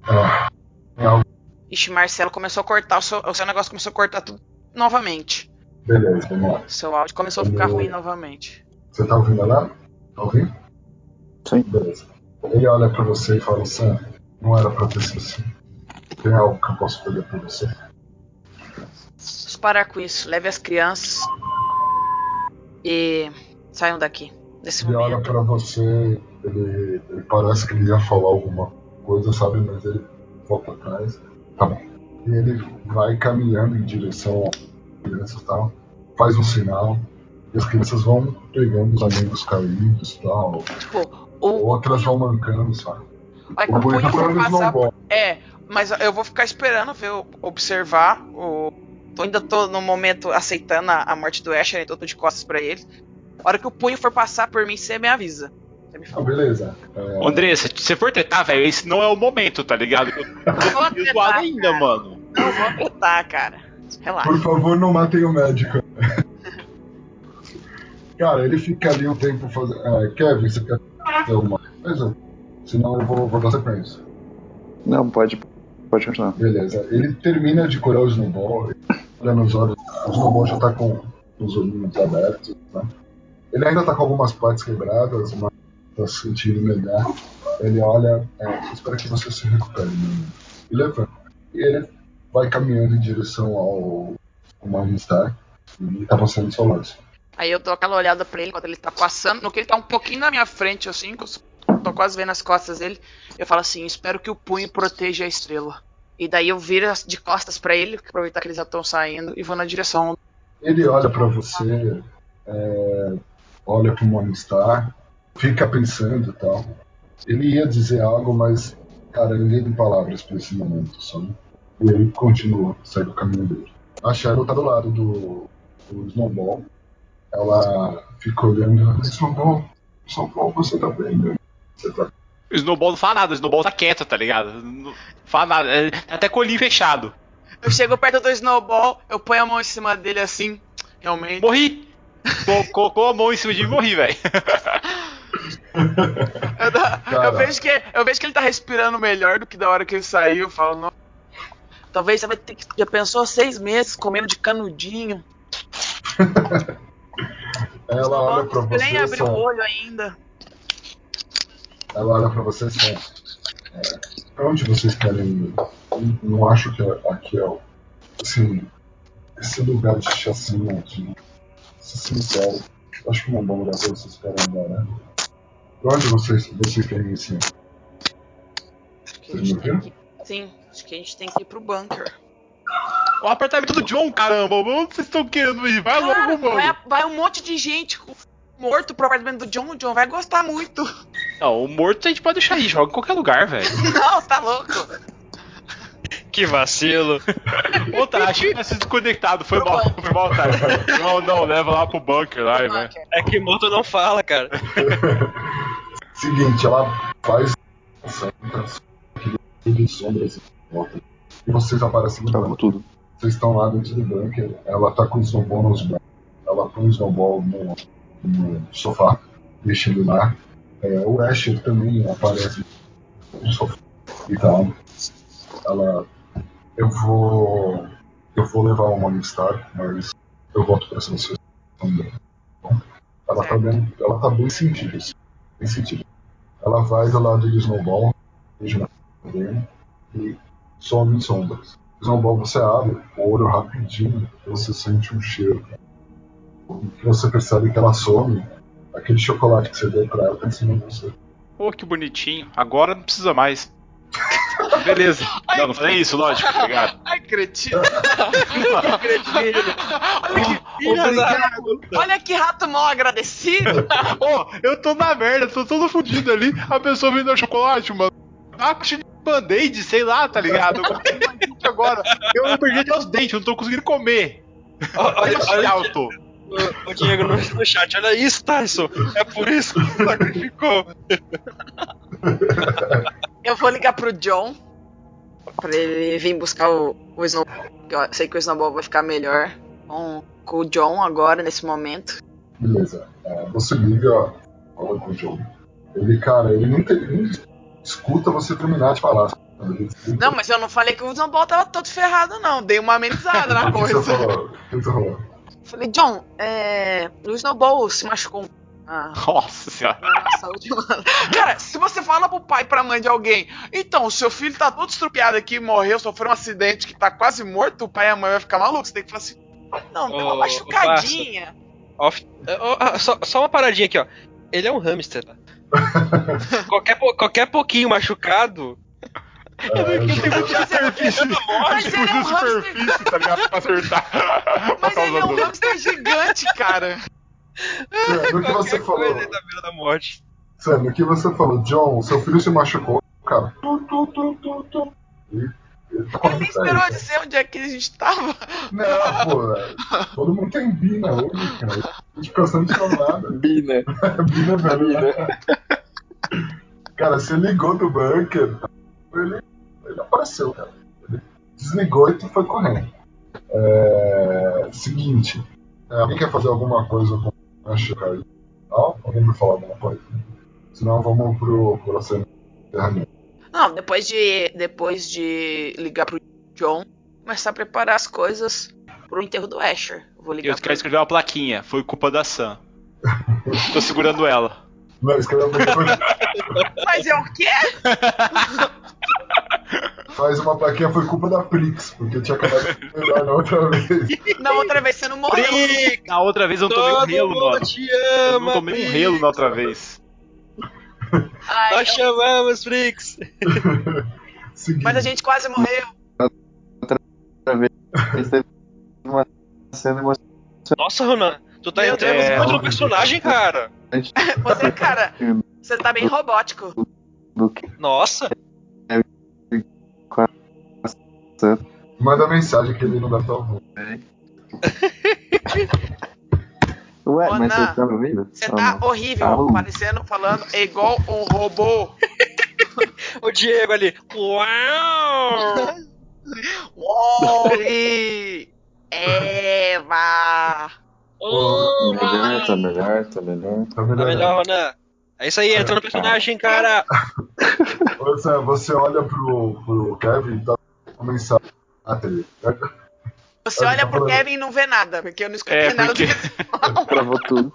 Ah, tem algo, Ixi, Marcelo começou a cortar. O seu, o seu negócio começou a cortar tudo novamente. beleza, vamos lá. Seu áudio começou a ficar ruim novamente. Você tá ouvindo lá? Tá ouvindo? Sim. Beleza. Ele olha pra você e fala, Sam, não era pra ter sido assim. Tem algo que eu posso fazer por você? Vamos parar com isso. Leve as crianças. E saiam daqui. Nesse Ele olha momento. pra você, ele, ele parece que ele ia falar alguma coisa, sabe? Mas ele volta atrás. Tá bom. E ele vai caminhando em direção às crianças e tal. Faz um sinal. As crianças vão pegando os amigos caídos e tal. Tipo, o, Outras vão mancando, sabe? O punho tá falando passar. É, mas eu vou ficar esperando ver, o- observar. O... Eu ainda tô no momento aceitando a, a morte do Asher, então eu tô de costas pra ele. A hora que o punho for passar por mim, você me avisa. Você me Ah, fala. beleza. É, André, se você for tretar, velho, esse não é o momento, tá ligado? Eu Eu vou tretar, ainda, cara. mano. Não, eu vou apertar, cara. Relaxa. Por favor, não matem o médico. Cara, ele fica ali um tempo fazendo. É, Kevin, você quer fazer alguma coisa? Senão eu vou, vou dar sequência. Não, pode, pode continuar. Beleza. Ele termina de curar o Snowball, olha nos olhos. O Snowball já tá com os olhinhos abertos. Né? Ele ainda tá com algumas partes quebradas, mas tá se sentindo melhor. Ele olha, é, espera que você se recupere, meu amigo. E levanta. E ele vai caminhando em direção ao, ao Morningstar e tá passando seu lado. Aí eu dou aquela olhada pra ele quando ele tá passando. No que ele tá um pouquinho na minha frente, assim, eu tô quase vendo as costas dele. Eu falo assim: espero que o punho proteja a estrela. E daí eu viro de costas pra ele, aproveitar que eles já estão saindo, e vou na direção. Ele olha pra você, é, olha pro Morningstar, fica pensando e tal. Ele ia dizer algo, mas, cara, ninguém tem palavras pra esse momento, sabe? E ele continua, segue o caminho dele. A Shadow tá do lado do, do Snowball. Ela fica olhando, Snowball, Snowball, você tá bem, né? Você tá O Snowball não fala nada, o Snowball tá quieto, tá ligado? Não fala nada, é, tá até com o olhinho fechado. Eu chego perto do Snowball, eu ponho a mão em cima dele assim, realmente. Morri! Co- Colocou a mão em cima de mim e morri, velho. Eu, eu vejo que, eu vejo que ele tá respirando melhor do que da hora que ele saiu. Eu falo, não. Talvez você vai ter que. Já pensou seis meses comendo de canudinho. Ela olha pra você. nem abriu o olho ainda. Ela olha pra vocês e fala: é, Pra onde vocês querem ir? Não acho que aqui é o. Assim, esse lugar de chacina aqui. Se sincero, acho que não é um bom lugar pra vocês ficarem agora. Pra onde vocês, vocês querem ir, sim? Vocês me ouviram? Sim, acho que a gente tem que ir pro bunker. O apartamento do John, caramba. Onde vocês estão querendo ir? Vai Cara, logo, mano. vai, vai um monte de gente com- morto pro apartamento do John. O John vai gostar muito. Não, o morto a gente pode deixar aí. Joga em qualquer lugar, velho. Não, tá louco. Que vacilo. Ô, tá, acho que tá se desconectado. Foi mal, foi mal, tá. Não, não, leva lá pro bunker lá, velho. É que moto não fala, cara. Seguinte, ela faz sombras. E vocês aparecem no tudo. Vocês estão lá dentro do bunker, ela tá com o snowball nos braços. Ela põe o snowball no, no sofá, deixa ele lá. É, o Asher também aparece no sofá e tal. Ela. Eu vou. Eu vou levar o Morningstar, mas eu volto pra vocês também. Ela tá bem, ela tá bem sentida, assim, bem sentida. Ela vai do lado do snowball, dele, e some em sombras. Snowball você abre o olho rapidinho, você sente um cheiro. Que você percebe que ela some, aquele chocolate que você deu pra ela tá em cima de você. Pô, que bonitinho. Agora não precisa mais. Beleza. Não, não falei isso, lógico, tá ligado? Ai, cretino. Obrigado. Olha que rato mal agradecido. Ô, eu tô na merda, tô todo fudido ali. A pessoa vem dar chocolate, mano. Ah, de band-aid, sei lá, tá ligado? Agora. Eu perdi até os dentes, eu não tô conseguindo comer. Olha, Olha olha, eu tô. o, Diego no, no chat, olha isso, Tyson. É por isso que você sacrificou. Eu vou ligar pro John pra ele vir buscar o, o Snowball. Eu sei que o Snowball vai ficar melhor com, com o John agora, nesse momento. Beleza. É, você liga, fala com o Joe. Ele, cara, ele nem, tem, nem escuta você terminar de falar. Não, mas eu não falei que o Snowball tava todo ferrado, não. Dei uma amenizada na coisa. falou? O que você falou? Falei, John, é. O Snowball se machucou. Ah, Nossa senhora. na saúde. Cara, se você fala pro pai e pra mãe de alguém, então, o seu filho tá todo estrupiado aqui, morreu, sofreu um acidente que tá quase morto, o pai e a mãe vai ficar maluco. Você tem que falar assim. Não, deu uma Ô, ô, machucadinha. Off- ó, ó, só, só uma paradinha aqui, ó. Ele é um hamster, tá? qualquer, qualquer pouquinho machucado. É, Eu tenho muita superfície. Mas ele é um de hamster. superfície, tá ligado? Pra acertar. Mas ele é um hamster gigante, cara. é, no que você falou, da morte. Sam, no que você falou, John, seu filho se machucou, cara. Tu, tu, tu, tu, tu. E ele tá nem esperou dizer onde é que a gente tava. Não, pô, é, todo mundo tem bina hoje, cara. A gente fica de nada. Bina. Bina velha. Cara, você ligou do bunker, ele, ele apareceu, cara. Ele desligou e tu foi correndo. É, seguinte, é, alguém quer fazer alguma coisa com a Chica aí? Não? Alguém me falar alguma coisa? Senão vamos pro próximo encerramento. Não, depois de. Depois de ligar pro John, começar a preparar as coisas pro enterro do Asher. Eu vou ligar Eu pro quero escrever uma plaquinha. Foi culpa da Sam. Tô segurando ela. Não, escreve uma coisa. Mas é o quê? Faz uma plaquinha, foi culpa da Prix, porque eu tinha acabado de melhor na outra vez. Na outra vez você não morreu. Na outra vez eu não tomei um relo, mano. te Eu ama, não tomei um Brix. relo na outra vez. Ai, Nós eu- chamamos, Frix. Seguinte, mas a gente quase morreu. Esse teve uma cena emocionante. Nossa, Ronan, tu tá Meu entrando Deus. muito no personagem, cara. Você, cara, você tá bem robótico. do Nossa. manda mensagem que ele não dá tua voz. Ué, Ô, mas Nan, você tá me ouvindo? Você Ou tá horrível, Tá parecendo, falando é igual um robô. O Diego ali. Uau! Wally! Eva! Oh, Melhor, tá melhor, tá melhor. Tá Tá melhor. melhor, Ronan. É isso aí, entra no personagem, cara. Sam, você olha pro, pro Kevin e tá uma mensagem. Ah, teve. Você olha tá pro. Kevin e não vê nada, porque eu não escutei É, nada porque- desse. Travou tudo.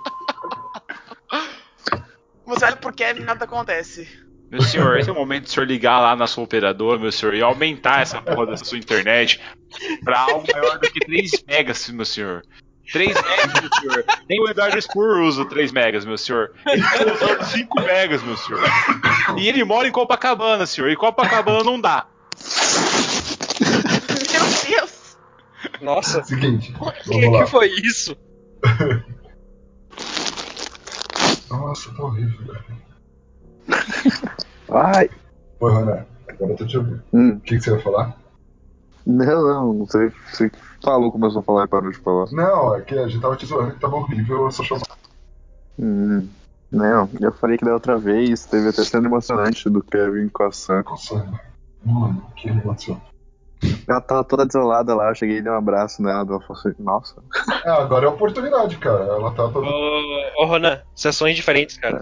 Você olha pro Kevin e nada acontece. Meu senhor, esse é o momento de o senhor ligar lá na sua operadora, meu senhor, e aumentar essa porra dessa sua internet pra algo maior do que 3 megas, meu senhor. 3 megas, meu senhor. Nem o Eduardo Spur usa 3 megas, meu senhor. Ele tá usando 5 megas, meu senhor. E ele mora em Copacabana, senhor. E Copacabana não dá. Meu Deus! Nossa, Seguinte, o que, que foi isso? Nossa, tá horrível, velho. Ai! Oi, Roné, agora eu tô te ouvindo. Hum. O que, que você ia falar? Não, não, você, você falou, começou a falar e parou de falar. Não, é que a gente tava te zoando que tava horrível, eu só chamava. Hum. Não, eu falei que da outra vez teve até cena emocionante do Kevin com a Sam. Nossa, mano, que emoção. Ela tava toda desolada lá, eu cheguei e dei um abraço nela, ela falou assim, nossa. É, agora é a oportunidade, cara. Ela tá toda. Ô, ô Ronan, sessões diferentes, cara.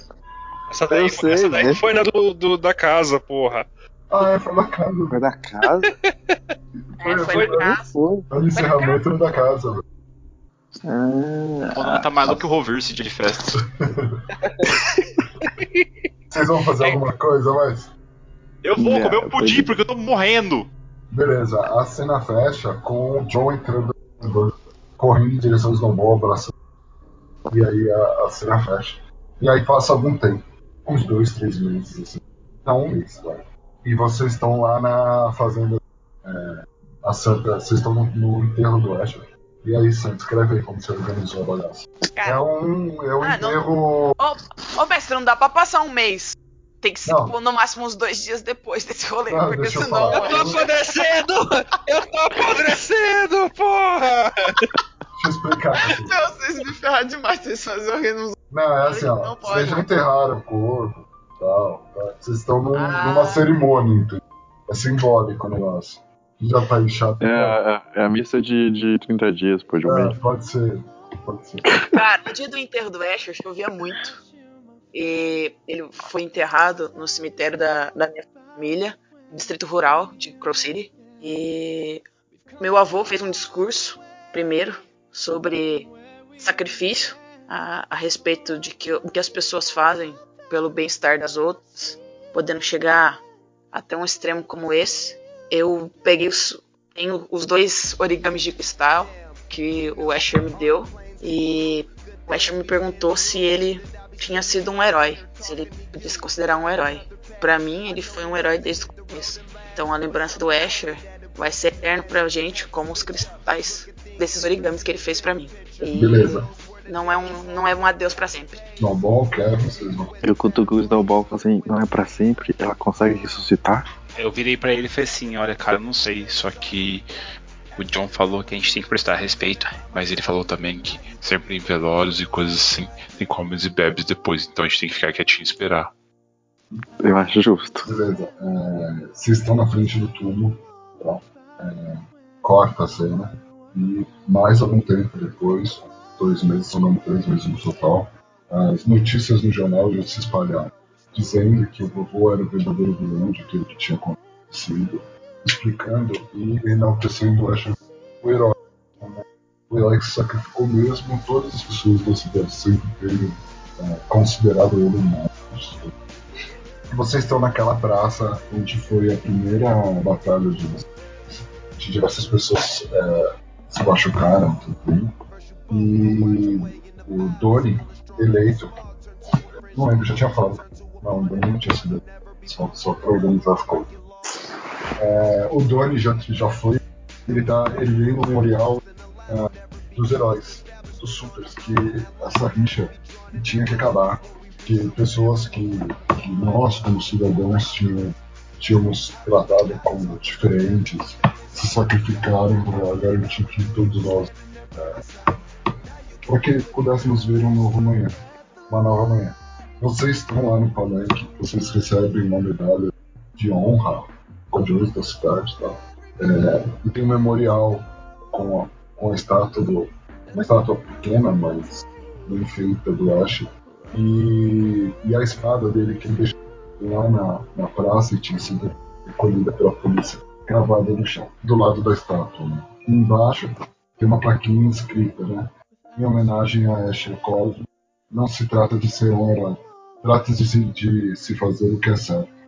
Essa daí, Eu sei, essa daí né? foi na do, do- da casa, porra. Ah, é, foi na casa. Foi da casa? É, foi foi- na casa. Foi. Foi no encerramento da casa, velho. Ah, tá mais do que o Rover esse dia de festa. Vocês vão fazer alguma coisa mais? Eu vou Não, comer um pudim pode- porque eu tô morrendo. Beleza, a cena fecha com o John entrando, correndo em direção ao snowball, abraçando. E aí a, a cena fecha. E aí passa algum tempo. Uns dois, três meses, assim. Não, um mês, vai. E vocês estão lá na fazenda. É, a Santa. Vocês estão no, no enterro do Asher. E aí, Sam, escreve aí como você organizou a bagaça. É Cara, um, é um Ah, enterro. ô, ô mestre, não dá pra passar um mês. Tem que ser Não. no máximo uns dois dias depois desse rolê, Não, porque eu senão. falar. Eu tô apodrecendo! Eu tô apodrecendo, porra! Deixa eu explicar. Não, vocês me ferraram demais, vocês fazem eu rir nos. Não, é assim, ó. Vocês já enterraram o corpo tal. Tá? Vocês estão num- Ah. numa cerimônia, entendeu? É simbólico o negócio. Já tá inchado. é, a- é a missa de, de 30 dias, pô, de um É, mês. pode ser. Pode ser. Cara, no dia do enterro do Asher, chovia muito. E ele foi enterrado no cemitério da, da minha família, distrito rural de Crow City. E meu avô fez um discurso, primeiro, sobre sacrifício, a, a respeito de que, o que as pessoas fazem pelo bem-estar das outras, podendo chegar até um extremo como esse. Eu peguei os, tenho os dois origamis de cristal que o Asher me deu e o Asher me perguntou se ele tinha sido um herói, se ele podia se considerar um herói. Pra mim, ele foi um herói desde o começo. Então a lembrança do Asher vai ser eterno pra gente, como os cristais desses origamis que ele fez pra mim. E Beleza. Não é um, não é um adeus pra sempre. Snowball, Kevin, vocês vão. Eu cutuco o Snowball e assim, não é pra sempre, ela consegue ressuscitar? Eu virei pra ele e falei assim, olha cara, eu não sei, só que o John falou que a gente tem que prestar respeito, mas ele falou também que sempre em velórios e coisas assim, tem comes e bebes depois, então a gente tem que ficar quietinho e esperar. Eu acho justo. Beleza. É, vocês estão na frente do túmulo. Tá? É, corta a cena. E mais algum tempo depois, dois meses, ou não, três meses no total, as notícias no jornal já se espalharam, dizendo que o vovô era o verdadeiro vilão de aquilo que tinha acontecido, explicando e enaltecendo o herói. O herói que sacrificou mesmo todas as pessoas da cidade sempre terem é, considerado ele um monstro. Vocês estão naquela praça onde foi a primeira batalha de, de diversas pessoas é, se machucaram também. E o Doni, eleito, não lembro, já tinha falado. Não, o Doni não tinha sido só, só para organizar as coisas. É, o Doni já, já foi, ele, tá, ele veio no memorial é, dos heróis, dos supers, que essa rixa tinha que acabar que pessoas que, que nós, como cidadãos, tínhamos, tínhamos tratado como diferentes, se sacrificaram para garantir que todos nós. É, para que pudéssemos ver um novo amanhã, uma nova manhã. Vocês estão lá no palanque, vocês recebem uma medalha de honra, codioso da cidade, tá? É, e tem um memorial com a, com a estátua do. Uma estátua pequena, mas bem feita do Ash e, e a espada dele que ele deixou lá na, na praça e tinha sido recolhida pela polícia cravada no chão, do lado da estátua. Né? Embaixo tem uma plaquinha escrita, né? Em homenagem a Asher Cosmo. Não se trata de ser um herói. Trata-se de se fazer o que é certo.